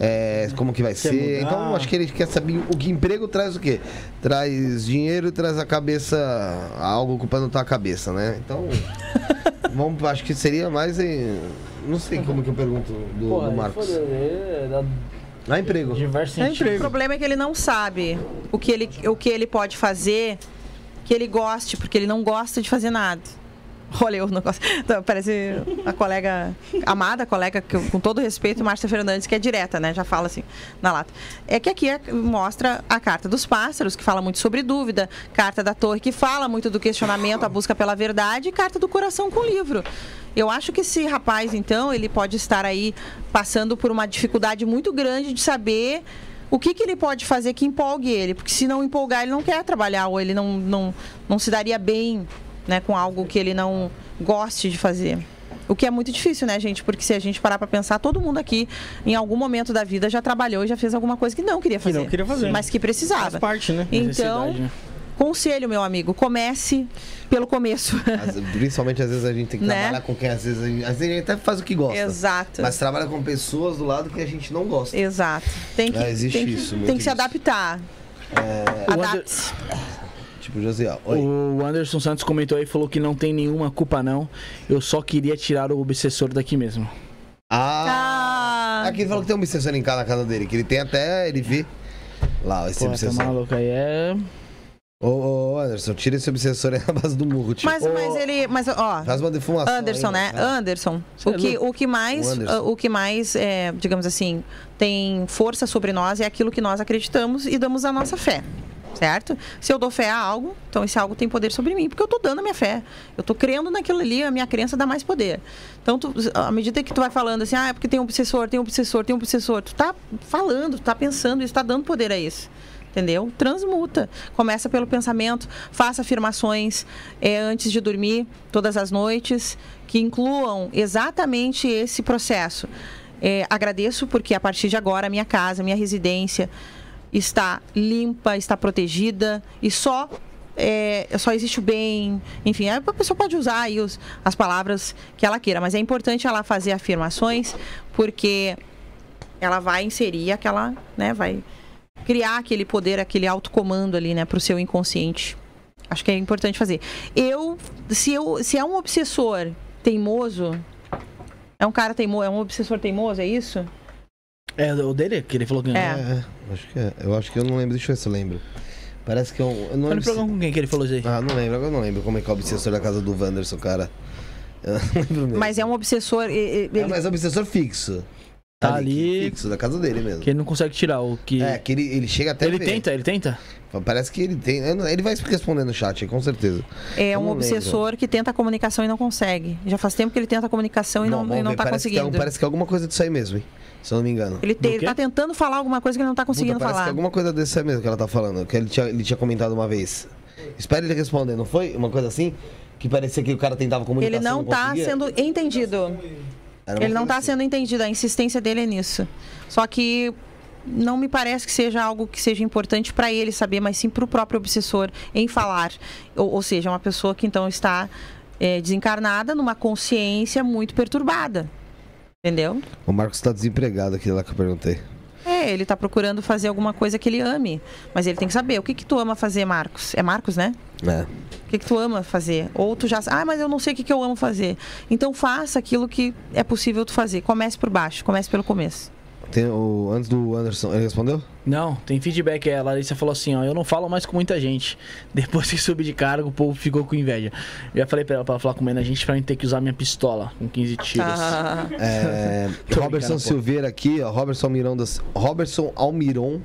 C: é, como que vai
B: Quer
C: ser.
B: mudar.
C: Então acho que ele quer saber o que emprego traz o quê? Traz dinheiro e traz a cabeça, algo ocupando tua cabeça, né? Então, (laughs) vamos, acho que seria mais em... Não sei como que eu pergunto do, do Marcos. Ah, emprego.
A: Diversos
B: É
A: sentidos.
D: O problema é que ele não sabe o que ele, o que ele pode fazer que ele goste, porque ele não gosta de fazer nada. (laughs) Olha, eu não gosto. Então, parece a colega amada, colega que eu, com todo respeito, Márcia Fernandes, que é direta, né? Já fala assim na lata. É que aqui é- mostra a carta dos pássaros, que fala muito sobre dúvida, carta da torre, que fala muito do questionamento, a busca pela verdade, e carta do coração com o livro. Eu acho que esse rapaz, então, ele pode estar aí passando por uma dificuldade muito grande de saber o que, que ele pode fazer que empolgue ele. Porque se não empolgar, ele não quer trabalhar, ou ele não, não, não se daria bem né, com algo que ele não goste de fazer. O que é muito difícil, né, gente? Porque se a gente parar para pensar, todo mundo aqui, em algum momento da vida, já trabalhou e já fez alguma coisa que não queria
B: Que
D: fazer.
B: não queria fazer.
D: Mas que
B: Faz
D: precisava.
B: parte, né?
D: Então,
A: né?
D: Conselho, meu amigo, comece pelo começo.
C: Às- Principalmente às vezes a gente tem que
D: Né?
C: trabalhar com quem às vezes, a gente, às vezes a gente até faz o que gosta.
D: Exato.
C: Mas trabalha com pessoas do lado que a gente não gosta.
D: Exato. Tem que,
C: É, existe
D: tem que,
C: isso, muito
D: tem que se adaptar.
A: Ander-
D: Adapte-se.
C: Tipo. Oi.
A: O Anderson Santos comentou aí e falou que não tem nenhuma culpa, não. Eu só queria tirar o obsessor daqui mesmo.
C: Ah!
D: Ah,
C: Aqui ele falou que tem um obsessor em casa na casa dele, que ele tem até. Ele vê. Lá, esse
A: Pô, tá
C: obsessor.
A: maluco aí. É.
C: Ô, ô, Anderson, tira esse obsessor aí na base do murro, tio.
D: mas, mas ele. Mas, ó.
C: Faz uma defumação.
D: Anderson,
C: aí,
D: né?
C: Ah,
D: Anderson.
A: Cê
D: O
A: é
D: que, o que mais,
C: O Anderson.
D: o que mais é, digamos assim, tem força sobre nós é aquilo que nós acreditamos e damos a nossa fé. Certo? Se eu dou fé a algo, então esse algo tem poder sobre mim, porque eu tô dando a minha fé. Eu tô crendo naquilo ali, a minha crença dá mais poder. Então, tu, à medida que tu vai falando assim, ah, é porque tem um obsessor, tem um obsessor, tem um obsessor, tu tá falando, tu tá pensando, isso tá dando poder a isso. Entendeu? Transmuta. Começa pelo pensamento, faça afirmações é, antes de dormir, todas as noites, que incluam exatamente esse processo. É, agradeço porque a partir de agora a minha casa, a minha residência está limpa, está protegida e só é, só existe o bem, enfim, a pessoa pode usar aí os, as palavras que ela queira, mas é importante ela fazer afirmações porque ela vai inserir aquela, né, vai criar aquele poder, aquele autocomando ali, né, para o seu inconsciente. Acho que é importante fazer. Eu, se eu, se é um obsessor teimoso, é um cara teimoso, é um obsessor teimoso, é isso?
A: É o dele? Que ele falou que
D: É.
C: É, acho que é. Eu acho que eu não lembro, deixa eu ver se eu lembro. Parece que eu, eu não lembro. se-
A: com quem que ele falou isso aí?
C: Ah, não lembro, agora eu não lembro como é que é o obsessor da casa do Wanderson, cara. (laughs) Eu não lembro mesmo.
D: Mas é um obsessor. e- e-
C: É,
D: ele-
C: mas é um obsessor fixo.
A: Tá
C: aqui,
A: ali,
C: Fixo, da casa dele mesmo.
A: que ele não consegue tirar o que...
C: É, que ele, ele chega até
A: ele
C: ver.
A: tenta, ele tenta?
C: Parece que ele tem. não- Ele vai responder no chat, com certeza.
D: É
C: Eu
D: um
C: não
D: obsessor que tenta a comunicação e não consegue. Já faz tempo que ele tenta a comunicação e não, e não
C: ver,
D: tá
C: parece Que é,
D: conseguindo.
C: um- parece que é alguma coisa disso aí mesmo, hein? Se eu não me engano.
D: Ele, te, ele tá tentando falar alguma coisa que ele não tá conseguindo
C: Puta, parece
D: falar.
C: que é alguma coisa desse aí mesmo que ela tá falando. Que ele tinha, ele tinha comentado uma vez. Espera ele responder, não foi? Uma coisa assim? Que parecia que o cara tentava comunicar.
D: Ele não tá
C: conseguia?
D: sendo entendido. Ele não
C: coisa
D: tá
C: assim.
D: sendo entendido. A insistência dele é nisso. Só que não me parece que seja algo que seja importante para ele saber, mas sim para o próprio obsessor em falar. Ou, ou seja, uma pessoa que então está é, desencarnada numa consciência muito perturbada. Entendeu?
C: O Marcos tá desempregado aqui lá que eu perguntei.
D: É, ele tá procurando fazer alguma coisa que ele ame. Mas ele tem que saber o que, que tu ama fazer, Marcos. É Marcos, né?
C: É.
D: O que, que tu ama fazer? Ou tu já. Ah, mas eu não sei o que, que eu amo fazer. Então faça aquilo que é possível tu fazer. Comece por baixo, comece pelo começo.
C: Tem o. Antes do Anderson. Ele respondeu?
A: Não, tem feedback. A Larissa falou assim, ó, eu não falo mais com muita gente. (laughs) Depois que subi de cargo, o povo ficou com inveja. Eu já falei pra ela pra ela falar com menos gente pra mim ter que usar minha pistola com 15 tiros.
D: Ah,
C: É. (laughs) Robertson. Silveira aqui, ó. Robertson Almiron da, Robertson Almiron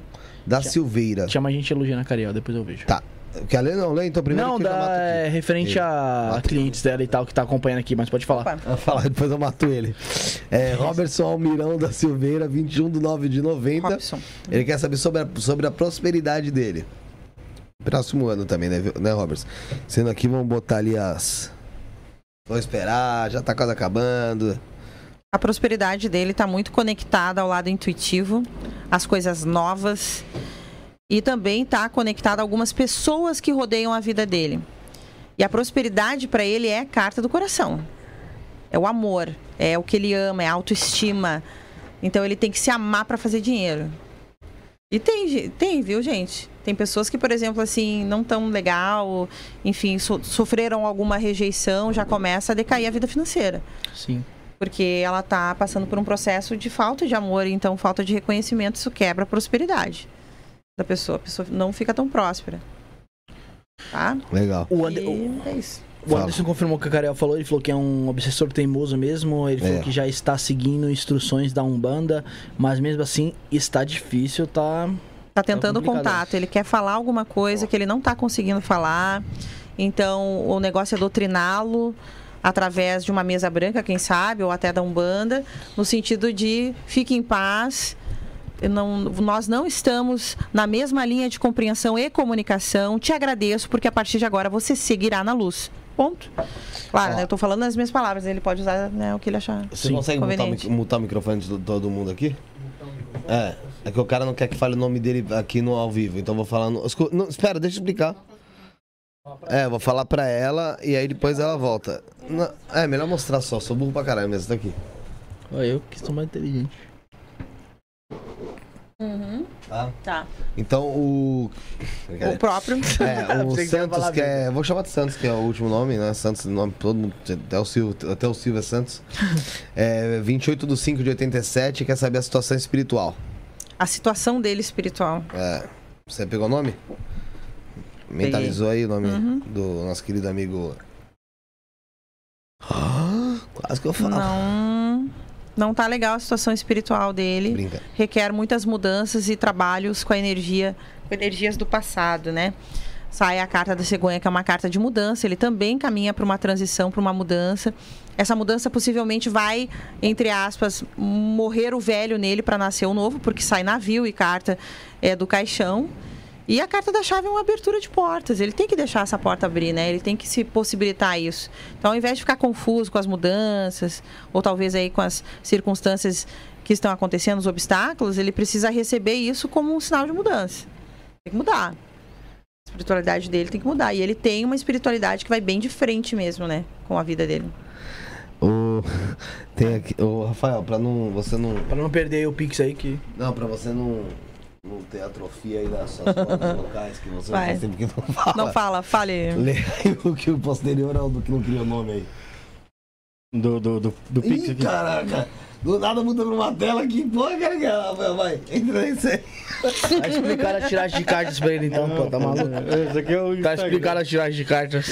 C: da Silveira.
A: Chama a gente elogiando a Cariel, depois eu vejo.
C: Tá. Quer ler? Não, lê então primeiro.
A: não,
C: que
A: dá,
C: mato aqui.
A: é referente a
C: Mato
A: clientes dela e tal que tá acompanhando aqui, mas pode falar.
C: Falar, depois eu mato ele. É, Robertson Almirão da Silveira, 21 de 9 de 90.
D: Robson.
C: Ele quer saber sobre a, sobre a prosperidade dele. Próximo ano também, né, né, Robertson? Sendo aqui, vamos botar ali as. Vou esperar, já tá quase acabando.
D: A prosperidade dele está muito conectada ao lado intuitivo, às coisas novas. E também está conectada a algumas pessoas que rodeiam a vida dele. E a prosperidade para ele é a carta do coração. É o amor, é o que ele ama, é a autoestima. Então ele tem que se amar para fazer dinheiro. E tem, tem, viu, gente? Tem pessoas que, por exemplo, assim, não tão legal, enfim, so- sofreram alguma rejeição, já começa a decair a vida financeira
A: Sim.
D: porque ela está passando por um processo de falta de amor, então falta de reconhecimento, isso quebra a prosperidade da pessoa. A pessoa não fica tão próspera. Tá?
C: Legal.
A: O, Ander-
D: é isso.
A: o. Anderson confirmou que a Cariel falou, ele falou que é um obsessor teimoso mesmo, ele falou
C: É.
A: que já está seguindo instruções da Umbanda, mas mesmo assim está difícil, tá...
D: Tá tentando
A: complicado.
D: contato, ele quer falar alguma coisa que ele não está conseguindo falar. Então, o negócio é doutriná-lo através de uma mesa branca, quem sabe, ou até da Umbanda, no sentido de fique em paz. Não, nós não estamos na mesma linha de compreensão e comunicação. Te agradeço, porque a partir de agora você seguirá na luz. Ponto. Claro,
C: Ó.
D: né, eu estou falando nas minhas palavras, ele pode usar né, o que ele achar.
C: Você
A: Sim.
C: consegue mutar mutar o microfone de todo mundo aqui? É. É que o cara não quer que fale o nome dele aqui no ao vivo, então eu vou falar no. Não, espera, deixa eu explicar. É, eu vou falar pra ela e aí depois ela volta. Não, é, melhor mostrar só, sou burro pra caralho mesmo, tá aqui.
A: Olha, eu que sou mais inteligente.
C: Tá?
D: Tá.
C: Então o.
D: O próprio.
C: É, o (laughs)
A: que
C: Santos, que é. Vou chamar de Santos, que é o último nome, né? Santos, nome todo mundo. Até o Silvio, até o Silvio é Santos. (laughs) É 28 de 5 de 87 quer saber a situação espiritual.
D: A situação dele espiritual.
C: É. Você pegou o nome? Mentalizou aí o nome
D: Uhum.
C: do nosso querido amigo. Ah, (gasps) Quase que eu falo.
D: Não, não tá legal a situação espiritual dele.
C: Brinca.
D: Requer muitas mudanças e trabalhos com a energia, com energias do passado, né? Sai a carta da cegonha, que é uma carta de mudança. Ele também caminha para uma transição, para uma mudança. Essa mudança possivelmente vai, entre aspas, morrer o velho nele para nascer o novo, porque sai navio e carta é do caixão. E a carta da chave é uma abertura de portas. Ele tem que deixar essa porta abrir, né? Ele tem que se possibilitar isso. Então, ao invés de ficar confuso com as mudanças, ou talvez aí com as circunstâncias que estão acontecendo, os obstáculos, ele precisa receber isso como um sinal de mudança. Tem que mudar. A espiritualidade dele tem que mudar. E ele tem uma espiritualidade que vai bem de frente mesmo, né? Com a vida dele.
C: O... Tem aqui. Ô, Rafael, pra não. Você não.
A: Pra não perder o Pix aí que...
C: Não, pra você não. Não ter atrofia aí das suas vocais, que você
D: Vai.
C: faz tempo que não fala.
D: Não fala, fale.
C: Lê aí o que o posterior ao do que não cria o nome aí.
B: Do, do, do, do Pix
C: Ih,
B: aqui.
C: caraca! Do nada muda pra uma tela aqui. Porra, cara, que ela vai, vai. Entra nesse aí.
A: Tá explicado a tiragem de cartas pra ele então, pô, tá maluco?
B: Esse aqui é o
A: Tá explicado a tiragem de cartas.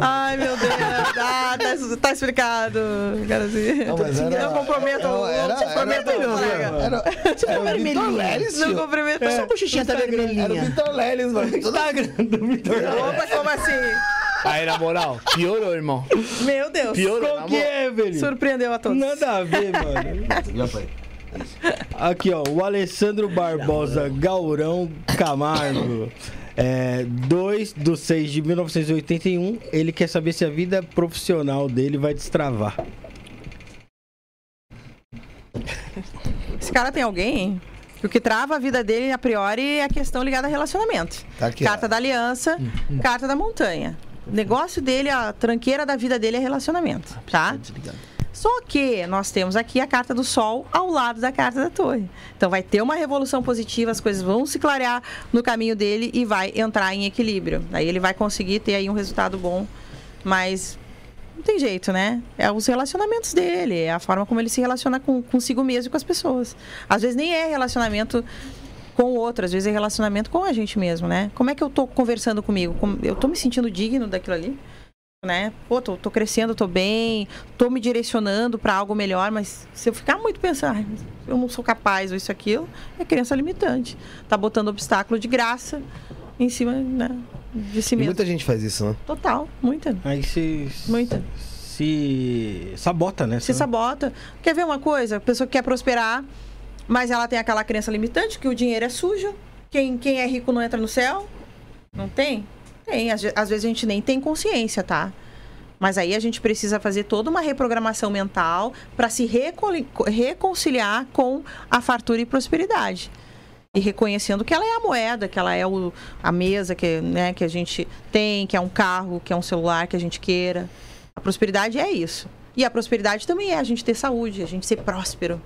D: Ai, meu Deus. Ah, tá, tá explicado. Garozinho.
C: Não, mas era-
D: Não comprometo.
C: era- era-
D: Não comprometo
C: era-
D: o colega.
C: Era, era o Vitor Leles,
D: Não
C: tio.
D: comprometo.
A: Só a bochechinha tá
C: Era o
A: vermelhinha.
C: Vitor Leles, mano.
B: Instagram do Vitor.
D: Opa, como assim?
A: Aí, na moral, piorou, irmão.
D: Meu Deus.
A: Piorou,
B: Qual que é, velho?
D: Surpreendeu a todos.
B: Nada a ver, mano.
C: Já foi.
B: Aqui, ó, o Alessandro Barbosa Gaurão Camargo. É, 2 do 6 de 1981. Ele quer saber se a vida profissional dele vai destravar.
D: Esse cara tem alguém? O que trava a vida dele, a priori, é a questão ligada a relacionamento.
C: Tá aqui,
D: carta
C: ó.
D: da aliança, carta da montanha. O negócio dele, a tranqueira da vida dele é relacionamento, tá? Só que nós temos aqui a carta do sol ao lado da carta da torre. Então vai ter uma revolução positiva, as coisas vão se clarear no caminho dele e vai entrar em equilíbrio. Aí ele vai conseguir ter aí um resultado bom, mas não tem jeito, né? É os relacionamentos dele, é a forma como ele se relaciona com, consigo mesmo e com as pessoas. Às vezes nem é relacionamento com o outro, às vezes é relacionamento com a gente mesmo, né? Como é que eu tô conversando comigo? Eu tô me sentindo digno daquilo ali? Né? Pô, tô, tô crescendo, tô bem, tô me direcionando para algo melhor, mas se eu ficar muito pensando, "Ai, eu não sou capaz ou isso, aquilo, é crença limitante. Tá botando obstáculo de graça em cima né, de si
C: E
D: mesmo.
C: muita gente faz isso, né?
D: Total, muita.
B: Aí se.
D: Muita.
B: Se sabota, né?
D: se sabota. Quer ver uma coisa? A pessoa que quer prosperar, mas ela tem aquela crença limitante que o dinheiro é sujo. Quem, quem é rico não entra no céu? Não tem? Tem. Às, às vezes a gente nem tem consciência, tá? Mas aí a gente precisa fazer toda uma reprogramação mental para se reconciliar com a fartura e prosperidade. E reconhecendo que ela é a moeda, que ela é o, a mesa que, né, que a gente tem, que é um carro, que é um celular que a gente queira. A prosperidade é isso. E a prosperidade também é a gente ter saúde, a gente ser próspero,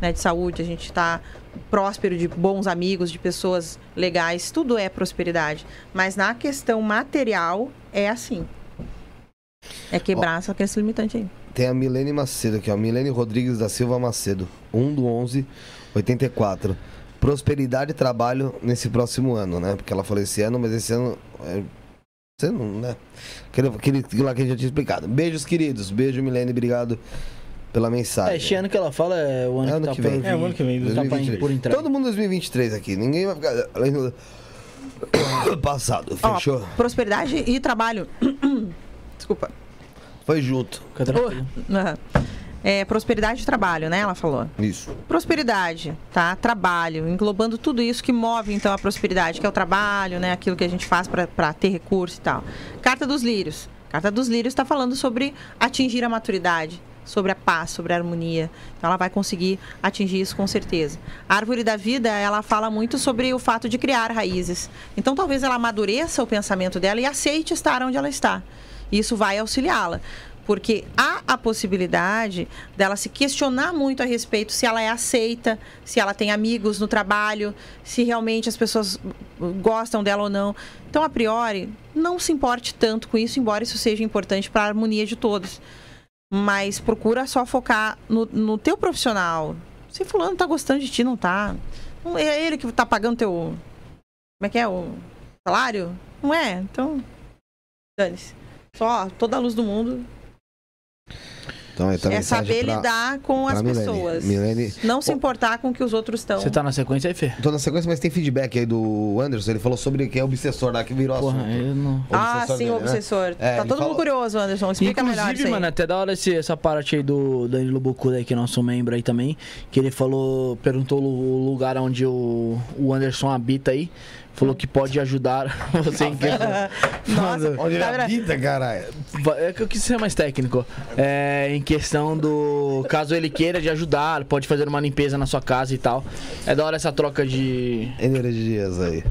D: né, de saúde, a gente estar próspero de bons amigos, de pessoas legais, tudo é prosperidade. Mas na questão material é assim. É quebrar essa crença limitante aí.
C: Tem a Milene Macedo aqui, ó. Milene Rodrigues da Silva Macedo. 1 do 11, 84. Prosperidade e trabalho nesse próximo ano, né? Porque ela falou esse ano, mas esse ano. É... Você não, né? Aquele, aquele, lá que a gente já tinha explicado. Beijos, queridos. Beijo, Milene. Obrigado pela mensagem.
A: É, esse ano que ela fala é o ano
C: É
A: que
C: ano
A: tá
C: que vem.
A: vir.
B: É, o ano que vem,
A: Tá pra
C: 2023.
A: por entrega.
C: Todo mundo 2023 aqui. Ninguém vai ficar além do (coughs) passado.
D: Ó,
C: Fechou?
D: prosperidade e trabalho. (coughs) Desculpa.
C: Foi junto.
A: Fica tranquilo.
D: Aham. É, prosperidade e trabalho, né? Ela falou.
C: Isso.
D: Prosperidade, tá? Trabalho, englobando tudo isso que move então a prosperidade, que é o trabalho, né? Aquilo que a gente faz para ter recurso e tal. Carta dos Lírios. Carta dos Lírios está falando sobre atingir a maturidade, sobre a paz, sobre a harmonia. Então ela vai conseguir atingir isso com certeza. A árvore da vida, ela fala muito sobre o fato de criar raízes. Então talvez ela amadureça o pensamento dela e aceite estar onde ela está. Isso vai auxiliá-la. Porque há a possibilidade dela se questionar muito a respeito se ela é aceita, se ela tem amigos no trabalho, se realmente as pessoas gostam dela ou não. Então, a priori, não se importe tanto com isso, embora isso seja importante para a harmonia de todos. Mas procura só focar no, no teu profissional. Se fulano tá gostando de ti, não tá. Não É ele que tá pagando teu. Como é que é? O salário? Não é? Então. Dane-se. Só toda a luz do mundo
C: Então, então
D: é saber
C: pra-
D: lidar com as
C: Milene.
D: pessoas.
C: Milene-
D: Não se importar com o que os outros estão.
A: Você tá na sequência aí, Fê?
C: Tô na sequência, mas tem feedback aí do Anderson. Ele falou sobre quem é o obsessor lá que virou
A: Porra,
C: assunto.
A: eu não.
D: Ah,
C: obsessor
D: sim,
C: dele,
D: o
C: né?
D: obsessor.
C: É,
D: tá todo
C: falou-
D: mundo curioso, Anderson. Explica melhor isso
A: Inclusive,
D: aí.
A: mano, até da hora esse, essa parte aí do Danilo Bocuda que é nosso membro aí também, que ele falou, perguntou o lugar onde o, o Anderson habita aí, falou que pode ajudar (laughs) você em questão. (laughs)
D: Nossa, tá vendo?
C: habita, caralho.
A: É que eu quis ser mais técnico. É, em questão do. Caso ele queira de ajudar, pode fazer uma limpeza na sua casa e tal. É da hora essa troca de.
C: Energias aí.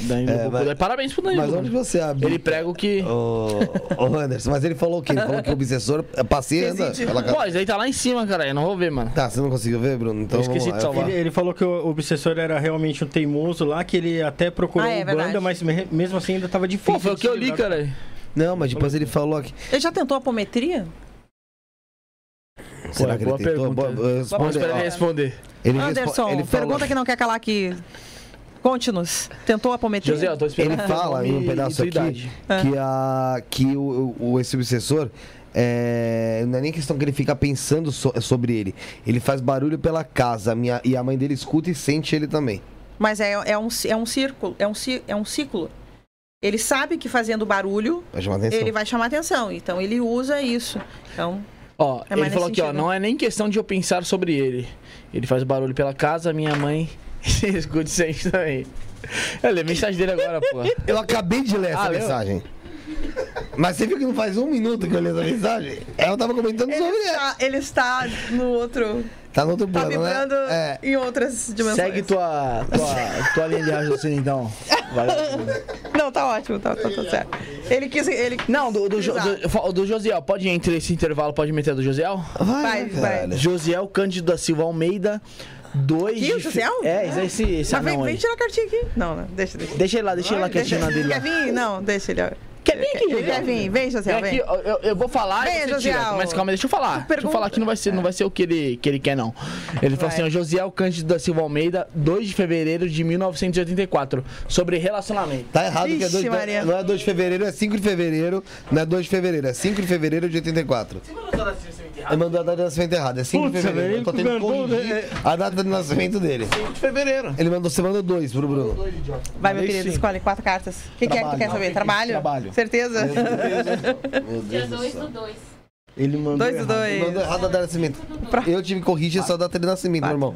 A: Danilo
C: É, mas-
A: Parabéns pro Danilo.
C: Mas onde
A: mano.
C: você habita?
A: Ele prega o que.
C: Ô, ô, Anderson, mas ele falou o quê? Ele falou que o obsessor é paciência. Ela...
A: Pô, isso aí tá lá em cima, cara. Eu não vou ver, mano.
C: Tá, você não conseguiu ver, Bruno? Então
A: Eu esqueci de salvar.
B: Ele, ele falou que o obsessor era realmente um teimoso lá, que ele até procurou
D: Ah, é
B: o banda,
D: verdade.
B: mas me- mesmo assim ainda tava difícil.
A: Pô, foi o que eu li, cara.
C: Não, mas depois ele falou que.
D: Ele já tentou apometria?
C: Será que ele
A: boa
C: tentou?
A: pergunta.
C: Boa- respondo-
A: Vamos esperar ele responder.
C: ele respo-
D: Anderson,
C: ele fala-
D: pergunta que não quer calar aqui. Conte-nos. Tentou acometer?
A: José, eu tô esperando.
C: Ele fala em um pedaço aqui
A: idade.
C: que, a, que o, o- esse obsessor é, não é nem questão que ele fica pensando so- sobre ele. Ele faz barulho pela casa minha, e a mãe dele escuta e sente ele também.
D: Mas é, é, um, é um círculo, é um, é um ciclo. Ele sabe que fazendo barulho,
C: Vai
D: ele vai chamar atenção. Então ele usa isso. Então,
A: Ó,
D: É
A: ele falou aqui, ó, não é nem questão de eu pensar sobre ele. Ele faz barulho pela casa, minha mãe escute sempre também. Eu li a mensagem dele agora, pô.
C: Eu acabei de ler essa
A: Ah, leu?
C: mensagem. Mas você viu que não faz um minuto que eu li essa mensagem? Ela tava comentando
D: ele
C: sobre ela.
D: está, ele está no outro.
C: Tá no outro
D: Tá
C: plano,
D: vibrando
C: né? É.
D: em outras dimensões.
A: Segue tua, tua, (laughs) tua linha de raciocínio, então. Vai.
D: Não, tá ótimo, tá, tá, tá certo. Ele quis. Ele
A: Não, do, do, Jo- do, do Josiel. Pode entre esse intervalo, pode meter do Josiel?
D: Vai,
C: né,
D: vai.
C: caralho?
A: Josiel Cândido da Silva Almeida, 2
D: Aqui, o Josiel?
A: É, esse, esse, esse
D: Mas vem,
A: anão
D: vem
A: aí.
D: tirar a cartinha aqui. Não, não, deixa, deixa.
A: Deixa ele lá, deixa ele lá quietinho na dele lá.
D: Quer vir? Não, deixa ele. ó.
A: Quer vir aqui,
D: quer vir, vem, José,
A: Vem aqui, eu, eu- vou falar
D: Vem,
A: e você tira. Mas calma, deixa eu falar. Deixa eu
D: Pergunta.
A: falar que não vai ser, não vai ser o que ele, que ele quer, não. Ele falou assim, ó, Josiel Cândido da Silva Almeida, 2 de fevereiro de 1984, sobre relacionamento.
C: Tá errado que é
D: Vixe,
C: dois,
D: Maria.
C: não é 2 de fevereiro, é 5 de fevereiro. Não é 2 de fevereiro, é 5 de fevereiro de 84. Ele mandou a data de nascimento errada, é 5 de
B: Putz,
C: fevereiro.
B: velho,
C: Eu tô tendo que corrigir
B: né?
C: a data de nascimento dele.
A: 5 de fevereiro.
C: Ele mandou, você mandou 2 pro Bruno.
D: Vai, meu querido,
A: sim.
D: escolhe quatro cartas. O que, que é que tu quer saber? Trabalho?
A: Trabalho.
D: Certeza?
C: Meu
E: Dia
C: Deus do
E: 2
C: céu.
E: do 2.
B: Ele mandou.
D: Dois do
B: errado.
C: Ele
D: dois.
C: mandou errado a data de nascimento. Eu tive que corrigir essa data de nascimento, meu irmão.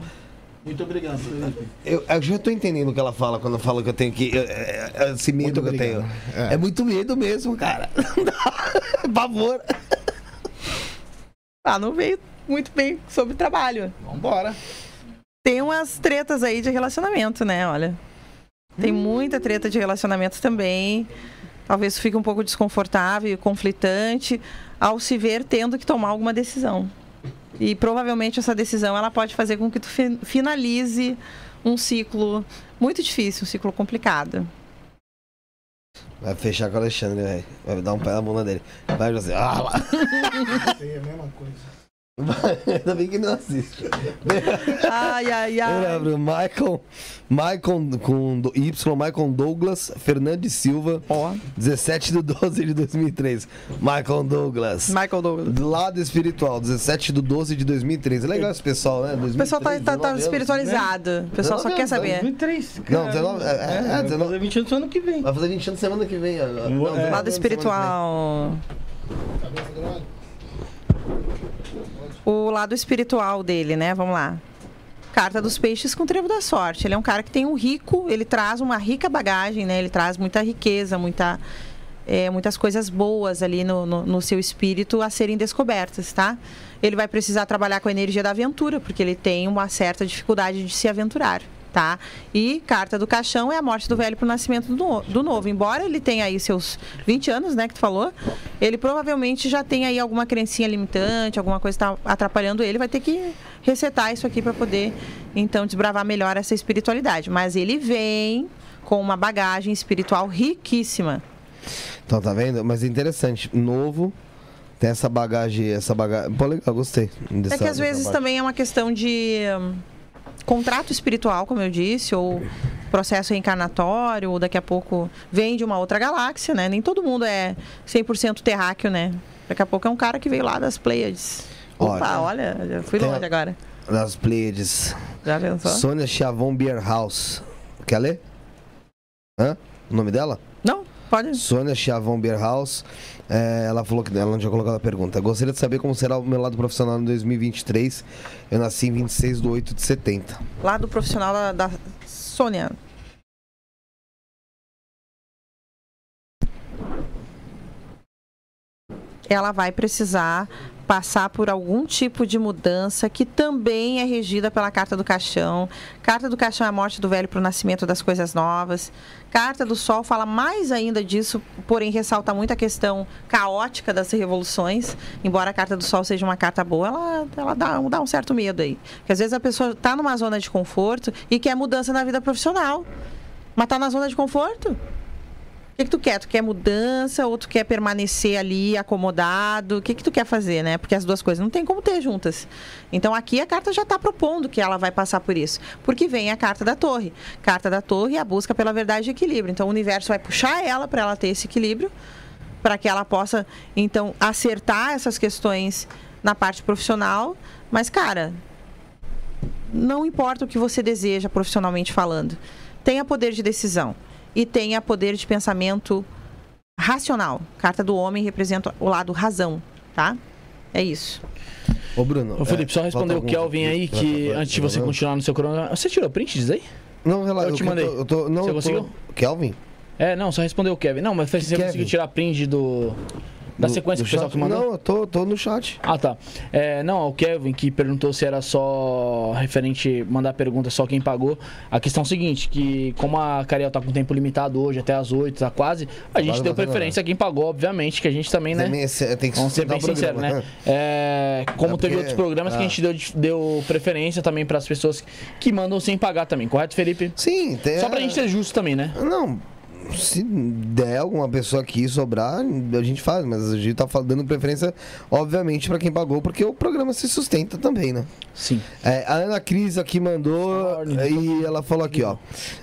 A: Muito obrigado, Felipe.
C: Eu, eu já tô entendendo o que ela fala quando fala que eu tenho que. é, é, Esse medo
A: Muito
C: que eu tenho.
A: obrigado.
C: É. muito medo mesmo, cara. (laughs) Pavor.
D: Ah, não veio muito bem sobre trabalho.
A: Vambora.
D: Tem umas tretas aí de relacionamento, né? Olha. Tem muita treta de relacionamento também. Talvez fique um pouco desconfortável e conflitante ao se ver tendo que tomar alguma decisão. E provavelmente essa decisão ela pode fazer com que tu fi- finalize um ciclo muito difícil, um ciclo complicado.
C: Vai fechar com o Alexandre, velho. Vai dar um pé na bunda dele. Vai, José. Ah, lá.
A: É a mesma coisa.
C: Vai. Ainda bem que não assiste.
D: Ai, ai,
C: Eu
D: ai.
C: lembro, Michael, Michael com do- Y, Michael Douglas Fernandes Silva,
D: Ó,
C: 17 de 12 de 2003. Michael Douglas.
D: Michael Douglas.
C: Do lado espiritual, 17 de 12 de 2003. É legal esse pessoal, né?
D: O pessoal tá, tá- tá espiritualizado. O pessoal só quer saber.
B: 2003.
C: Não,
B: cara.
C: 19, é, é, é,
B: vai
C: 19.
B: fazer 20 anos ano que vem.
C: Vai fazer 20 anos semana que vem. ó. Não,
B: É.
C: 19
D: Lado
C: semana que
D: espiritual. O lado espiritual dele, né? Vamos lá. Carta dos peixes com trevo da sorte. Ele é um cara que tem um rico, ele traz uma rica bagagem, né? Ele traz muita riqueza, muita, é, muitas coisas boas ali no, no, no seu espírito a serem descobertas, tá? Ele vai precisar trabalhar com a energia da aventura, porque ele tem uma certa dificuldade de se aventurar. Tá? E carta do caixão é a morte do velho para o nascimento do, do novo. Embora ele tenha aí seus 20 anos, né, que tu falou, ele provavelmente já tem aí alguma crencinha limitante, alguma coisa está atrapalhando ele, vai ter que resetar isso aqui para poder então desbravar melhor essa espiritualidade. Mas ele vem com uma bagagem espiritual riquíssima.
C: Então, tá vendo? Mas é interessante. Novo, tem essa bagagem, essa bagagem. Pô, legal, gostei.
D: É
C: dessa-
D: que às vezes
C: parte.
D: também é uma questão de hum, contrato espiritual, como eu disse, ou processo reencarnatório, ou daqui a pouco vem de uma outra galáxia, né? Nem todo mundo é 100% terráqueo, né? Daqui a pouco é um cara que veio lá das Pleiades. Opa, olha, já fui longe agora.
C: Das Pleiades.
D: Já pensou?
C: Sônia Chavon Beer House. Quer ler? Hã? O nome dela?
D: Pode.
C: Sônia Chavon Beer House. É, ela falou que ela não tinha colocado a pergunta. Gostaria de saber como será o meu lado profissional em 2023. Eu nasci em 26 de 8 de 70.
D: Lá do profissional da, da Sônia. Ela vai precisar passar por algum tipo de mudança que também é regida pela carta do caixão. Carta do caixão é a morte do velho para o nascimento das coisas novas. Carta do sol fala mais ainda disso, porém ressalta muito a questão caótica das revoluções. Embora a carta do sol seja uma carta boa, ela, ela dá, dá um certo medo aí. Porque às vezes a pessoa está numa zona de conforto e quer mudança na vida profissional. Mas está na zona de conforto? Que, que tu quer? Tu quer mudança ou tu quer permanecer ali acomodado? O que, que tu quer fazer, né? Porque as duas coisas não tem como ter juntas. Então aqui a carta já está propondo que ela vai passar por isso. Porque vem a carta da torre. Carta da torre é a busca pela verdade e equilíbrio. Então o universo vai puxar ela para ela ter esse equilíbrio, para que ela possa, então, acertar essas questões na parte profissional. Mas, cara, não importa o que você deseja profissionalmente falando, tenha poder de decisão e tenha poder de pensamento racional. Carta do homem representa o lado razão, tá? É isso.
C: Ô, Bruno.
A: Ô, Felipe,
C: é,
A: só responder o
C: falta algum-
A: Kelvin aí, que antes de você continuar no seu cronograma. Você tirou print disso aí?
C: Não, relaxa.
A: Eu te
C: eu
A: mandei.
C: tô- eu tô- não,
A: Você
C: eu tô-
A: conseguiu?
C: Kelvin?
A: É, não, só respondeu o Kevin. Não, mas você
C: Kevin?
A: conseguiu tirar print do. Da sequência
C: do
A: que o pessoal
C: chat?
A: mandou?
C: Não, eu tô, tô no chat.
A: Ah, tá. É, não, o Kevin que perguntou se era só referente mandar pergunta só quem pagou. A questão é a seguinte, que como a Cariel tá com tempo limitado hoje, até as 8, tá quase, a gente
C: Claro,
A: deu
C: tá
A: preferência a quem pagou, obviamente, que a gente também, né?
C: Tem que
A: Vamos ser bem sinceros,
C: programa.
A: né? É, como
C: É
A: teve
C: porque-
A: outros programas que a
C: ah.
A: gente deu, deu preferência também para as pessoas que mandam sem pagar também, correto, Felipe?
C: Sim, tem.
A: Só pra gente ser justo também, né?
C: Não, se der alguma pessoa aqui sobrar, a gente faz, mas a gente tá dando preferência, obviamente, pra quem pagou, porque o programa se sustenta também, né?
A: Sim.
C: É, a Ana Cris aqui mandou
A: Ordem.
C: e ela falou aqui, ó.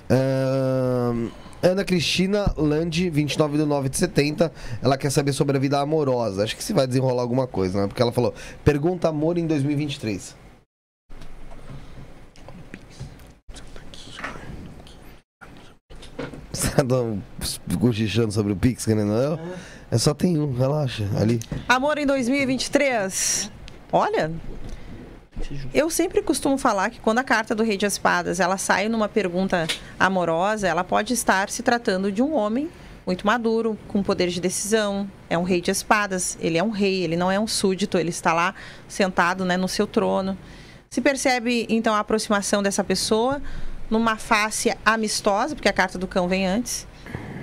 C: Ahn, Ana Cristina Landi, 29 de 9 de 70. Ela quer saber sobre a vida amorosa. Acho que se vai desenrolar alguma coisa, né? Porque ela falou: pergunta amor em 2023. Tá cochichando sobre o Pix, querendo ou não? É só tem um, relaxa. Ali.
D: Amor em 2023. Olha, eu sempre costumo falar que quando a carta do Rei de Espadas ela sai numa pergunta amorosa, ela pode estar se tratando de um homem muito maduro, com poder de decisão. É um rei de espadas, ele é um rei, ele não é um súdito, ele está lá sentado né, no seu trono. Se percebe então a aproximação dessa pessoa numa face amistosa, porque a carta do cão vem antes.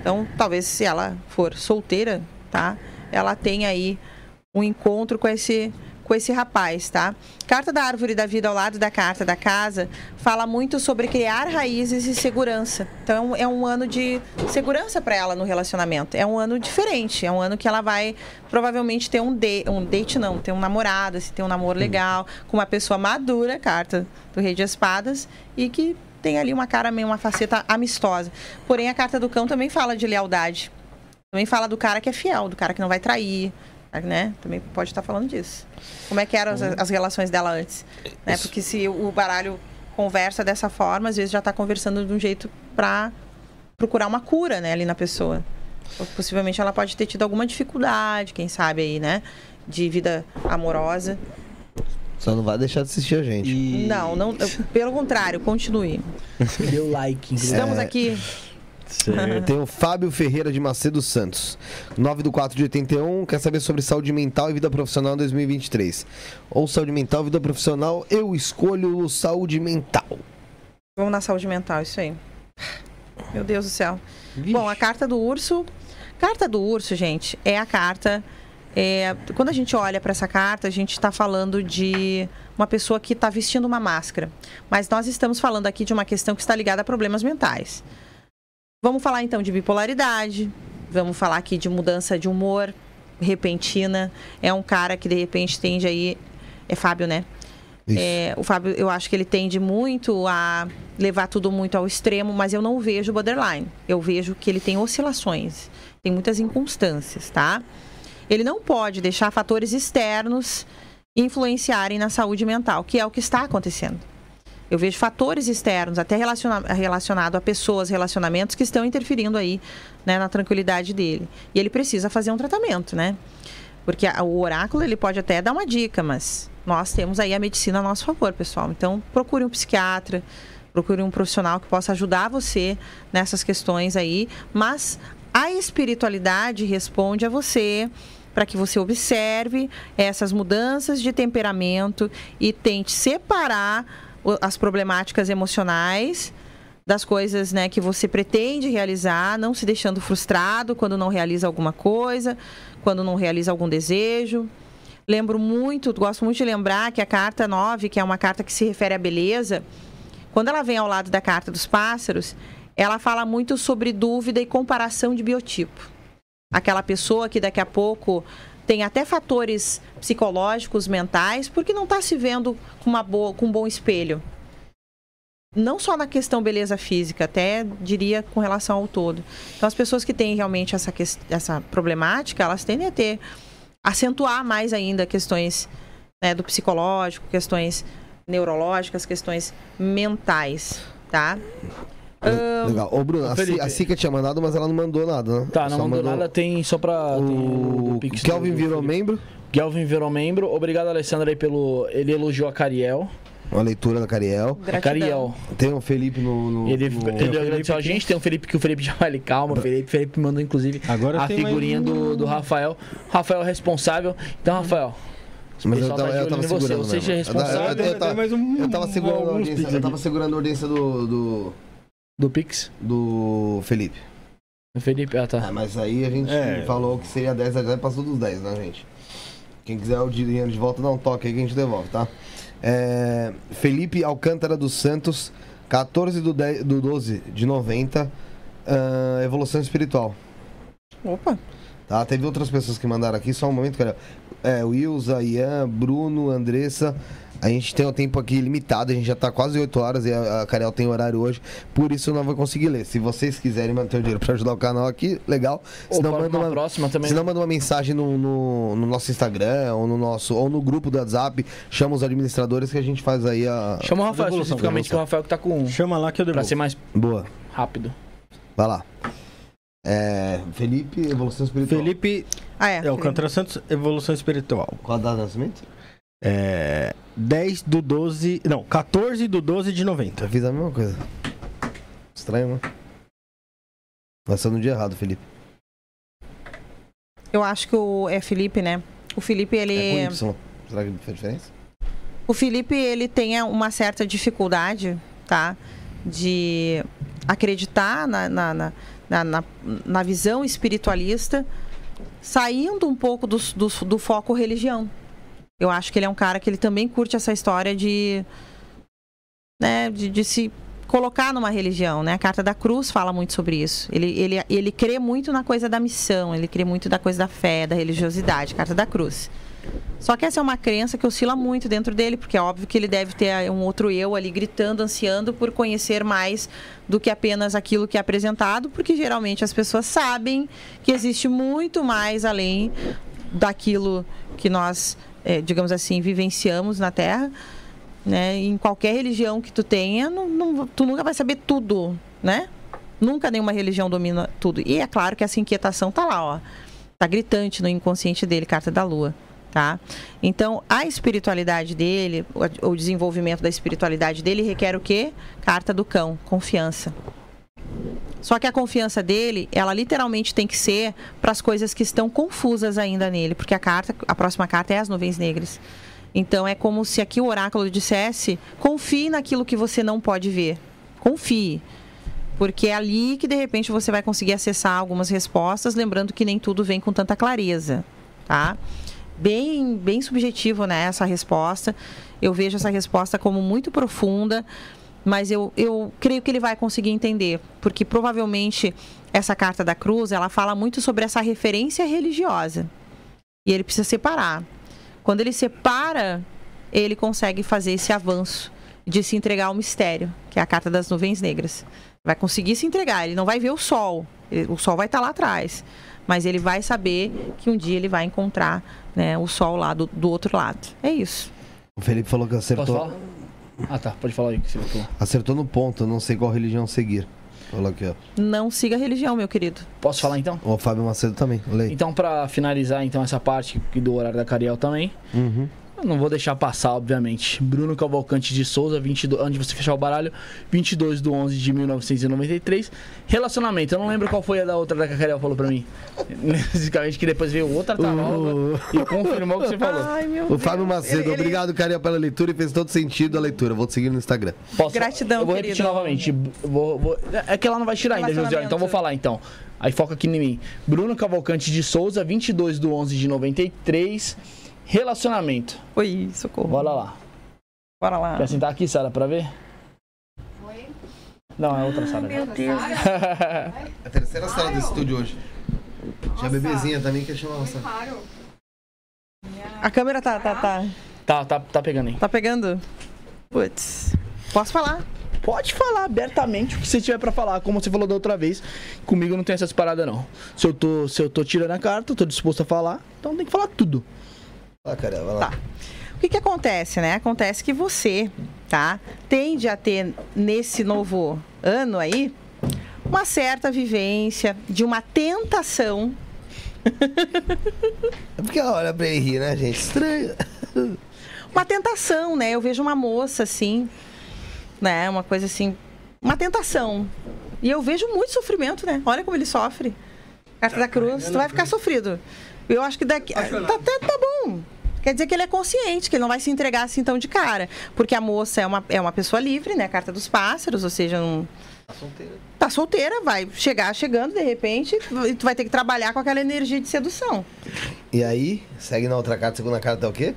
D: Então, talvez se ela for solteira, tá? Ela tenha aí um encontro com esse com esse rapaz, tá? Carta da árvore da vida ao lado da carta da casa fala muito sobre criar raízes e segurança. Então é um ano de segurança para ela no relacionamento. É um ano diferente, é um ano que ela vai provavelmente ter um, de, um date não, ter um namorado, se ter um namoro legal com uma pessoa madura, carta do Rei de Espadas e que tem ali uma cara meio uma faceta amistosa. Porém a carta do cão também fala de lealdade. Também fala do cara que é fiel, do cara que não vai trair, né? Também pode estar falando disso. Como é que eram as, as relações dela antes? Né? Porque se o baralho conversa dessa forma, às vezes já está conversando de um jeito para procurar uma cura, né, ali na pessoa. Ou, possivelmente ela pode ter tido alguma dificuldade, quem sabe aí, né, de vida amorosa.
C: Só não vai deixar de assistir a gente.
B: E...
D: Não, não, pelo contrário, continue.
A: Deu like.
D: Estamos aqui.
C: Tem o Fábio Ferreira de Macedo Santos. 9 do 4 de 81. Quer saber sobre saúde mental e vida profissional em 2023. Ou saúde mental, vida profissional. Eu escolho saúde mental.
D: Vamos na saúde mental, isso aí. Meu Deus do céu. Bom, a carta do urso. Carta do urso, gente, é a carta. É, quando a gente olha para essa carta, a gente está falando de uma pessoa que está vestindo uma máscara. Mas nós estamos falando aqui de uma questão que está ligada a problemas mentais. Vamos falar então de bipolaridade. Vamos falar aqui de mudança de humor repentina. É um cara que de repente tende aí. É Fábio, né? É, o Fábio, eu acho que ele tende muito a levar tudo muito ao extremo, mas eu não vejo borderline. Eu vejo que ele tem oscilações, tem muitas inconstâncias, tá? Ele não pode deixar fatores externos influenciarem na saúde mental, que é o que está acontecendo. Eu vejo fatores externos, até relaciona relacionado a pessoas, relacionamentos que estão interferindo aí né, na tranquilidade dele. E ele precisa fazer um tratamento, né? Porque a- o oráculo ele pode até dar uma dica, mas nós temos aí a medicina a nosso favor, pessoal. Então procure um psiquiatra, procure um profissional que possa ajudar você nessas questões aí. Mas a espiritualidade responde a você para que você observe essas mudanças de temperamento e tente separar as problemáticas emocionais das coisas né, que você pretende realizar, não se deixando frustrado quando não realiza alguma coisa, quando não realiza algum desejo. Lembro muito, gosto muito de lembrar que a carta 9, que é uma carta que se refere à beleza, quando ela vem ao lado da carta dos pássaros, ela fala muito sobre dúvida e comparação de biotipo. Aquela pessoa que daqui a pouco tem até fatores psicológicos, mentais, porque não está se vendo com, uma boa, com um bom espelho. Não só na questão beleza física, até diria com relação ao todo. Então, as pessoas que têm realmente essa, essa problemática, elas tendem a ter, acentuar mais ainda questões né, do psicológico, questões neurológicas, questões mentais, tá?
C: Legal. Ô, Bruno, a, C, a Cica tinha mandado, mas ela não mandou nada, né?
A: Tá, não
C: Só
A: mandou, nada, tem só pra. tem
C: O,
A: do-
C: Kelvin
A: do
C: virou
A: Felipe.
C: membro.
A: Kelvin virou membro. Obrigado, Alessandro, aí pelo. Ele elogiou a Cariel.
C: Uma leitura da Cariel.
A: A Cariel.
C: Tem o Felipe no. no-
A: Ele,
C: no-
A: ele agradeceu a gente, tem o Felipe que o Felipe (laughs) já vai ele calma. O Felipe, Felipe mandou, inclusive,
B: Agora
A: a
B: tem mais
A: figurinha
B: um-
A: do, do Rafael. Rafael é responsável. Então, Rafael.
C: Mas eu
A: pessoal
C: tava,
A: tá
C: eu tava
A: você.
C: segurando.
A: Você
C: mesmo.
A: seja
C: Eu
A: responsável
C: Eu, eu tava,
B: Tem um-
C: eu tava segurando a audiência. Eu tava segurando a audiência do. do,
A: do Pix.
C: do Felipe.
A: O Felipe, ah, tá.
C: Ah, mas aí a gente
B: É.
C: falou que seria 10, já passou dos 10, né, gente? Quem quiser o dinheiro de volta, dá um toque aí que a gente devolve, tá? É, Felipe Alcântara dos Santos, 14 do, 10, do 12 de 90, ah, Evolução Espiritual.
D: Opa,
C: Tá? Teve outras pessoas que mandaram aqui, só um momento, cara. É, Wilza, Ian, Bruno, Andressa. A gente tem um tempo aqui limitado, a gente já tá quase 8 horas e a, a Cariel tem horário hoje, por isso eu não vou conseguir ler. Se vocês quiserem manter o dinheiro pra ajudar o canal aqui, legal. Senão
A: para
C: manda
A: uma próxima também.
C: senão manda uma mensagem no, no, no nosso Instagram ou no nosso ou no grupo do WhatsApp, chama os administradores que a gente faz aí a.
A: Chama o Rafael, especificamente, que o Rafael que tá com.
B: Chama lá que eu
A: Pra
B: devolvo.
A: ser mais
C: Boa.
A: rápido.
C: Vai lá. É, Felipe, Evolução Espiritual.
B: Felipe
D: ah é.
B: é Alcântara Santos, Evolução Espiritual.
C: Qual a data de nascimento?
B: É. 10 do 12. Não, 14 do 12 de 90.
C: Eu fiz a mesma coisa. Estranho, né? Nasceu no dia errado, Felipe.
D: Eu acho que o é Felipe, né? O Felipe ele
C: É com Y. Será que faz diferença?
D: O Felipe, ele tem uma certa dificuldade, tá? De acreditar na, na, na, na, na- na visão espiritualista, saindo um pouco do, do, do foco religião. Eu acho que ele é um cara que ele também curte essa história de, né, de, de se colocar numa religião, né? A Carta da Cruz fala muito sobre isso. Ele, ele, ele crê muito na coisa da missão, ele crê muito da coisa da fé, da religiosidade, Carta da Cruz. Só que essa é uma crença que oscila muito dentro dele, porque é óbvio que ele deve ter um outro eu ali gritando, ansiando por conhecer mais do que apenas aquilo que é apresentado, porque geralmente as pessoas sabem que existe muito mais além daquilo que nós, eh, digamos assim, vivenciamos na Terra. Né? Em qualquer religião que tu tenha, não- não- tu nunca vai saber tudo, né? Nunca nenhuma religião domina tudo. E é claro que essa inquietação tá lá, ó. Tá gritante no inconsciente dele, carta da lua, tá? Então, a espiritualidade dele, o desenvolvimento da espiritualidade dele requer o quê? Carta do cão, confiança. Só que a confiança dele, ela literalmente tem que ser para as coisas que estão confusas ainda nele, porque a carta, a próxima carta é as nuvens negras. Então é como se aqui o oráculo dissesse: confie naquilo que você não pode ver. Confie. Porque é ali que de repente você vai conseguir acessar algumas respostas, lembrando que nem tudo vem com tanta clareza, tá? Bem, bem subjetivo, né, essa resposta. Eu vejo essa resposta como muito profunda, mas eu, eu creio que ele vai conseguir entender, porque provavelmente essa carta da cruz, ela fala muito sobre essa referência religiosa. E ele precisa separar. Quando ele separa, ele consegue fazer esse avanço de se entregar ao mistério, que é a carta das nuvens negras. Vai conseguir se entregar, ele não vai ver o sol, o sol vai estar lá atrás, mas ele vai saber que um dia ele vai encontrar né, o sol lá do, do outro lado. É isso.
C: O Felipe falou que
A: Posso
C: acertou,
A: falar? Ah, tá. Pode falar aí que você falou.
C: acertou no ponto, não sei qual religião seguir. Falou aqui, ó.
D: Não siga a religião, meu querido.
A: Posso falar então?
C: O Fábio Macedo também, leia.
A: Então, pra finalizar então essa parte aqui do horário da Cariel também,
C: Uhum.
A: Não vou deixar passar, obviamente. Bruno Cavalcante de Souza, 22, antes de você fechar o baralho, 22 de 11 de 1993. Relacionamento, eu não lembro qual foi a da outra da que a Cariel falou pra mim. (laughs) Basicamente que depois veio outra tarola e confirmou o que você falou.
D: Ai, meu
C: O Fábio Macedo, obrigado, Carinha, pela leitura e fez todo sentido a leitura. Vou te seguir no Instagram.
A: Posso-
D: Gratidão,
A: Eu vou repetir
D: querido.
A: novamente. Vou- vou- é que ela não vai tirar ainda, Josiane, então eu vou falar então. Aí foca aqui em mim. Bruno Cavalcante de Souza, 22 de 11 de 93. Relacionamento.
D: Oi, socorro.
A: Bora lá.
D: Bora lá.
A: Quer sentar aqui, Sara, pra ver? Não, é outra Sara.
D: Meu Deus. (laughs)
C: A terceira sala do estúdio hoje. Tinha a bebezinha também que chamava essa.
D: A câmera tá, tá, tá,
A: tá, tá, tá pegando aí.
D: tá pegando? Putz. Posso falar?
A: Pode falar abertamente o que você tiver pra falar, como você falou da outra vez. Comigo não tem essas paradas, não. Se eu tô, se eu tô tirando a carta, eu tô disposto a falar, então tem que falar tudo.
C: Ah, cara, vai lá.
D: Tá. O que que acontece, né? Acontece que você, tá? Tende a ter nesse novo ano aí uma certa vivência de uma tentação (laughs)
C: É porque ela olha pra ele rir, né, gente? Estranho. (laughs)
D: uma tentação, né? Eu vejo uma moça assim, né? Uma coisa assim, uma tentação. E eu vejo muito sofrimento, né? Olha como ele sofre. Carta da Cruz, tu vai ficar sofrido. Eu acho que daqui. Tá, até tá bom. Quer dizer que ele é consciente, que ele não vai se entregar assim tão de cara. Porque a moça é uma, é uma pessoa livre, né? Carta dos pássaros, ou seja, um,
C: Tá solteira.
D: tá solteira, vai chegar chegando de repente, e tu vai ter que trabalhar com aquela energia de sedução.
C: E aí, segue na outra carta, segunda carta é o quê?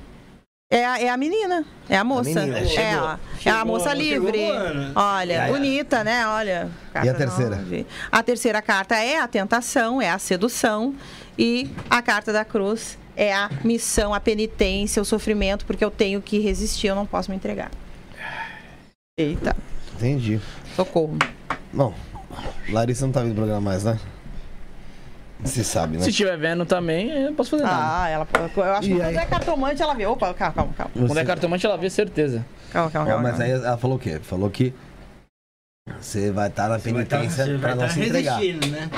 D: É a, é a menina, é a moça.
C: menina,
D: é,
C: chegou.
D: é a
B: Chegou,
D: moça
B: chegou
D: livre.
B: voando.
D: Olha, bonita, né? Olha.
C: E a terceira?
D: nove. A terceira carta é a tentação, é a sedução. E a carta da cruz é a missão, a penitência, o sofrimento, porque eu tenho que resistir, eu não posso me entregar. Eita,
C: Entendi.
D: socorro.
C: Bom, Larissa não tá vindo programa mais, né? Você sabe, né?
A: Se estiver vendo também, eu não posso fazer nada.
D: Ah, ela. Eu acho que
C: E
D: quando
C: aí?
D: é cartomante, ela vê. Opa, calma, calma, calma.
A: Quando
C: Você-
A: é cartomante, ela vê certeza.
D: Calma, calma,
C: Ó,
D: calma.
C: mas aí ela falou o quê? Falou que você vai estar na
B: Você vai tá-
C: penitência
B: você
C: pra
B: vai
C: não
B: tá
C: se entregar.
B: resistindo, né?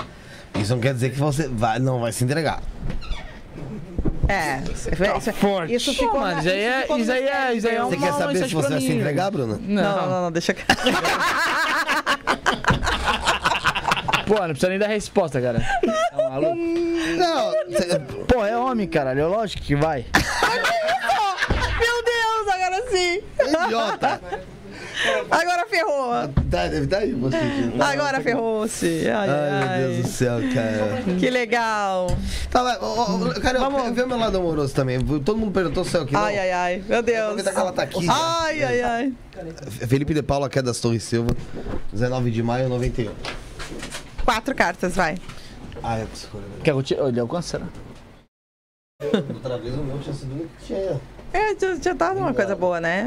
C: Isso não quer dizer que você vai, não vai se entregar.
D: É, isso,
A: forte.
D: isso ficou.
A: Pô,
D: na-
A: isso aí é-
D: ficou no
A: isso aí é-
D: mistério,
A: isso aí é?
C: Você
A: uma
C: quer saber se
A: mensagem
C: você
A: pra
C: vai se
A: mim.
C: entregar, Bruna?
D: Não, não, não, não, deixa. (laughs)
A: Pô, não precisa nem dar resposta, cara. (laughs) Tá maluco?
C: Não, você-
A: Pô, é homem, caralho. É lógico que vai. (laughs)
D: Meu Deus, agora sim!
C: idiota.
D: Agora ferrou!
C: Tá, deve estar aí você.
D: Agora ferrou-se! Ai, ai,
C: Ai, meu Deus do céu, cara.
D: Que legal!
C: Tá, vai, ó, ó, cara,
D: Vamos.
C: vê o meu lado amoroso também. Todo mundo perguntou se é o que não.
D: Ai, ai, ai, meu Deus!
C: Aproveitar que ela tá aqui. já.
D: Ai, ai, ai!
C: Felipe de Paula, que é das Torres Silva, 19 de maio, 91.
D: Quatro cartas, vai.
C: Ah, é.
A: Quer que eu tire? Ele alcança, (laughs) né?
C: Outra vez o meu tinha sido muito cheio.
D: É, já, já tá uma coisa boa, né?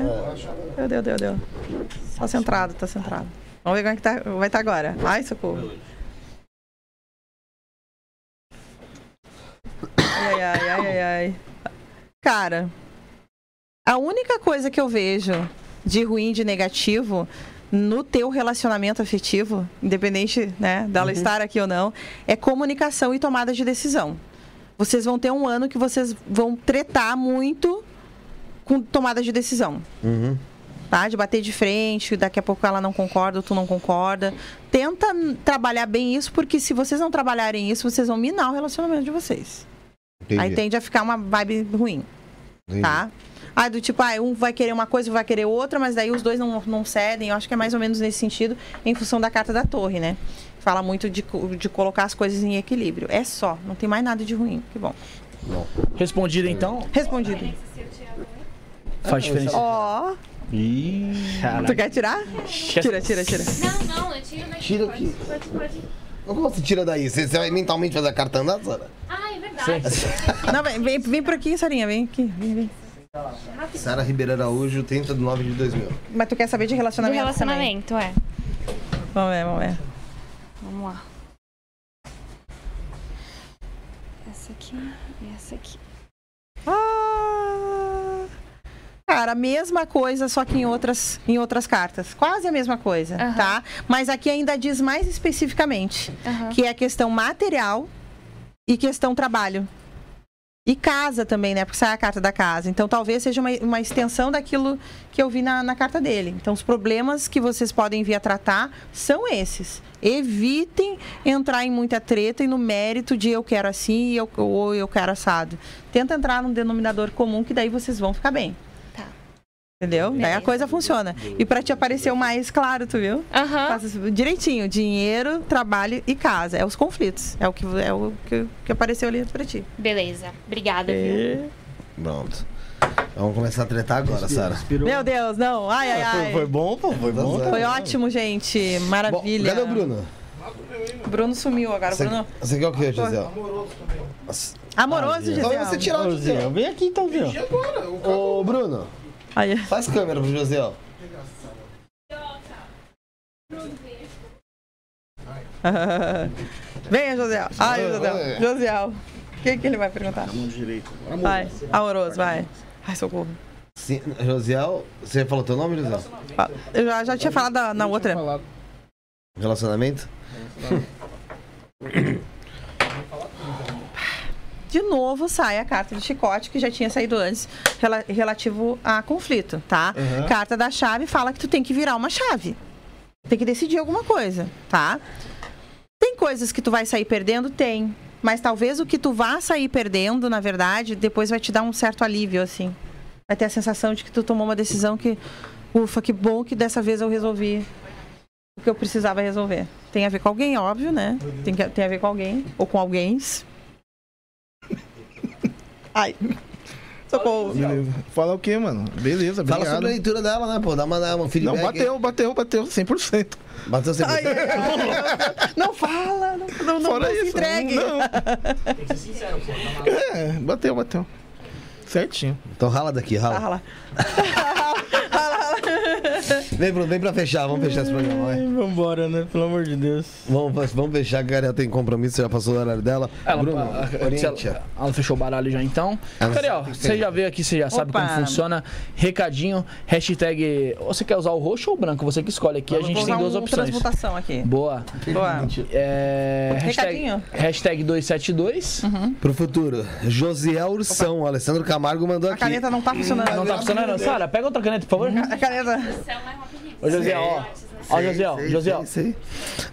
D: Meu Deus, Deus, Deus. Tá centrado, tá centrado. Vamos ver como é que tá, vai estar agora. Ai, socorro. Ai, ai, ai, ai, ai. Cara, a única coisa que eu vejo de ruim, de negativo no teu relacionamento afetivo, independente, né, dela estar aqui ou não, é comunicação e tomada de decisão. Vocês vão ter um ano que vocês vão tretar muito com tomada de decisão
C: Uhum.
D: tá? De bater de frente, daqui a pouco ela não concorda, tu não concorda. Tenta trabalhar bem isso, porque se vocês não trabalharem isso, vocês vão minar o relacionamento de vocês.
C: Entendi.
D: Aí tende a ficar uma vibe ruim,
C: Entendi.
D: tá? Ah, do tipo, ah, um vai querer uma coisa, um vai querer outra, mas daí os dois não, não cedem. Eu acho que é mais ou menos nesse sentido, em função da carta da torre, né? Fala muito de, de colocar as coisas em equilíbrio. É só, não tem mais nada de ruim. Que bom.
A: Respondido então?
D: Respondido.
A: Faz diferença.
D: Ó,
A: Ih,
D: tu quer tirar? Tira, tira, tira.
E: Não, não, eu tiro daqui.
C: Tira
E: pode,
C: aqui.
E: Pode, pode.
C: Como você tira daí? Você, você vai mentalmente fazer a carta andar, Sara?
E: Ah, é verdade.
D: Não, vem, vem, vem por aqui, Sarinha, vem aqui. Vem, vem.
C: Sara Ribeiro Araújo, 30 de 9 de 2000.
D: Mas tu quer saber de relacionamento?
E: relacionamento, é.
D: também? Vamos ver, vamos ver.
E: Vamos lá. Essa aqui e essa aqui.
D: Ah, cara, a mesma coisa, só que em outras, em outras cartas. Quase a mesma coisa,
E: Aham.
D: tá? Mas aqui ainda diz mais especificamente,
E: Aham.
D: que é a questão material e questão trabalho. E casa também, né? Porque sai a carta da casa. Então talvez seja uma, uma extensão daquilo que eu vi na, na carta dele. Então os problemas que vocês podem vir a tratar são esses. Evitem entrar em muita treta e no mérito de eu quero assim eu, ou eu quero assado. Tenta entrar num denominador comum que daí vocês vão ficar bem.
E: Tá.
D: Entendeu? Daí a coisa funciona. E pra te aparecer o mais claro, tu viu? Faça direitinho, dinheiro, trabalho e casa. É os conflitos. É o que, é o que, que apareceu ali pra ti.
E: Beleza. Obrigada, viu?
C: Pronto. Vamos começar a tretar agora, Sara.
D: Meu Deus, não. Ai, ai,
B: Ah, foi,
D: ai.
B: foi bom, pô. Foi bom. tá?
D: Foi ótimo, gente.
C: Bom,
D: Maravilha.
C: cadê o Bruno?
D: Bruno sumiu agora.
C: Você,
D: Bruno.
C: você quer o quê, José?
D: Amoroso,
C: Então
D: Gisele.
C: você tirar o.
B: Zé, Vem aqui então, Zé.
C: Ô, Bruno,
D: Aí.
C: faz câmera pro José, ó. (laughs)
D: Venha, José. Ai, José. José. O que, que ele vai perguntar? Vai. Amoroso, vai. Ai, socorro.
C: Sim, Josiel, você falou teu nome, José?
D: Eu já, já tinha falado da- na outra.
C: Relacionamento?
D: De novo sai a carta de chicote que já tinha saído antes, rela- relativo a conflito, tá? Carta da chave fala que tu tem que virar uma chave. Tem que decidir alguma coisa, tá? Tem coisas que tu vai sair perdendo? Tem. Mas talvez o que tu vá sair perdendo, na verdade, depois vai te dar um certo alívio, assim. Vai ter a sensação de que tu tomou uma decisão que, ufa, que bom que dessa vez eu resolvi o que eu precisava resolver. Tem a ver com alguém, óbvio, né? Tem, que, tem a ver com alguém, ou com alguém. Ai. Socorro.
F: Beleza. Fala o quê, mano? Beleza,
C: Fala
F: obrigado.
C: sobre a leitura dela, né, pô? Dá uma, dá um feedback.
F: Não, bateu, bateu, bateu, 100%.
C: Bateu sempre.
D: Ai, ai, ai. Não fala, não, não, não,
F: Fora
D: não se
F: isso.
D: entregue.
F: Não. É, bateu, bateu. Certinho.
C: Então rala daqui, rala.
D: Fala. (laughs)
C: Vem, Bruno, vem pra fechar, vamos fechar esse programa, vai.
B: Ai, Vambora, né? Pelo amor de Deus.
C: Vamos, vamos fechar, que a Ariel tem compromisso, já passou o horário dela.
A: Ela,
C: Bruno,
A: a- a-
C: oriente.
A: ela, ela fechou o baralho já então.
C: Ela
A: Cariel,
C: sabe
A: você já veio aqui, você já sabe
D: Opa.
A: como funciona. Recadinho, hashtag. Você quer usar o roxo ou o branco? Você que escolhe aqui. A
D: Vou
A: gente
D: usar
A: tem duas
D: um
A: opções.
D: transmutação aqui.
A: Boa.
D: Boa.
A: É, hashtag,
D: Recadinho?
A: hashtag 272.
C: Pro futuro, Josiel Ursão, o Alessandro Camargo mandou
D: A
C: aqui.
D: caneta não tá funcionando.
A: Não tá funcionando? Sara, pega outra caneta, por favor.
D: A caneta.
A: Ô, José, ó. Ó, José, ó. José, ó.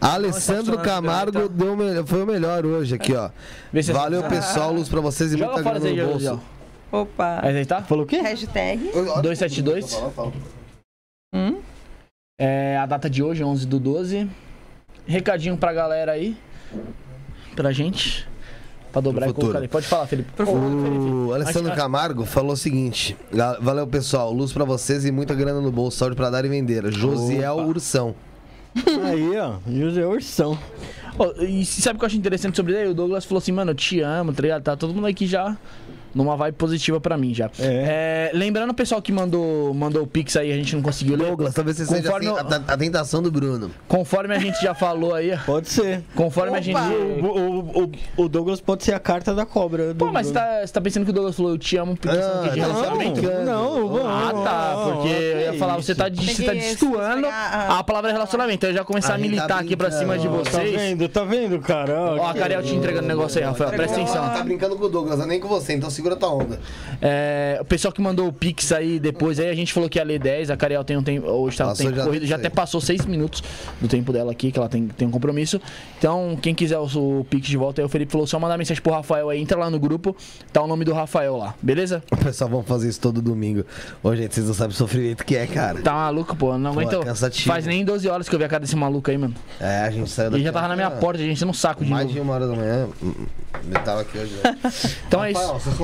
C: Alessandro Camargo deu o melhor- foi o melhor hoje aqui, ó.
A: Vê se
C: Valeu, pessoal, luz pra vocês e
A: Joga
C: muita
A: fora
C: grana
A: esse aí,
C: no
A: José.
C: bolso.
A: ó.
D: Opa.
A: Aí tá?
B: Falou o quê?
D: Hashtag.
A: 272.
D: Hum?
A: É a data de hoje, 11 do 12. Recadinho pra galera aí. Pra gente. Pra dobrar e colocar ali. Pode falar, Felipe.
C: O Alessandro Camargo falou o seguinte: "Ga- Valeu, pessoal. Luz pra vocês e muita grana no bolso. Saúde pra dar e vender. Josiel
B: Opa.
C: Ursão.
B: Aí, ó. José Ursão.
A: Ô, e sabe o que eu acho interessante sobre ele? O Douglas falou assim, mano, eu te amo, tá ligado? Tá todo mundo aqui já numa vibe positiva pra mim já.
B: É.
A: É, lembrando o pessoal que mandou, mandou o Pix aí, a gente não conseguiu ler.
C: Douglas, talvez você seja
A: Conforme
C: assim,
A: eu-
C: a, a tentação do Bruno.
A: Conforme a gente já falou aí,
B: Pode ser.
A: conforme a gente.
D: Opa!
B: O, o, o, o Douglas pode ser a carta da cobra. do-
A: Pô, mas você tá, você tá pensando que o Douglas falou eu te amo porque você não
C: Ah,
A: relacionamento?
C: não.
B: Não, não.
A: Ah, tá. Porque eu ia falar, você tá, de- você tá destoando
D: a-
A: palavra relacionamento. Eu já começar
C: A tá
A: militar aqui pra cima de
C: brincando.
B: Tá
A: vocês.
B: vendo? Tá vendo, cara?
A: Ó, a Cariel te entregando o negócio aí, Rafael. Presta atenção.
C: Tá brincando com o Douglas, não é nem com você, então segura tua onda.
A: É, o pessoal que mandou o Pix aí depois, aí a gente falou que ia ler 10, a Cariel tem um tempo, hoje tá no tempo
C: já
A: corrido,
C: do
A: já até passou 6 minutos do tempo dela aqui, que ela tem, tem um compromisso. Então, quem quiser o, o Pix de volta aí, o Felipe falou, só mandar mensagem pro Rafael aí, entra lá no grupo, tá o nome do Rafael lá, beleza?
C: O pessoal vamos fazer isso todo domingo. Ô, gente, vocês não sabem o sofrimento que é, cara.
A: Tá maluco, pô, não
C: Pô,
A: aguento.
C: é cansativo.
A: Faz nem 12 horas que eu vi a cara desse maluco aí, mano.
C: É, a gente saiu
A: Ele
C: daqui.
A: já tava na minha porta, gente, no saco de
C: Mais
A: novo.
C: de uma hora da manhã. Ele tava aqui hoje. né?
A: Então é isso.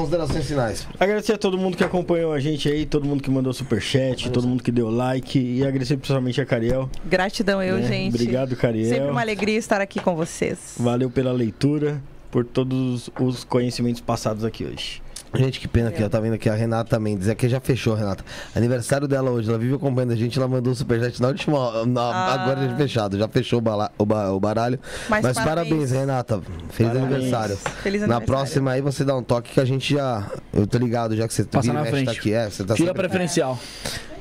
C: Considerações finais.
B: Agradecer a todo mundo que acompanhou a gente aí, todo mundo que mandou superchat, todo mundo que deu like e agradecer principalmente a Cariel.
D: Gratidão eu,
B: né?
D: gente.
B: Obrigado, Cariel.
D: Sempre uma alegria estar aqui com vocês.
B: Valeu pela leitura, por todos os conhecimentos passados aqui hoje.
C: Gente, que pena que ó, tá vendo aqui a Renata Mendes. Aqui já fechou, Renata. Aniversário dela hoje. Ela vive acompanhando a gente. Ela mandou o superchat na última. na-
D: Ah.
C: Agora já fechado. Já fechou o, bala- o ba- o baralho.
D: Mas
C: Mas, parabéns.
D: parabéns.
C: Renata. Feliz
B: Parabéns.
C: aniversário.
D: Feliz
C: Na
D: aniversário.
C: próxima aí você dá um toque que a gente já. Eu tô ligado, já que você
A: Passa na
C: tá
A: frente.
C: aqui. É, você tá
A: Tira
C: sempre...
A: preferencial.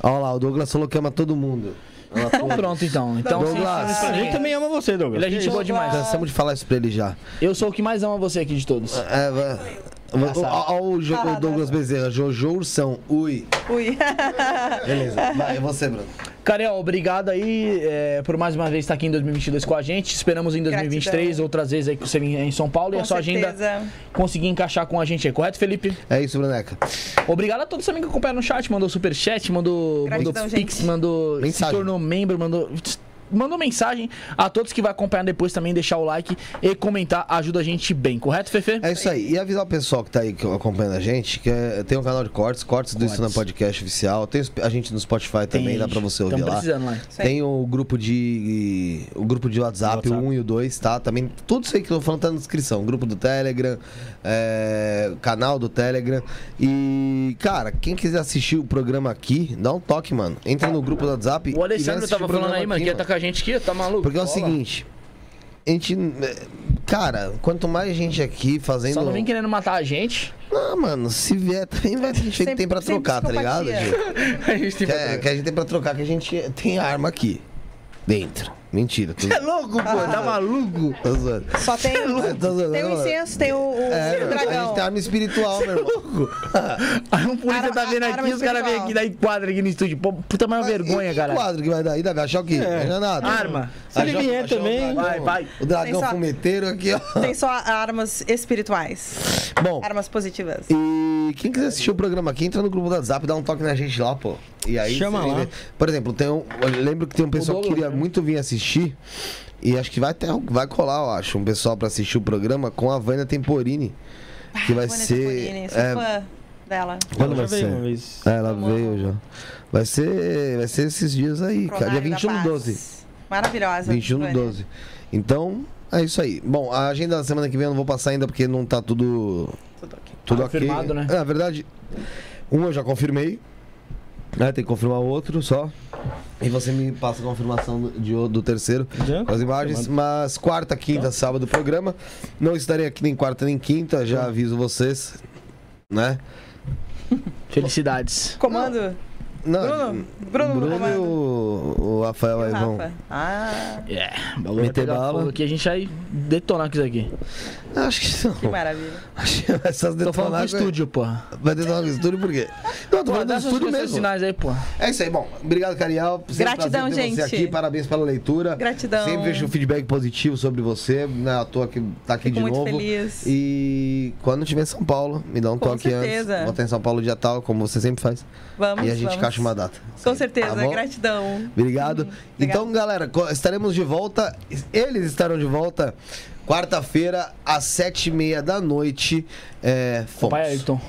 C: Olha lá, o Douglas falou que ama todo mundo.
A: Então pronto, então. Então,
C: Douglas.
A: pra
B: A gente também ama você, Douglas.
A: Ele é gente boa demais.
C: Cansamos de falar isso pra ele já.
A: Eu sou o que mais ama você aqui de todos.
C: É, vai- Olha o, Jo- Douglas Bezerra, Jojo Ursão, ui.
D: Ui. (laughs)
C: Beleza, vai, é você, Bruno.
A: Cariel, obrigado aí é, por mais uma vez estar aqui em 2022 com a gente. Esperamos em 2023
D: Gratidão.
A: outras vezes aí com você em São Paulo e
D: Com
A: a sua agenda
D: certeza.
A: conseguir encaixar com a gente aí, correto, Felipe?
C: É isso, Bruneca.
A: Obrigado a todos também que acompanharam no chat, mandou superchat, mandou, mandou
D: Gratidão,
A: pix,
D: gente.
A: mandou
C: Mensagem.
A: se tornou membro, mandou mandou mensagem. A todos que vai acompanhar depois também, deixar o like e comentar ajuda a gente bem, correto, Fefe?
C: É isso aí. E avisar o pessoal que tá aí que acompanhando a gente, que é- tem um canal de cortes, cortes do Isso na Podcast oficial. Tem a gente no Spotify também, dá pra você ouvir lá. Tem o grupo de. O grupo de WhatsApp,
B: WhatsApp.
C: o 1 e o 2, tá? Também. Tudo isso aí que eu tô falando tá na descrição. Grupo do Telegram, é, canal do Telegram. E, cara, quem quiser assistir o programa aqui, dá um toque, mano. Entra no grupo do WhatsApp.
A: O
C: e
A: Alessandro tava
C: o
A: falando aí, mano, que ia tá com a gente aqui, tá maluco?
C: Porque é o
A: Cola.
C: seguinte. A gente. Cara, quanto mais gente aqui fazendo.
A: Só não vem querendo matar a gente.
C: Não, mano, se vier também vai ter gente que
D: Sempre-
C: tem pra trocar, tá ligado? (laughs)
A: A gente tem
C: Que, é- que a gente tem pra trocar, que a gente tem arma aqui. Dentro. Mentira. Tô, (laughs)
A: É louco, pô, tá maluco?
C: tô zoando.
D: Só tem,
C: Tô zoando,
D: tem o
C: não,
D: incenso, tem o, o
C: É, meu, a
D: dragão.
C: gente tem arma espiritual, meu irmão. (laughs)
A: Aí um polícia tá vendo aqui, os caras vêm aqui, dá enquadra aqui no estúdio. Pô, puta, mais uma vergonha, cara.
C: quadro que vai dar aí, Davi? Achar o quê? Não é nada.
A: Arma.
B: Se ele vier também.
A: Vai, vai.
C: O dragão
D: só-
C: fumeteiro aqui, ó.
D: Tem só armas espirituais.
C: Bom,
D: Armas positivas.
C: E quem quiser assistir o programa aqui, entra no grupo do WhatsApp, dá um toque na gente lá, pô. E aí
B: Chama
C: você
B: lá.
C: vê. Por exemplo, tem um, eu lembro que tem um pessoal que queria
A: né?
C: muito vir assistir. E acho que vai, ter, vai colar, eu acho, um pessoal pra assistir o programa com a Vânia Temporini. Que vai
D: Vânia
C: ser.
D: Temporini, sou
C: é,
D: fã dela.
C: quando vai
B: já veio
C: ser?
B: uma vez.
C: É, ela
D: Vamos.
C: veio já. Vai ser. Vai ser esses dias aí, cara. Dia
D: Pronário da
C: 21 do
D: Paz.
C: 12.
D: Maravilhosa.
C: 21 do
D: Vânia.
C: 12. Então, é isso aí. Bom, a agenda da semana que vem eu não vou passar ainda porque não tá tudo.
D: Tudo ok.
C: Tudo
A: Tá
C: ok.
A: confirmado, né?
C: É, na verdade, um eu já confirmei. Né, tem que confirmar o outro só. E você me passa a confirmação do, de o- do terceiro
B: Já?
C: com as imagens. Mas quarta, quinta, sábado programa. Não estarei aqui nem quarta nem quinta, já aviso vocês. Né? (laughs)
A: Felicidades.
D: Comando?
C: Não,
D: Bruno? Bruno no
C: Bruno e o, o Rafael aí vão.
D: Ah,
A: É, bagulho vai
C: Meter bala.
A: aqui, a gente vai detonar com isso aqui.
C: Acho que não.
D: que maravilha.
C: Acho que vai só
A: Tô falando com estúdio, porra.
C: Vai detonar com estúdio por quê? Não, tô falando do estúdio mesmo.
A: sinais aí, porra.
C: É isso aí, bom. Obrigado, um
D: Gratidão,
C: ter Você
D: gente.
C: aqui, parabéns pela leitura.
D: Gratidão.
C: Sempre vejo um feedback positivo sobre você. Não é à toa que tá aqui
D: Fico
C: de
D: muito
C: novo.
D: feliz.
C: E quando estiver em São Paulo, me dá um
D: Com
C: toque
D: certeza.
C: antes. Vou estar em São Paulo dia tal, como você sempre faz.
D: Vamos,
C: e a gente
D: vamos.
C: encaixa uma data.
D: Com certeza,
C: Tá
D: gratidão.
C: Obrigado.
D: Uhum,
C: Então, galera, estaremos de volta. Eles estarão de volta quarta-feira, às sete e meia da noite. É, fomos.
A: Pai Ayrton.